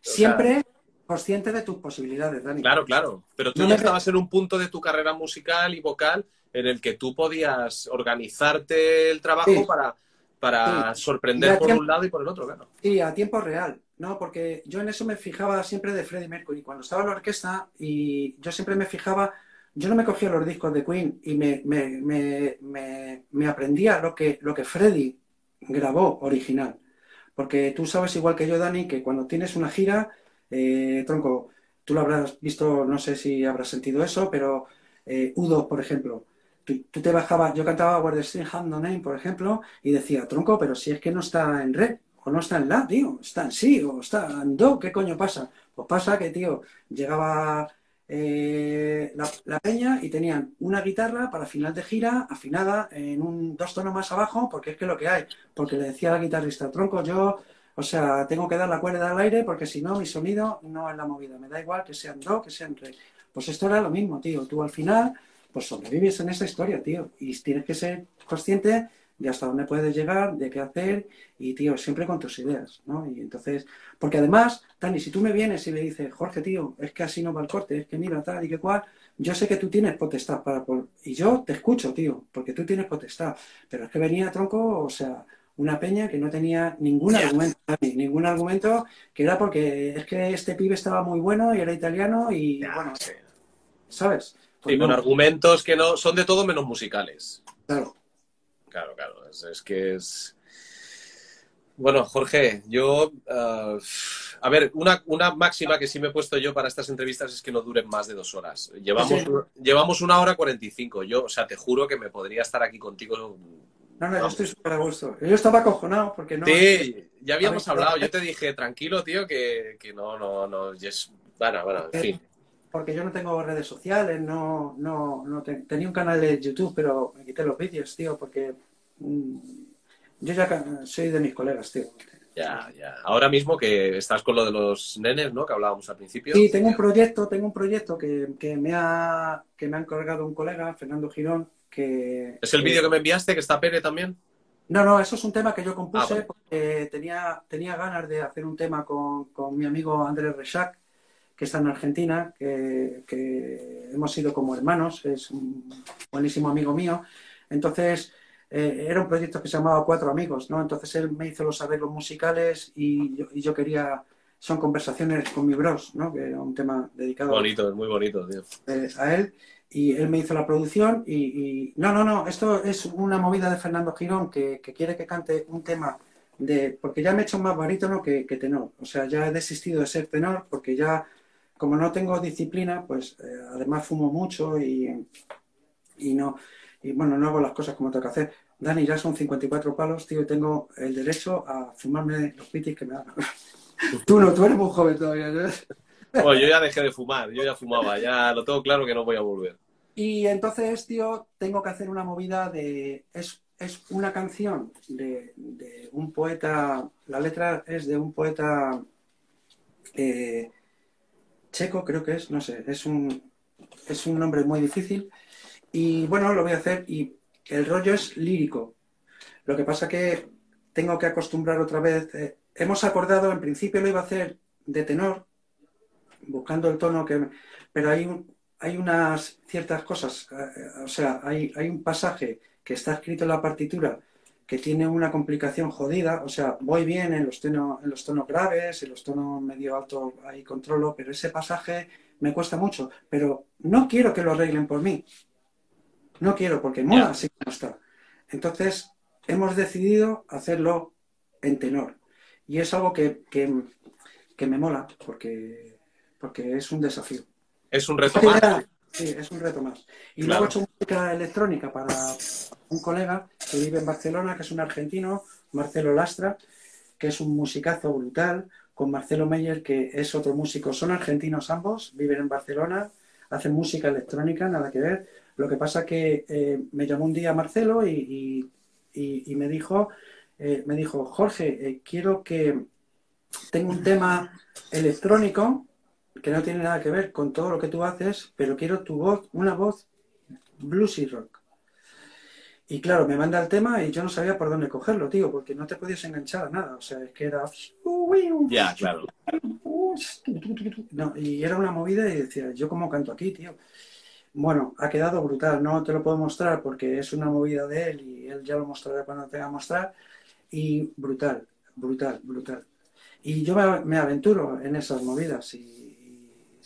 siempre consciente de tus posibilidades, Dani. Claro, claro, pero tú ya estabas en un punto de tu carrera musical y vocal en el que tú podías organizarte el trabajo para, para sorprender por un lado y por el otro, claro. Sí, a tiempo real, ¿no? Porque yo en eso me fijaba siempre de Freddie Mercury. Cuando estaba en la orquesta y yo siempre me fijaba, yo no me cogía los discos de Queen y me, me, me, aprendía lo que, lo que Freddie grabó original. Porque tú sabes igual que yo, Dani, que cuando tienes una gira, eh, tronco, tú lo habrás visto, no sé si habrás sentido eso, pero eh, Udo, por ejemplo, tú, te bajabas, yo cantaba Where the String Hand No Name, por ejemplo, y decía, tronco, pero si es que no está en re, o no está en la, tío, está en sí, o está en do, ¿qué coño pasa? Pues pasa que, tío, llegaba eh, la, peña y tenían una guitarra para final de gira, afinada en un dos tonos más abajo, porque es que lo que hay, porque le decía al guitarrista, tronco, yo, o sea, tengo que dar la cuerda al aire, porque si no, mi sonido no es la movida, me da igual que sean do, que sean re. Pues esto era lo mismo, tío, tú al final pues sobrevives en esa historia, tío. Y tienes que ser consciente de hasta dónde puedes llegar, de qué hacer, y, tío, siempre con tus ideas, ¿no? Y entonces, porque además, Dani, si tú me vienes y le dices, Jorge, tío, es que así no va el corte, es que mira, tal y que cual, yo sé que tú tienes potestad para... Y yo te escucho, tío, porque tú tienes potestad. Pero es que venía, tronco, o sea, una peña que no tenía ningún argumento, ningún argumento, que era porque es que este pibe estaba muy bueno y era italiano y, bueno, ¿sabes? Y con argumentos que no son de todo menos musicales. Claro. Claro, claro. Es, que es. Bueno, Jorge, yo. Ah, a ver, una, una, máxima que sí me he puesto yo para estas entrevistas es que no duren más de dos horas. Llevamos, llevamos una hora cuarenta y cinco. Yo, o sea, te juro que me podría estar aquí contigo. No, no, yo estoy súper a gusto. Yo estaba acojonado porque no. Sí, ya habíamos hablado. Yo te dije, tranquilo, tío, que, que no, no, no. Bueno, bueno, en fin porque yo no tengo redes sociales, no, no, no tenía un canal de YouTube, pero me quité los vídeos, tío, porque mm, yo ya soy de mis colegas, tío. Ya, ya. Ahora mismo que estás con lo de los nenes, ¿no? Que hablábamos al principio. Sí, tengo un proyecto, tengo un proyecto que, que me ha que me ha encargado un colega, Fernando Girón, que... ¿Es el vídeo que me enviaste, que está Pere también? No, no, eso es un tema que yo compuse ah, porque tenía, tenía ganas de hacer un tema con, con mi amigo Andrés Rechac, que está en Argentina, que, hemos sido como hermanos, es un buenísimo amigo mío. Entonces, eh, era un proyecto que se llamaba Cuatro Amigos, ¿no? Entonces él me hizo los arreglos musicales y yo, quería, son conversaciones con mi bros, ¿no? Que era un tema dedicado. Bonito, muy bonito, tío. Eh, a él. Y él me hizo la producción y, No, no, no, esto es una movida de Fernando Girón que, quiere que cante un tema de... Porque ya me he hecho más barítono que, que tenor. O sea, ya he desistido de ser tenor porque ya como no tengo disciplina, pues eh, además fumo mucho y, y, no, y bueno, no hago las cosas como tengo que hacer. Dani, ya son 54 palos, tío, y tengo el derecho a fumarme los pitis que me hagan. tú no, tú eres muy joven todavía, Bueno, yo ya dejé de fumar, yo ya fumaba, ya lo tengo claro que no voy a volver. Y entonces, tío, tengo que hacer una movida de... Es, es una canción de, de un poeta, la letra es de un poeta eh, checo, creo que es, no sé, es un, es un nombre muy difícil. Y bueno, lo voy a hacer y el rollo es lírico. Lo que pasa que tengo que acostumbrar otra vez. eh, hemos acordado, en principio lo iba a hacer de tenor, buscando el tono que... Pero hay, un- hay unas ciertas cosas, eh, o sea, hay, hay un pasaje que está escrito en la partitura que tiene una complicación jodida, o sea, voy bien en los, tonos, en los tonos graves, en los tonos medio altos ahí controlo, pero ese pasaje me cuesta mucho, pero no quiero que lo arreglen por mí, no quiero, porque mola así como está. Entonces, hemos decidido hacerlo en tenor, y es algo que, que, que me mola, porque, porque es un desafío. Es un reto más. Sí, es un reto más. Y Claro. luego he hecho música electrónica para un colega que vive en Barcelona, que es un argentino, Marcelo Lastra, que es un musicazo brutal, con Marcelo Meyer, que es otro músico. Son argentinos ambos, viven en Barcelona, hacen música electrónica, nada que ver. Lo que pasa que eh, me llamó un día Marcelo y, y- y- y me dijo, eh, me dijo, Jorge, eh, quiero que tengo un tema electrónico que no tiene nada que ver con todo lo que tú haces, pero quiero tu voz, una voz bluesy rock. Y claro, me manda el tema y yo no sabía por dónde cogerlo, tío, porque no te podías enganchar a nada. O sea, es que era. Ya, claro. No, y era una movida y decía, ¿yo cómo canto aquí, tío? Bueno, ha quedado brutal. No te lo puedo mostrar porque es una movida de él y él ya lo mostrará cuando tenga que mostrar. Y brutal, brutal, brutal. Y yo me, aventuro en esas movidas y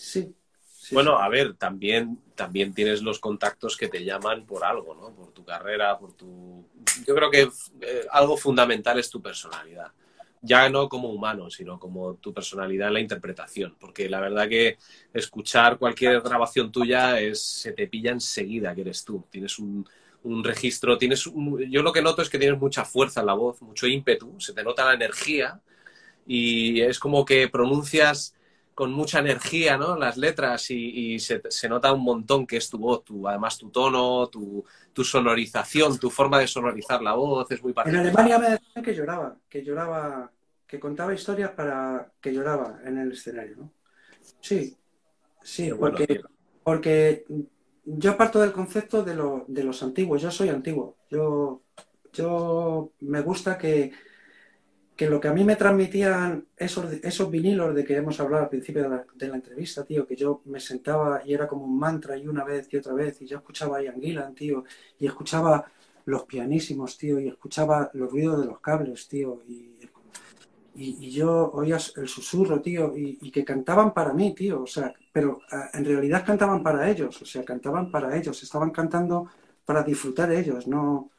sí. sí, Bueno, sí. a ver, también, también tienes los contactos que te llaman por algo, ¿no? Por tu carrera, por tu... Yo creo que eh, algo fundamental es tu personalidad. Ya no como humano, sino como tu personalidad en la interpretación. Porque la verdad que escuchar cualquier grabación tuya es, se te pilla enseguida que eres tú. Tienes un, un registro, tienes un- yo lo que noto es que tienes mucha fuerza en la voz, mucho ímpetu, se te nota la energía y es como que pronuncias con mucha energía, ¿no? Las letras y, y se, se nota un montón que es tu voz, tu, además tu tono, tu, tu sonorización, tu forma de sonorizar la voz es muy En particular. Alemania me decían que lloraba, que lloraba, que contaba historias para que lloraba en el escenario, ¿no? Sí, sí, bueno, porque, tío. porque yo parto del concepto de, lo- de los antiguos, yo soy antiguo, yo, yo me gusta que, que lo que a mí me transmitían esos, esos vinilos de que hemos hablado al principio de la, de la entrevista, tío, que yo me sentaba y era como un mantra y una vez y otra vez, y yo escuchaba a Ian Gillan, tío, y escuchaba los pianísimos, tío, y escuchaba los ruidos de los cables, tío, y, y, y yo oía el susurro, tío, y, y que cantaban para mí, tío, o sea, pero ah, en realidad cantaban para ellos, o sea, cantaban para ellos, estaban cantando para disfrutar ellos, no...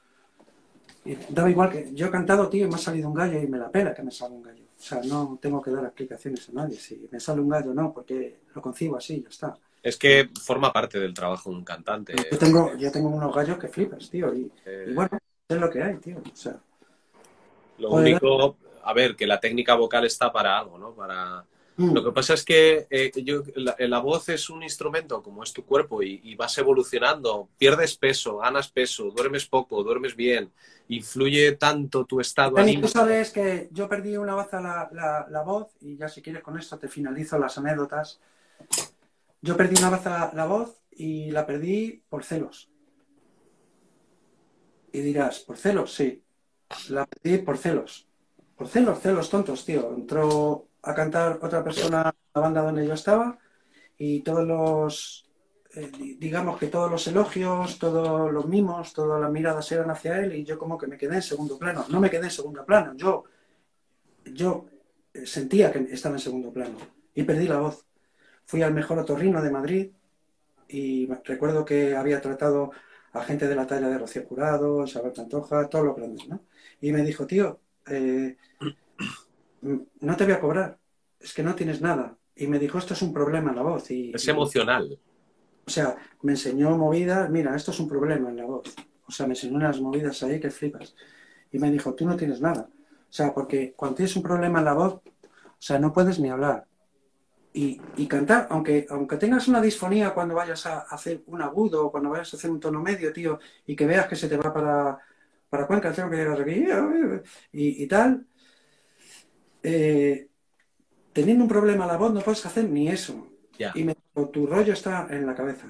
y daba igual que yo he cantado, tío, y me ha salido un gallo y me la pela que me salga un gallo. O sea, no tengo que dar explicaciones a nadie. Si me sale un gallo, no, porque lo concibo así, ya está. Es que forma parte del trabajo de un cantante. Yo tengo, yo tengo unos gallos que flipas, tío, y, Eh, y bueno, es lo que hay, tío. O sea, lo único, a ver, que la técnica vocal está para algo, ¿no? Para, mm, Lo que pasa es que eh, yo, la, la voz es un instrumento como es tu cuerpo y, y vas evolucionando, pierdes peso, ganas peso, duermes poco, duermes bien, influye tanto tu estado Dani, tú sabes que yo perdí una vez la, la, la voz, y ya si quieres con esto te finalizo las anécdotas. Yo perdí una vez la, la voz y la perdí por celos. Y dirás, ¿por celos? Sí. La perdí por celos. Por celos, celos tontos, tío. Entró a cantar otra persona la banda donde yo estaba y todos los, eh, di- digamos que todos los elogios, todos los mimos, todas las miradas eran hacia él y yo como que me quedé en segundo plano. No me quedé en segundo plano, yo, yo eh, sentía que estaba en segundo plano y perdí la voz. Fui al mejor otorrino de Madrid y recuerdo que había tratado a gente de la talla de Rocío Jurado, Isabel Pantoja, todos los grandes, ¿no? Y me dijo, tío, eh, no te voy a cobrar, es que no tienes nada. Y me dijo, esto es un problema en la voz. Y, Es y- emocional. o sea, me enseñó movidas, mira, esto es un problema en la voz. O sea, me enseñó unas movidas ahí que flipas. Y me dijo, tú no tienes nada. O sea, porque cuando tienes un problema en la voz, o sea, no puedes ni hablar. y, y, cantar, aunque, aunque tengas una disfonía cuando vayas a hacer un agudo o cuando vayas a hacer un tono medio, tío, y que veas que se te va para, para Cuenca, tengo que llegar aquí y, y tal, eh, teniendo un problema a la voz no puedes hacer ni eso. Y me, tu rollo está en la cabeza.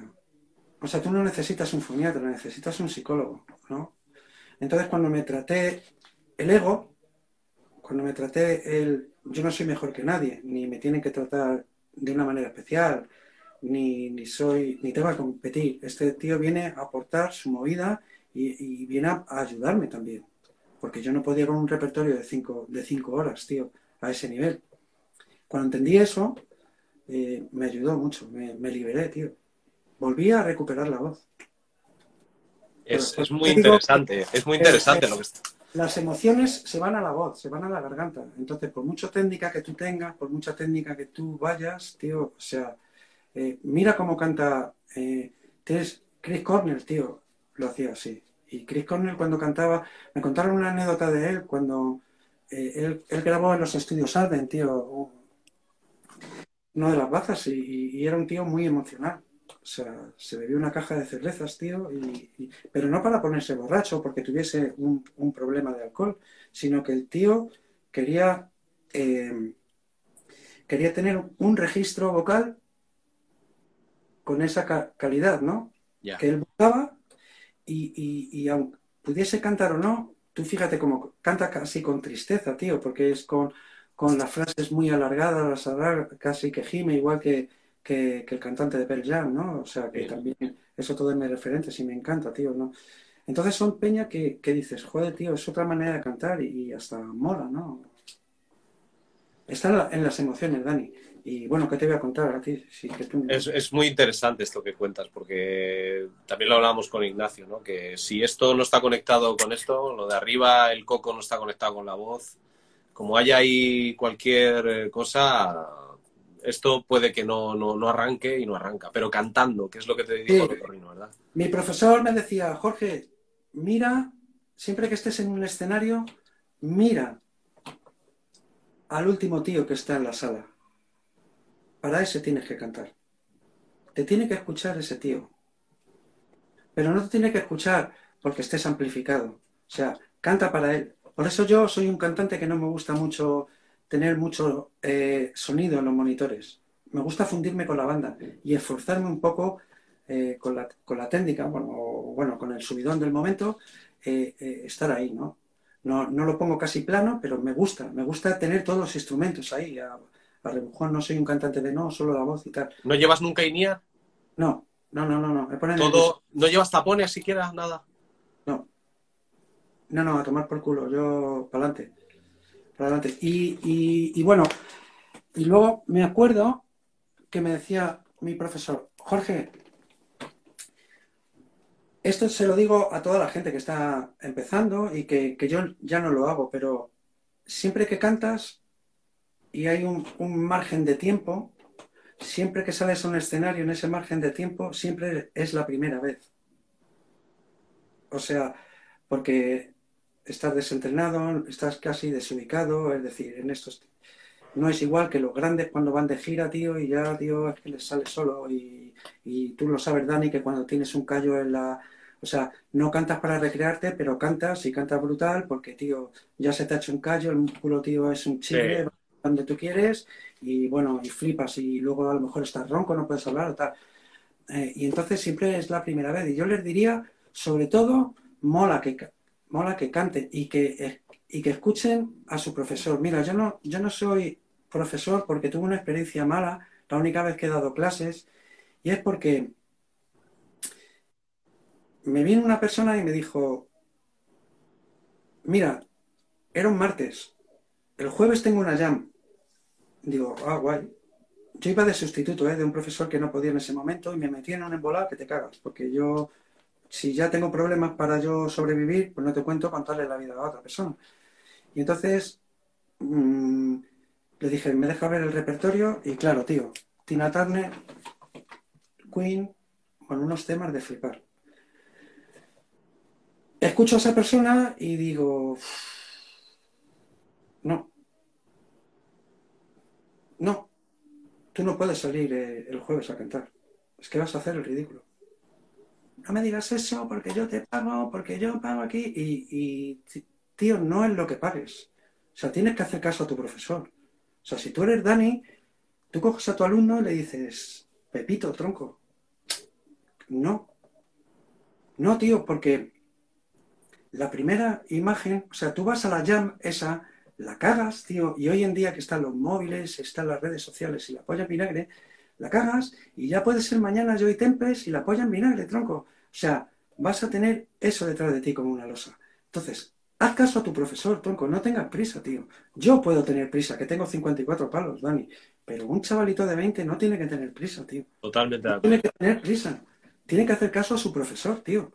O sea, tú no necesitas un foniatra, necesitas un psicólogo, ¿no? Entonces, cuando me traté el ego, cuando me traté el yo no soy mejor que nadie, ni me tienen que tratar de una manera especial, ni, ni soy, ni tengo que competir. Este tío viene a aportar su movida y, y viene a, a, ayudarme también. Porque yo no podía con un repertorio de cinco, de cinco horas, tío, a ese nivel. Cuando entendí eso, eh, me ayudó mucho, me, me, liberé, tío. Volví a recuperar la voz. Es, muy interesante, digo, es muy interesante es, lo que está. Las emociones se van a la voz, se van a la garganta. Entonces, por mucha técnica que tú tengas, por mucha técnica que tú vayas, tío, o sea, eh, mira cómo canta eh, Chris Cornell, tío, lo hacía así. Y Chris Cornell cuando cantaba, me contaron una anécdota de él cuando eh, él, él, grabó en los estudios Arden, tío, una de las bazas y, y, era un tío muy emocional. O sea, se bebió una caja de cervezas, tío, y, y, pero no para ponerse borracho porque tuviese un, un, problema de alcohol, sino que el tío quería, eh, quería tener un registro vocal con esa ca calidad, ¿no? Yeah. Que él buscaba y, y, aunque pudiese cantar o no, tú fíjate cómo canta casi con tristeza, tío, porque es con, con las frases muy alargadas, casi que gime, igual que, que, que, el cantante de Pearl Jam, ¿no? O sea, que también eso todo es mi referente, sí me encanta, tío, ¿no? Entonces son peña que, que dices, joder, tío, es otra manera de cantar y, hasta mola, ¿no? Está en, las emociones, Dani. Y bueno, ¿qué te voy a contar a ti? Que tú... es, es, muy interesante esto que cuentas, porque también lo hablábamos con Ignacio, ¿no? Que si esto no está conectado con esto, lo de arriba, el coco no está conectado con la voz, como haya ahí cualquier cosa, esto puede que no, no, no, arranque y no arranca, pero cantando, que es lo que te dijo sí. ¿verdad? Mi profesor me decía, Jorge, mira, siempre que estés en un escenario, mira al último tío que está en la sala. Para ese tienes que cantar. Te tiene que escuchar ese tío. Pero no te tiene que escuchar porque estés amplificado. O sea, canta para él. Por eso yo soy un cantante que no me gusta mucho tener mucho eh, sonido en los monitores. Me gusta fundirme con la banda y esforzarme un poco eh, con, la, con, la, técnica, bueno, o, bueno, con el subidón del momento, eh, estar ahí, ¿no? ¿no? No lo pongo casi plano, pero me gusta, me gusta tener todos los instrumentos ahí. A rebujón, no soy un cantante de no, solo la voz y tal. ¿No llevas nunca INIA? No, no, no, no, no. Me ponen Todo, ¿No llevas tapones siquiera? Nada. No. No, no, a tomar por culo, yo para adelante. Para adelante. Y, y, y, bueno, y luego me acuerdo que me decía mi profesor, Jorge, esto se lo digo a toda la gente que está empezando y que, que yo ya no lo hago, pero siempre que cantas y hay un, un, margen de tiempo, siempre que sales a un escenario en ese margen de tiempo, siempre es la primera vez. O sea, porque estás desentrenado, estás casi desubicado, es decir, en estos no es igual que los grandes cuando van de gira, tío, y ya, tío, es que les sale solo. Y, y, tú lo sabes, Dani, que cuando tienes un callo en la... O sea, no cantas para recrearte, pero cantas y cantas brutal porque, tío, ya se te ha hecho un callo, el músculo, tío, es un chile, sí. Donde tú quieres, y bueno, y flipas, y luego a lo mejor estás ronco, no puedes hablar o tal. Eh, y entonces siempre es la primera vez. Y yo les diría, sobre todo, mola que, mola que canten y que y que escuchen a su profesor. Mira, yo no, yo no soy profesor porque tuve una experiencia mala la única vez que he dado clases y es porque me vino una persona y me dijo, mira, era un martes, el jueves tengo una jam. Digo, ah, guay. Yo iba de sustituto, ¿eh? de un profesor que no podía en ese momento y me metí en un embolado que te cagas, porque yo, si ya tengo problemas para yo sobrevivir, pues no te cuento contarle la vida a otra persona. Y entonces mmm, le dije, me deja ver el repertorio y claro, tío, Tina Turner, Queen, con unos temas de flipar. Escucho a esa persona y digo, no, no. tú no puedes salir eh, el jueves a cantar. Es que vas a hacer el ridículo. No me digas eso porque yo te pago, porque yo pago aquí. Y, tío, no es lo que pagues. O sea, tienes que hacer caso a tu profesor. O sea, si tú eres Dani, tú coges a tu alumno y le dices, Pepito, tronco. No. No, tío, porque la primera imagen, o sea, tú vas a la jam esa, la cagas, tío, y hoy en día que están los móviles, están las redes sociales y la polla en vinagre, la cagas y ya puede ser mañana Joy Tempes y la polla en vinagre, tronco. O sea, vas a tener eso detrás de ti como una losa. Entonces, haz caso a tu profesor, tronco, no tengas prisa, tío. Yo puedo tener prisa, que tengo 54 palos, Dani, pero un chavalito de 20 no tiene que tener prisa, tío. Totalmente. No tiene que tener prisa. Tiene que hacer caso a su profesor, tío.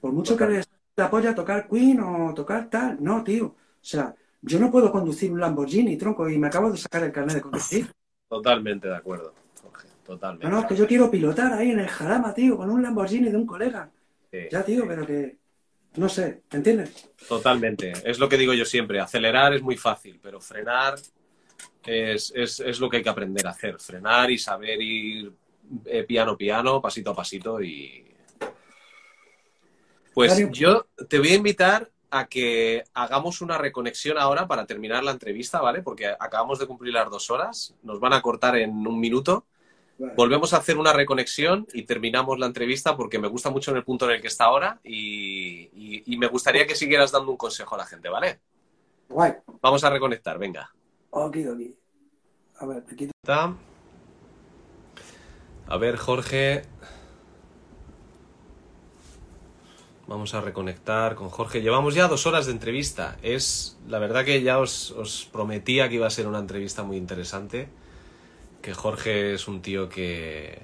Por mucho que le apoya tocar Queen o tocar tal, no, tío. O sea, yo no puedo conducir un Lamborghini, tronco, y me acabo de sacar el carnet de conducir. Totalmente de acuerdo, Jorge, totalmente. No, no, que yo quiero pilotar ahí en el jarama, tío, con un Lamborghini de un colega. ya, tío, pero que... No sé, ¿te entiendes? Totalmente. Es lo que digo yo siempre. Acelerar es muy fácil, pero frenar es, es, es lo que hay que aprender a hacer. Frenar y saber ir eh, piano piano, pasito a pasito y... Pues yo te voy a invitar a que hagamos una reconexión ahora para terminar la entrevista, ¿vale? Porque acabamos de cumplir las dos horas, nos van a cortar en un minuto. Volvemos a hacer una reconexión y terminamos la entrevista porque me gusta mucho en el punto en el que está ahora y, me gustaría que siguieras dando un consejo a la gente, ¿vale? Guay. Vamos a reconectar, venga. Ok, ok. A ver, te A ver, Jorge, Vamos a reconectar con Jorge. Llevamos ya dos horas de entrevista. Es la verdad que ya os, prometía que iba a ser una entrevista muy interesante. Que Jorge es un tío que,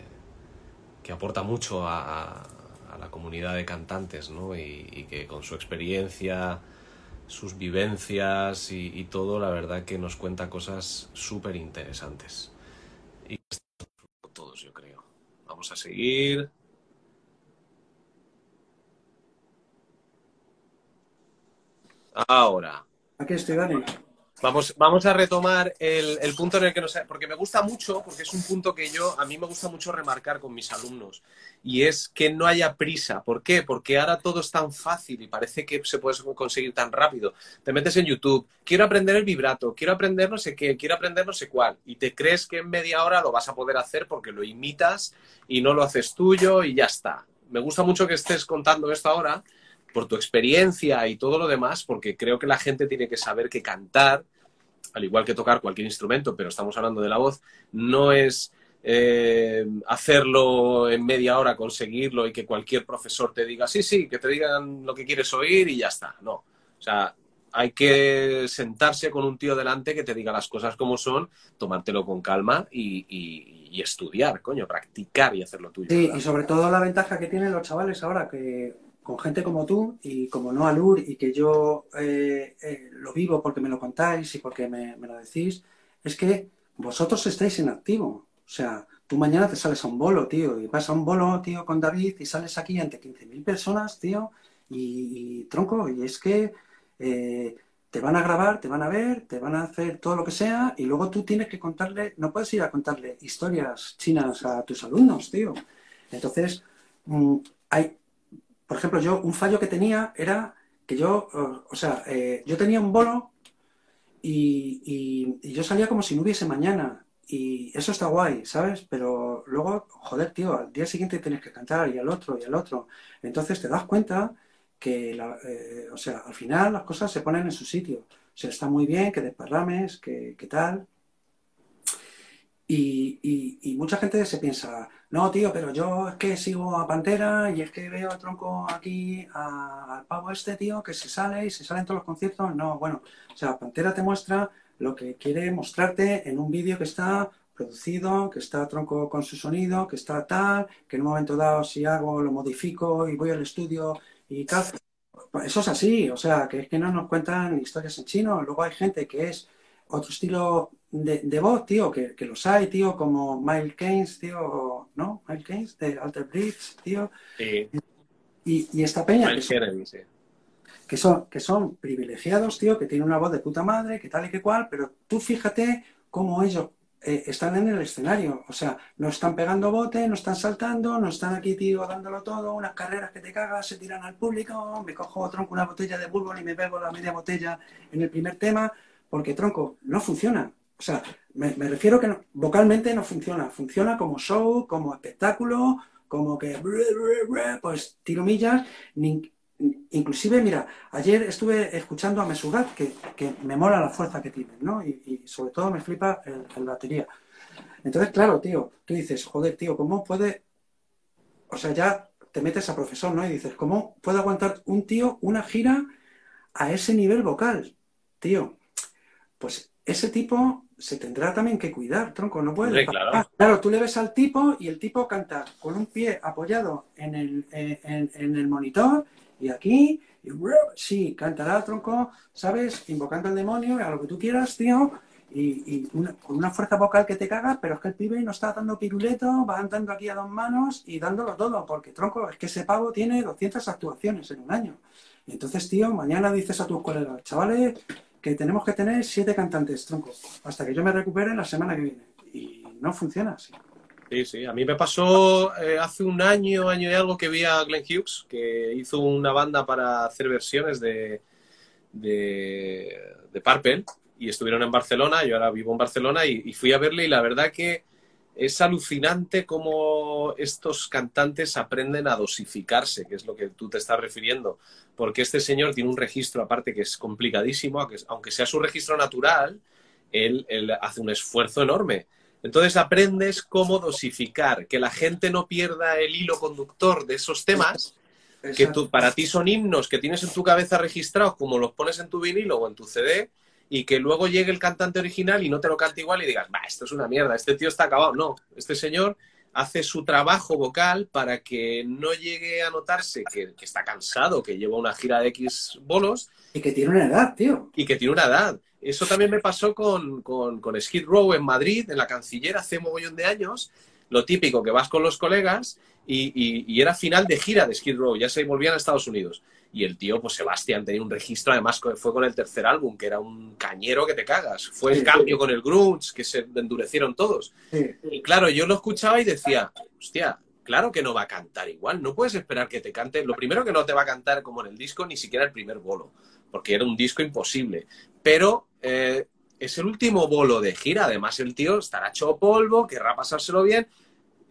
que aporta mucho a, la comunidad de cantantes, ¿no? Y, que con su experiencia, sus vivencias y, y todo, la verdad que nos cuenta cosas súper interesantes. Y todos, yo creo. Vamos a seguir. Ahora. Aquí estoy, Dani. Vamos, vamos a retomar el, punto en el que nos... Porque me gusta mucho, porque es un punto que yo, a mí me gusta mucho remarcar con mis alumnos, y es que no haya prisa. ¿Por qué? Porque ahora todo es tan fácil y parece que se puede conseguir tan rápido. Te metes en YouTube, quiero aprender el vibrato, quiero aprender no sé qué, quiero aprender no sé cuál, y te crees que en media hora lo vas a poder hacer porque lo imitas y no lo haces tuyo y ya está. Me gusta mucho que estés contando esto ahora por tu experiencia y todo lo demás, porque creo que la gente tiene que saber que cantar, al igual que tocar cualquier instrumento, pero estamos hablando de la voz, no es eh, hacerlo en media hora, conseguirlo y que cualquier profesor te diga, sí, sí, que te digan lo que quieres oír y ya está. No. O sea, hay que sentarse con un tío delante que te diga las cosas como son, tomártelo con calma y, estudiar, coño, practicar y hacerlo tuyo. Sí, y sobre todo la ventaja que tienen los chavales ahora, que con gente como tú y como no Alur y que yo eh, eh, lo vivo porque me lo contáis y porque me, lo decís, es que vosotros estáis en activo. O sea, tú mañana te sales a un bolo, tío, y vas a un bolo, tío, con David y sales aquí ante 15.000 personas, tío, y, tronco, y es que eh, te van a grabar, te van a ver, te van a hacer todo lo que sea, y luego tú tienes que contarle, no puedes ir a contarle historias chinas a tus alumnos, tío. Entonces, mm, hay, por ejemplo, yo un fallo que tenía era que yo, o, sea, eh, yo tenía un bolo y, yo salía como si no hubiese mañana. Y eso está guay, ¿sabes? Pero luego, joder, tío, al día siguiente tienes que cantar y al otro y al otro. Entonces te das cuenta que, eh, o sea, al final las cosas se ponen en su sitio. O sea, está muy bien que desparrames, que, que tal, y, mucha gente se piensa, no, tío, pero yo es que sigo a Pantera y es que veo al tronco aquí al pavo este, tío, que se sale y se sale en todos los conciertos. No, bueno, o sea, Pantera te muestra lo que quiere mostrarte en un vídeo que está producido, que está tronco con su sonido, que está tal, que en un momento dado si hago lo modifico y voy al estudio y tal. Eso es así, o sea, que es que no nos cuentan historias en chino. Luego hay gente que es otro estilo de, voz, tío, que, los hay, tío, como Miles Keynes, tío, ¿no? Miles Keynes, de Alter Bridge, tío. Sí. Y, esta peña. que son, que son, privilegiados, tío, que tienen una voz de puta madre, que tal y que cual, pero tú fíjate cómo ellos eh, están en el escenario. O sea, no están pegando bote, no están saltando, no están aquí, tío, dándolo todo, unas carreras que te cagas, se tiran al público, me cojo, tronco, una botella de bourbon y me pego la media botella en el primer tema, porque, tronco, no funciona. O sea, me, refiero que vocalmente no funciona. Funciona como show, como espectáculo, como que, pues, tiro millas, inclusive, mira, ayer estuve escuchando a Mesugat, que, que me mola la fuerza que tiene, ¿no? Y, sobre todo me flipa el, batería. Entonces, claro, tío, tú dices, joder, tío, ¿cómo puede...? O sea, ya te metes a profesor, ¿no? Y dices, ¿cómo puede aguantar un tío una gira a ese nivel vocal? Tío, pues ese tipo se tendrá también que cuidar, tronco, no puede... claro. claro. tú le ves al tipo y el tipo canta con un pie apoyado en el, en el monitor y aquí, y sí, cantará tronco, ¿sabes? Invocando al demonio, a lo que tú quieras, tío, y, con una fuerza vocal que te caga, pero es que el pibe no está dando piruleto, va andando aquí a dos manos y dándolo todo, porque tronco, es que ese pavo tiene 200 actuaciones en un año. Entonces, tío, mañana dices a tus colegas, chavales, que tenemos que tener siete cantantes, tronco, hasta que yo me recupere la semana que viene. Y no funciona así. Sí, sí. A mí me pasó eh, hace un año, año y algo que vi a Glenn Hughes, que hizo una banda para hacer versiones de, de, de Purple y estuvieron en Barcelona. Yo ahora vivo en Barcelona y, fui a verle y la verdad que es alucinante cómo estos cantantes aprenden a dosificarse, que es lo que tú te estás refiriendo, porque este señor tiene un registro aparte que es complicadísimo, aunque sea su registro natural, él, él hace un esfuerzo enorme. Entonces aprendes cómo dosificar, que la gente no pierda el hilo conductor de esos temas, que tú, para ti son himnos que tienes en tu cabeza registrados, como los pones en tu vinilo o en tu CD, y que luego llegue el cantante original y no te lo cante igual y digas, va, esto es una mierda, este tío está acabado. No, este señor hace su trabajo vocal para que no llegue a notarse que, que, está cansado, que lleva una gira de X bolos. Y que tiene una edad, tío. Y que tiene una edad. Eso también me pasó con, con, Skid Row en Madrid, en la canciller, hace un mogollón de años. Lo típico, que vas con los colegas y, era final de gira de Skid Row, ya se volvían a Estados Unidos. Y el tío, pues Sebastián, tenía un registro, además fue con el tercer álbum, que era un cañero que te cagas. Fue el cambio con el grunge, que se endurecieron todos. Y claro, yo lo escuchaba y decía, hostia, claro que no va a cantar igual, no puedes esperar que te cante. Lo primero que no te va a cantar como en el disco, ni siquiera el primer bolo, porque era un disco imposible. Pero eh, es el último bolo de gira. Además, el tío estará hecho polvo, querrá pasárselo bien.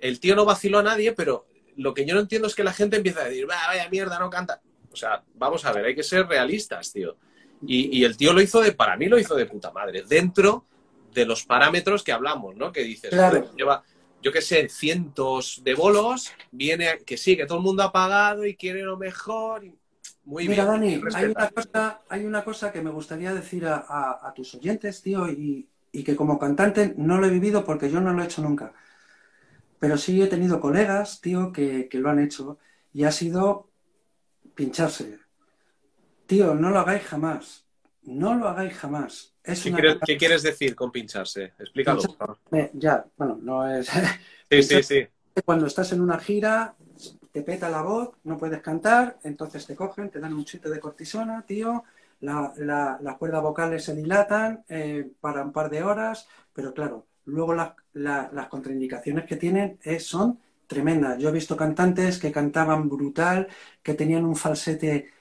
El tío no vaciló a nadie, pero lo que yo no entiendo es que la gente empieza a decir, vaya mierda, no canta. O sea, vamos a ver, hay que ser realistas, tío. Y, el tío lo hizo de, para mí lo hizo de puta madre, dentro de los parámetros que hablamos, ¿no? Que dices, lleva, yo qué sé, cientos de bolos, viene, que sí, que todo el mundo ha pagado y quiere lo mejor. Y muy Mira, Dani, hay una, cosa, hay una cosa que me gustaría decir a, tus oyentes, tío, y, que como cantante no lo he vivido porque yo no lo he hecho nunca. Pero sí he tenido colegas, tío, que, lo han hecho y ha sido pincharse. Tío, no lo hagáis jamás. No lo hagáis jamás. ¿Qué, quieres, decir con pincharse? Explícalo. ya, bueno, no es... sí, sí, sí. Cuando estás en una gira, te peta la voz, no puedes cantar, entonces te cogen, te dan un chute de cortisona, tío, la, las cuerdas vocales se dilatan eh, para un par de horas, pero claro, luego las contraindicaciones que tienen son tremendas. Yo he visto cantantes que cantaban brutal, que tenían un falsete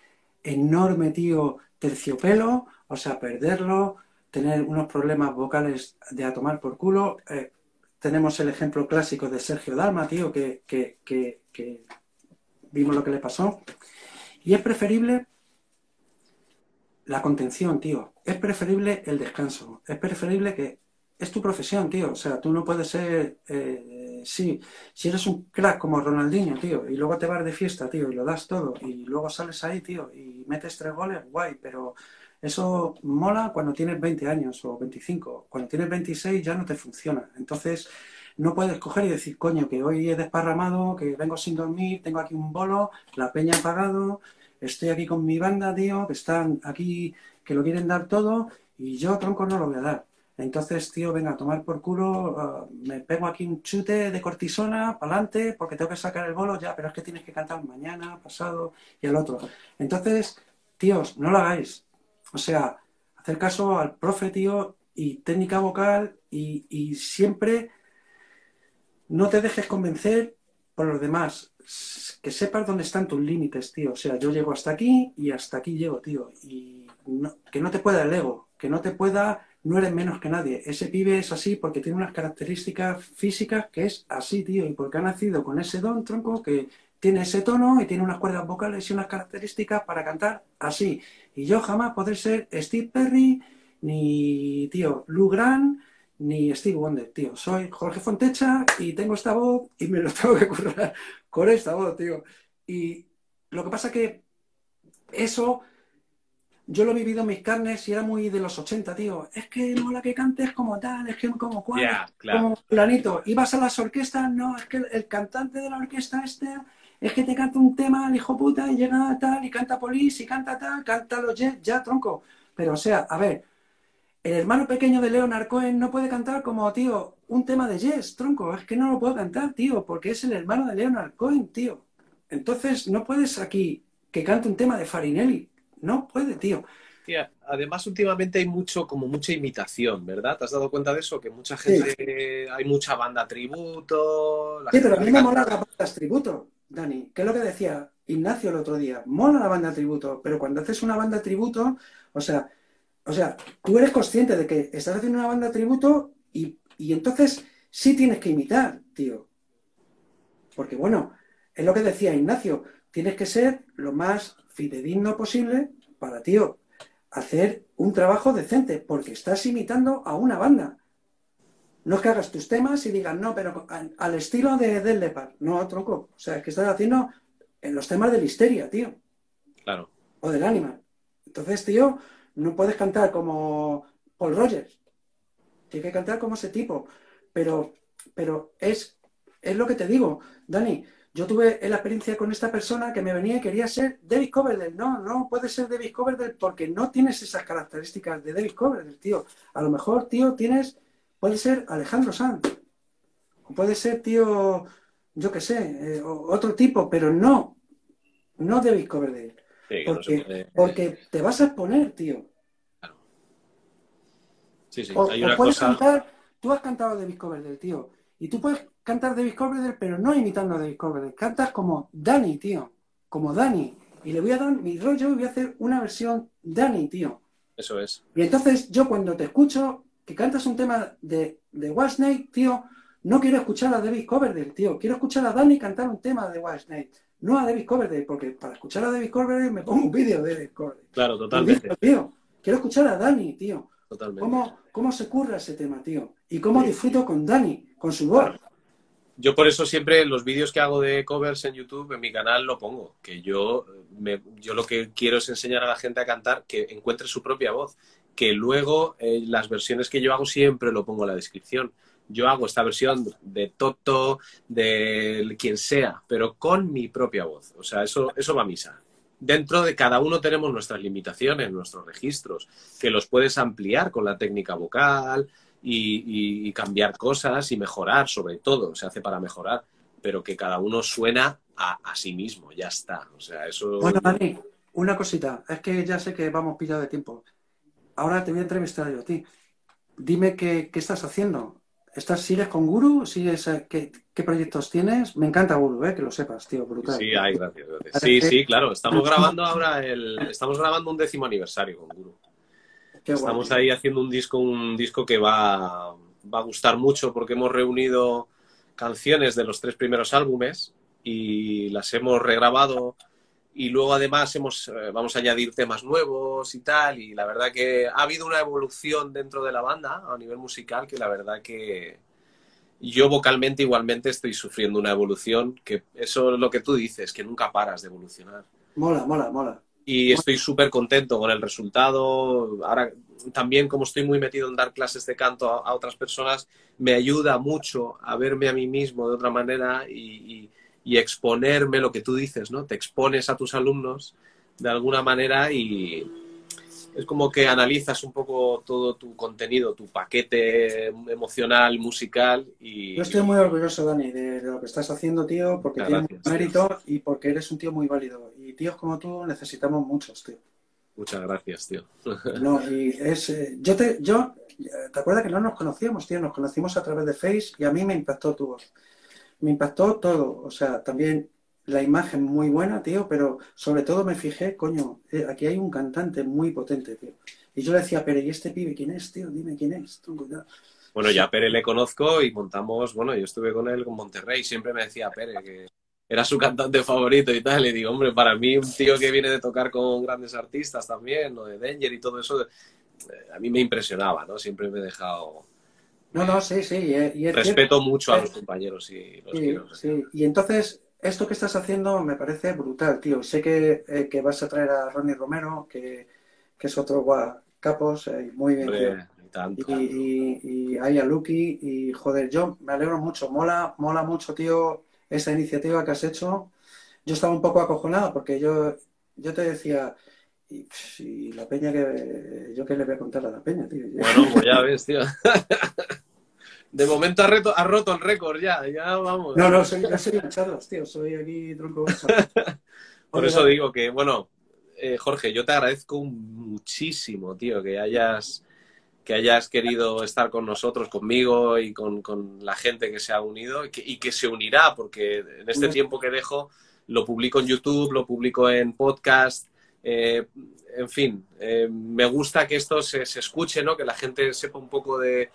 enorme, tío, terciopelo, o sea, perderlo, tener unos problemas vocales de a tomar por culo. Eh, tenemos el ejemplo clásico de Sergio Dalma, tío, que vimos lo que le pasó. Y es preferible la contención, tío. Es preferible el descanso. Es preferible que es tu profesión, tío. O sea, tú no puedes ser, eh, sí, si eres un crack como Ronaldinho, tío, y luego te vas de fiesta, tío, y lo das todo, y luego sales ahí, tío, y metes tres goles, guay, pero eso mola cuando tienes 20 años o 25. Cuando tienes 26 ya no te funciona. Entonces, no puedes coger y decir, coño, que hoy he desparramado, que vengo sin dormir, tengo aquí un bolo, la peña ha pagado, estoy aquí con mi banda, tío, que están aquí, que lo quieren dar todo, y yo, tronco, no lo voy a dar. Entonces, tío, venga, a tomar por culo, ah, me pego aquí un chute de cortisona, para adelante, porque tengo que sacar el bolo ya, pero es que tienes que cantar mañana, pasado y el otro. Entonces, tíos, no lo hagáis. O sea, hacer caso al profe, tío, y técnica vocal y, y siempre no te dejes convencer por los demás. Que sepas dónde están tus límites, tío. O sea, yo llego hasta aquí y hasta aquí llego, tío. Y que no te pueda el ego, que no te pueda, no eres menos que nadie. Ese pibe es así porque tiene unas características físicas que es así, tío. Y porque ha nacido con ese don, tronco, que tiene ese tono y tiene unas cuerdas vocales y unas características para cantar así. Y yo jamás podré ser Steve Perry, ni, tío, Lou Grant, ni Steve Wonder, tío. Soy Jorge Fontecha y tengo esta voz y me lo tengo que currar con esta voz, tío. Y lo que pasa que eso yo lo he vivido en mis carnes y era muy de los 80, tío. Es que mola que cantes como tal, es que como cual, como planito. Y vas a las orquestas, no, es que el, cantante de la orquesta este es que te canta un tema el hijo puta y llega tal y canta polis y canta tal, canta los jets, ya tronco. Pero o sea, a ver, el hermano pequeño de Leonard Cohen no puede cantar como, tío, un tema de Yes, tronco. Es que no lo puedo cantar, tío, porque es el hermano de Leonard Cohen, tío. Entonces, no puedes aquí que cante un tema de Farinelli. No puede, tío. Tía, además, últimamente hay mucho, como mucha imitación, ¿verdad? ¿Te has dado cuenta de eso? Que mucha gente, hay mucha banda tributo. sí, pero a mí me mola las bandas tributo, Dani. ¿Qué es lo que decía Ignacio el otro día? Mola la banda tributo, pero cuando haces una banda tributo, o sea, o sea, tú eres consciente de que estás haciendo una banda tributo y, entonces sí tienes que imitar, tío. Porque bueno, es lo que decía Ignacio, tienes que ser lo más fidedigno posible para, tío, hacer un trabajo decente, porque estás imitando a una banda. No es que hagas tus temas y digas, no, pero al, estilo de Del Lepar. No, tronco. O sea, es que estás haciendo en los temas de la histeria, tío. Claro. O del ánima. Entonces, tío, no puedes cantar como Paul Rogers. Tienes que cantar como ese tipo. Pero, pero es, es lo que te digo, Dani. Yo tuve la experiencia con esta persona que me venía y quería ser David Coverdale. No, no puede ser David Coverdale porque no tienes esas características de David Coverdale, tío. A lo mejor, tío, tienes, puede ser Alejandro Sanz. O puede ser, tío, yo qué sé, eh, otro tipo, pero no, no David Coverdale porque, te vas a exponer, tío. Sí, sí, o, puedes cantar, tú has cantado David Coverdale, tío, y tú puedes cantar David Coverdale, pero no imitando a David Coverdale, cantas como Danny, tío, como Danny, y le voy a dar mi rollo y voy a hacer una versión Danny, tío. Eso es. Y entonces yo cuando te escucho que cantas un tema de, de Whitesnake, tío, no quiero escuchar a David Coverdale, tío, quiero escuchar a Danny cantar un tema de Whitesnake no a David Coverdale, porque para escuchar a David Coverdale me pongo un vídeo de David Coverdale. Claro, totalmente. tío. Quiero escuchar a Dani, tío. Totalmente. ¿Cómo, cómo se curra ese tema, tío? Y cómo disfruto con Dani, con su voz. Yo por eso siempre los vídeos que hago de covers en YouTube, en mi canal, lo pongo. Que yo, yo lo que quiero es enseñar a la gente a cantar que encuentre su propia voz. Que luego eh, las versiones que yo hago siempre lo pongo en la descripción yo hago esta versión de Toto, de quien sea, pero con mi propia voz. O sea, eso, eso va a misa. Dentro de cada uno tenemos nuestras limitaciones, nuestros registros, que los puedes ampliar con la técnica vocal y, cambiar cosas y mejorar, sobre todo, se hace para mejorar, pero que cada uno suena a, sí mismo, ya está. O sea, eso... Bueno, Dani, una cosita, es que ya sé que vamos pillado de tiempo. Ahora te voy a entrevistar yo a ti. Dime qué, qué estás haciendo. ¿Estás, ¿Sigues con Guru? ¿Sigues, eh, qué, proyectos tienes? Me encanta Guru, eh, que lo sepas, tío, brutal. Sí, ay, gracias, Sí, sí, claro. Estamos grabando ahora el, estamos grabando un décimo aniversario con Guru. Estamos ahí haciendo un disco, un disco que va, va a gustar mucho porque hemos reunido canciones de los tres primeros álbumes y las hemos regrabado y luego además hemos, eh, vamos a añadir temas nuevos y tal, y la verdad que ha habido una evolución dentro de la banda a nivel musical que la verdad que yo vocalmente igualmente estoy sufriendo una evolución, que eso es lo que tú dices, que nunca paras de evolucionar. Mola, mola, mola. Y estoy súper contento con el resultado. Ahora también como estoy muy metido en dar clases de canto a, otras personas, me ayuda mucho a verme a mí mismo de otra manera y y exponerme lo que tú dices, ¿no? Te expones a tus alumnos de alguna manera y es como que analizas un poco todo tu contenido, tu paquete emocional, musical y... Yo estoy muy orgulloso, Dani, de, lo que estás haciendo, tío, porque tienes mérito y porque eres un tío muy válido. Y tíos como tú necesitamos muchos, tío. Muchas gracias, tío. No, y es, eh, yo te, yo, ¿te acuerdas que no nos conocíamos, tío? Nos conocimos a través de Face y a mí me impactó tu voz. Me impactó todo, o sea, también la imagen muy buena, tío, pero sobre todo me fijé, coño, eh, aquí hay un cantante muy potente, tío. Y yo le decía, pero ¿y este pibe quién es, tío? Dime quién es. Ten cuidado. Bueno, ya a Pere le conozco y montamos, bueno, yo estuve con él con Monterrey, siempre me decía Pere que era su cantante favorito y tal. Y digo, hombre, para mí un tío que viene de tocar con grandes artistas también, o de Danger y todo eso, eh, a mí me impresionaba, ¿no? Siempre me he dejado... No, no, sí, sí. Y, es- y es Respeto cierto. mucho a los compañeros y los Sí, quiero. sí. Y entonces, esto que estás haciendo me parece brutal, tío. Sé que, eh, que vas a traer a Ronnie Romero, que, que es otro guau, capos, eh, muy bien, tío. Y tanto. Y, y, a Lucky y joder, yo me alegro mucho, mola, mola mucho, tío, esa iniciativa que has hecho. Yo estaba un poco acojonado porque yo, yo te decía, y, y la peña que yo qué le voy a contar a la peña, tío. Bueno, pues ya ves, tío. De momento ha, reto- ha roto el récord ya, ya vamos. No, no, soy, no soy charlas, tío, soy aquí tronco. Por eso digo que, bueno, eh, Jorge, yo te agradezco muchísimo, tío, que hayas, que hayas querido estar con nosotros, conmigo y con, con la gente que se ha unido y que, y que se unirá, porque en este tiempo que dejo lo publico en YouTube, lo publico en podcast, eh, en fin, eh, me gusta que esto se, se escuche, ¿no? Que la gente sepa un poco de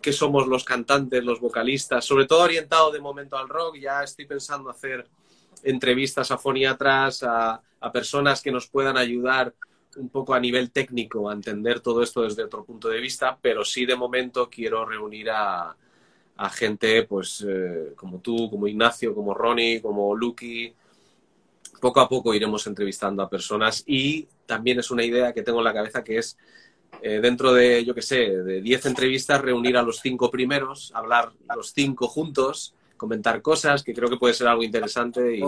qué somos los cantantes, los vocalistas, sobre todo orientado de momento al rock. Ya estoy pensando hacer entrevistas a foniatras, a, a personas que nos puedan ayudar un poco a nivel técnico a entender todo esto desde otro punto de vista, pero sí de momento quiero reunir a, gente pues eh, como tú, como Ignacio, como Ronnie, como Lucky. Poco a poco iremos entrevistando a personas y también es una idea que tengo en la cabeza que es eh, dentro de, yo qué sé, de 10 entrevistas, reunir a los cinco primeros, hablar los cinco juntos, comentar cosas, que creo que puede ser algo interesante y,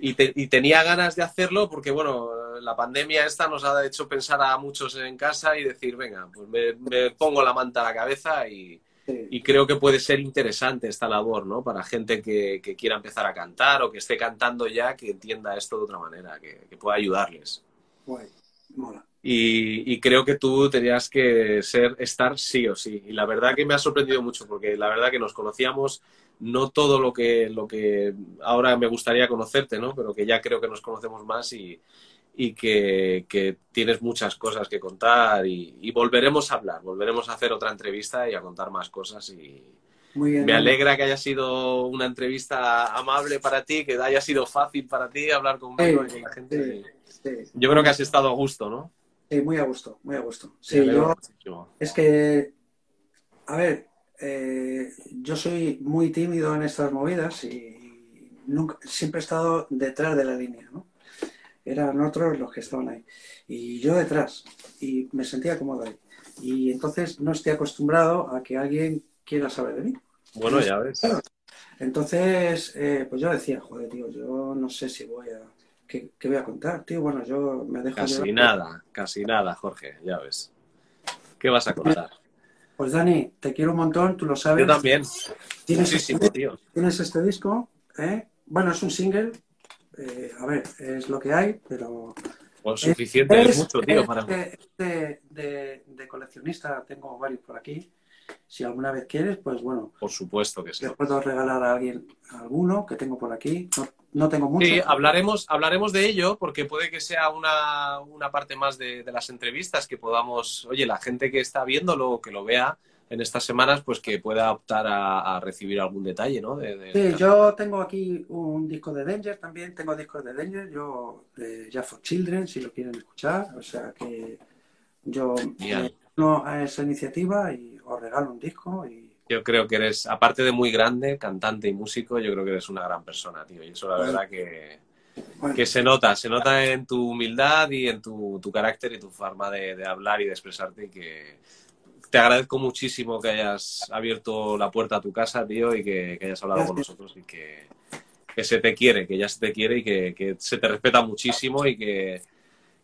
y, te- y tenía ganas de hacerlo porque, bueno, la pandemia esta nos ha hecho pensar a muchos en casa y decir, venga, pues me, me pongo la manta a la cabeza y, Sí. y creo que puede ser interesante esta labor, ¿no? Para gente que, que quiera empezar a cantar o que esté cantando ya, que entienda esto de otra manera, que, que pueda ayudarles. Guay, mola. Y, y creo que tú tenías que ser, estar sí o sí. Y la verdad que me ha sorprendido mucho, porque la verdad que nos conocíamos, no todo lo que, lo que ahora me gustaría conocerte, ¿no? Pero que ya creo que nos conocemos más y, y que, que tienes muchas cosas que contar y, y volveremos a hablar, volveremos a hacer otra entrevista y a contar más cosas y, Muy bien. me alegra que haya sido una entrevista amable para ti, que haya sido fácil para ti hablar conmigo y con la gente. Sí, sí. Yo creo que has estado a gusto, ¿no? Sí, muy a gusto, muy a gusto. Sí, yo, es que, a ver, eh, yo soy muy tímido en estas movidas y nunca, siempre he estado detrás de la línea, ¿no? Eran otros los que estaban ahí. Y yo detrás. Y me sentía cómodo ahí. Y entonces no estoy acostumbrado a que alguien quiera saber de mí. Bueno, ya ves. Entonces, eh, pues yo decía, joder, tío, yo no sé si voy a... ¿Qué, qué voy a contar, tío? Bueno, yo me dejo Casi llevar. nada, casi nada, Jorge, ya ves. ¿Qué vas a contar? Pues Dani, te quiero un montón, tú lo sabes. Yo también. ¿Tienes, Muchísimo, este, tío. tienes este disco, ¿eh? Bueno, es un single. eh, a ver, es lo que hay, pero... Pues suficiente, es, es- mucho, tío, es para de, de- de- de coleccionista, tengo varios por aquí. Si alguna vez quieres, pues bueno, Por supuesto que sí. te puedo regalar a alguien alguno que tengo por aquí. No, no tengo mucho. Sí, hablaremos, hablaremos de ello porque puede que sea una, una parte más de, de las entrevistas que podamos, oye, la gente que está viéndolo, que lo vea en estas semanas, pues que pueda optar a, a recibir algún detalle, ¿no? De- de- Sí, yo tengo aquí un disco de Danger también, tengo discos de Danger, yo de Just for Children, si lo quieren escuchar, o sea que yo me uno a esa iniciativa y os regalo un disco y Yo creo que eres, aparte de muy grande, cantante y músico, yo creo que eres una gran persona, tío. Y eso la verdad que, bueno, que se nota, se nota en tu humildad y en tu, tu carácter y tu forma de, de hablar y de expresarte y que te agradezco muchísimo que hayas abierto la puerta a tu casa, tío, y que, que hayas hablado con nosotros y que, que se te quiere, que ya se te quiere y que, que se te respeta muchísimo y que,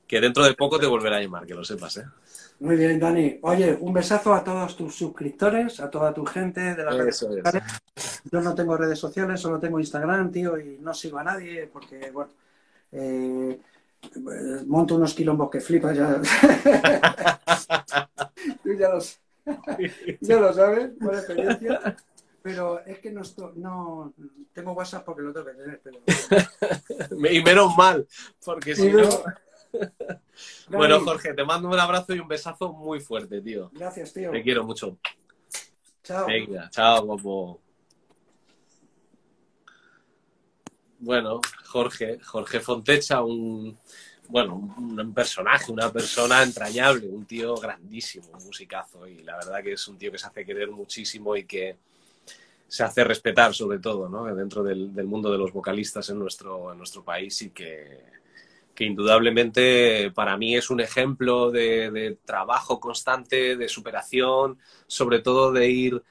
que dentro de poco te volverá a llamar, que lo sepas, ¿eh? Muy bien Dani. Oye, un besazo a todos tus suscriptores, a toda tu gente de las redes Eso es. sociales. Yo no tengo redes sociales, solo tengo Instagram, tío, y no sigo a nadie porque, bueno, eh, monto unos quilombos que flipas ya. Tú ya, lo sabes por experiencia. Pero es que no, estoy, no tengo WhatsApp porque lo tengo que tener. Pero... y menos mal, porque si no... bueno, Jorge, te mando un abrazo y un besazo muy fuerte, tío. Gracias, tío. Te quiero mucho. Chao. Venga, chao, guapo. Bueno, Jorge, Jorge Fontecha, un, bueno, un, personaje, una persona entrañable, un tío grandísimo, un musicazo. Y la verdad que es un tío que se hace querer muchísimo y que se hace respetar sobre todo, ¿no? Dentro del, del mundo de los vocalistas en nuestro, en nuestro país y que, que indudablemente para mí es un ejemplo de, trabajo constante, de superación, sobre todo de ir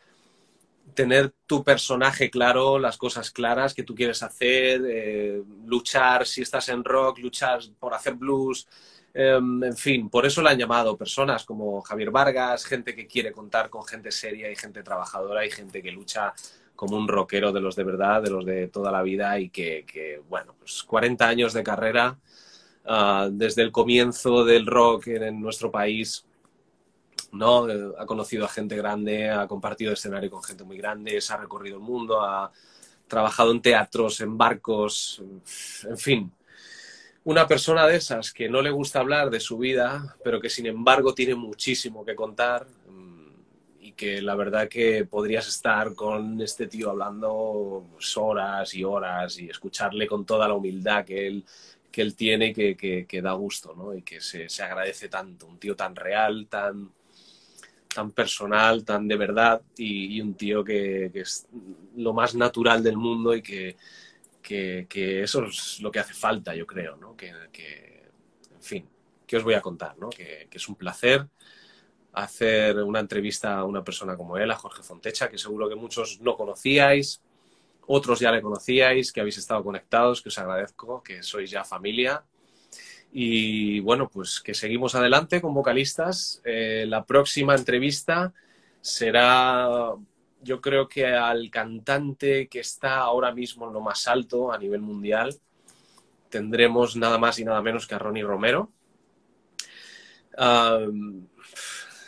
tener tu personaje claro, las cosas claras que tú quieres hacer, eh, luchar si estás en rock, luchar por hacer blues, eh, en fin, por eso la han llamado personas como Javier Vargas, gente que quiere contar con gente seria y gente trabajadora y gente que lucha como un rockero de los de verdad, de los de toda la vida y que, que bueno, pues 40 años de carrera, uh, desde el comienzo del rock en, nuestro país, ¿no? Ha conocido a gente grande, ha compartido escenario con gente muy grande, se ha recorrido el mundo, ha trabajado en teatros, en barcos, en fin. Una persona de esas que no le gusta hablar de su vida, pero que sin embargo tiene muchísimo que contar mm, y que la verdad que podrías estar con este tío hablando horas y horas y escucharle con toda la humildad que él, que él tiene que, que, da gusto, ¿no? Y que se, se agradece tanto. Un tío tan real, tan, tan personal, tan de verdad y, un tío que, que, es lo más natural del mundo y que, que, que, eso es lo que hace falta, yo creo, ¿no? Que, en fin, ¿qué os voy a contar? ¿no? Que, es un placer hacer una entrevista a una persona como él, a Jorge Fontecha, que seguro que muchos no conocíais, otros ya le conocíais, que habéis estado conectados, que os agradezco, que sois ya familia y bueno, pues que seguimos adelante con vocalistas. Eh, la próxima entrevista será, yo creo que al cantante que está ahora mismo en lo más alto a nivel mundial. Tendremos nada más y nada menos que a Ronnie Romero.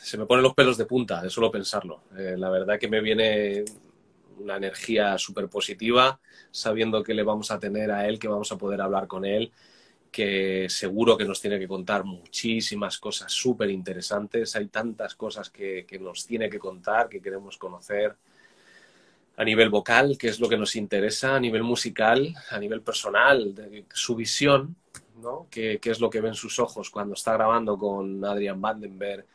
Se me ponen los pelos de punta de solo pensarlo. Eh, la verdad que me viene una energía súper positiva sabiendo que le vamos a tener a él, que vamos a poder hablar con él que seguro que nos tiene que contar muchísimas cosas súper interesantes. Hay tantas cosas que, que, nos tiene que contar, que queremos conocer a nivel vocal, que es lo que nos interesa, a nivel musical, a nivel personal, su visión, ¿no? que, que, es lo que ven sus ojos cuando está grabando con Adrian Vandenberg,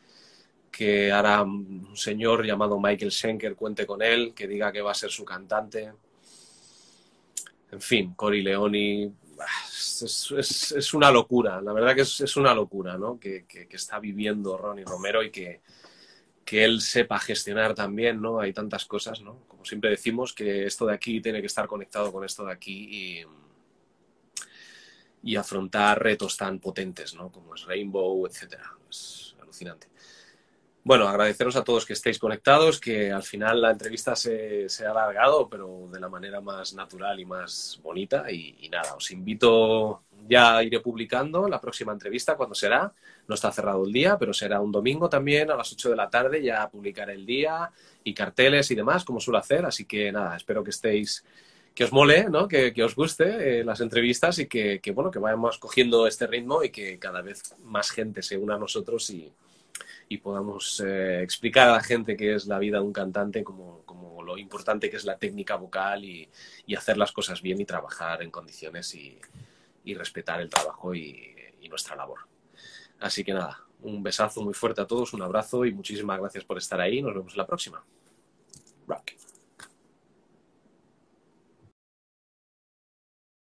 que hará un señor llamado Michael Schenker cuente con él, que diga que va a ser su cantante. En fin, Cory Leoni, es, una locura, la verdad que es, una locura, ¿no? Que, que, que, está viviendo Ronnie Romero y que, que él sepa gestionar también, ¿no? Hay tantas cosas, ¿no? Como siempre decimos, que esto de aquí tiene que estar conectado con esto de aquí y, y afrontar retos tan potentes, ¿no? Como es Rainbow, etcétera. Es alucinante. Bueno, agradeceros a todos que estéis conectados, que al final la entrevista se, ha alargado, pero de la manera más natural y más bonita. Y, nada, os invito, ya iré publicando la próxima entrevista, cuando será. No está cerrado el día, pero será un domingo también a las 8 de la tarde, ya publicaré el día y carteles y demás, como suelo hacer. Así que nada, espero que estéis, que os mole, ¿no? que, os guste eh, las entrevistas y que, que, bueno, que vayamos cogiendo este ritmo y que cada vez más gente se una a nosotros y y podamos eh, explicar a la gente qué es la vida de un cantante, como, como lo importante que es la técnica vocal y, y, hacer las cosas bien y trabajar en condiciones y, y respetar el trabajo y, nuestra labor. Así que nada, un besazo muy fuerte a todos, un abrazo y muchísimas gracias por estar ahí. Nos vemos la próxima.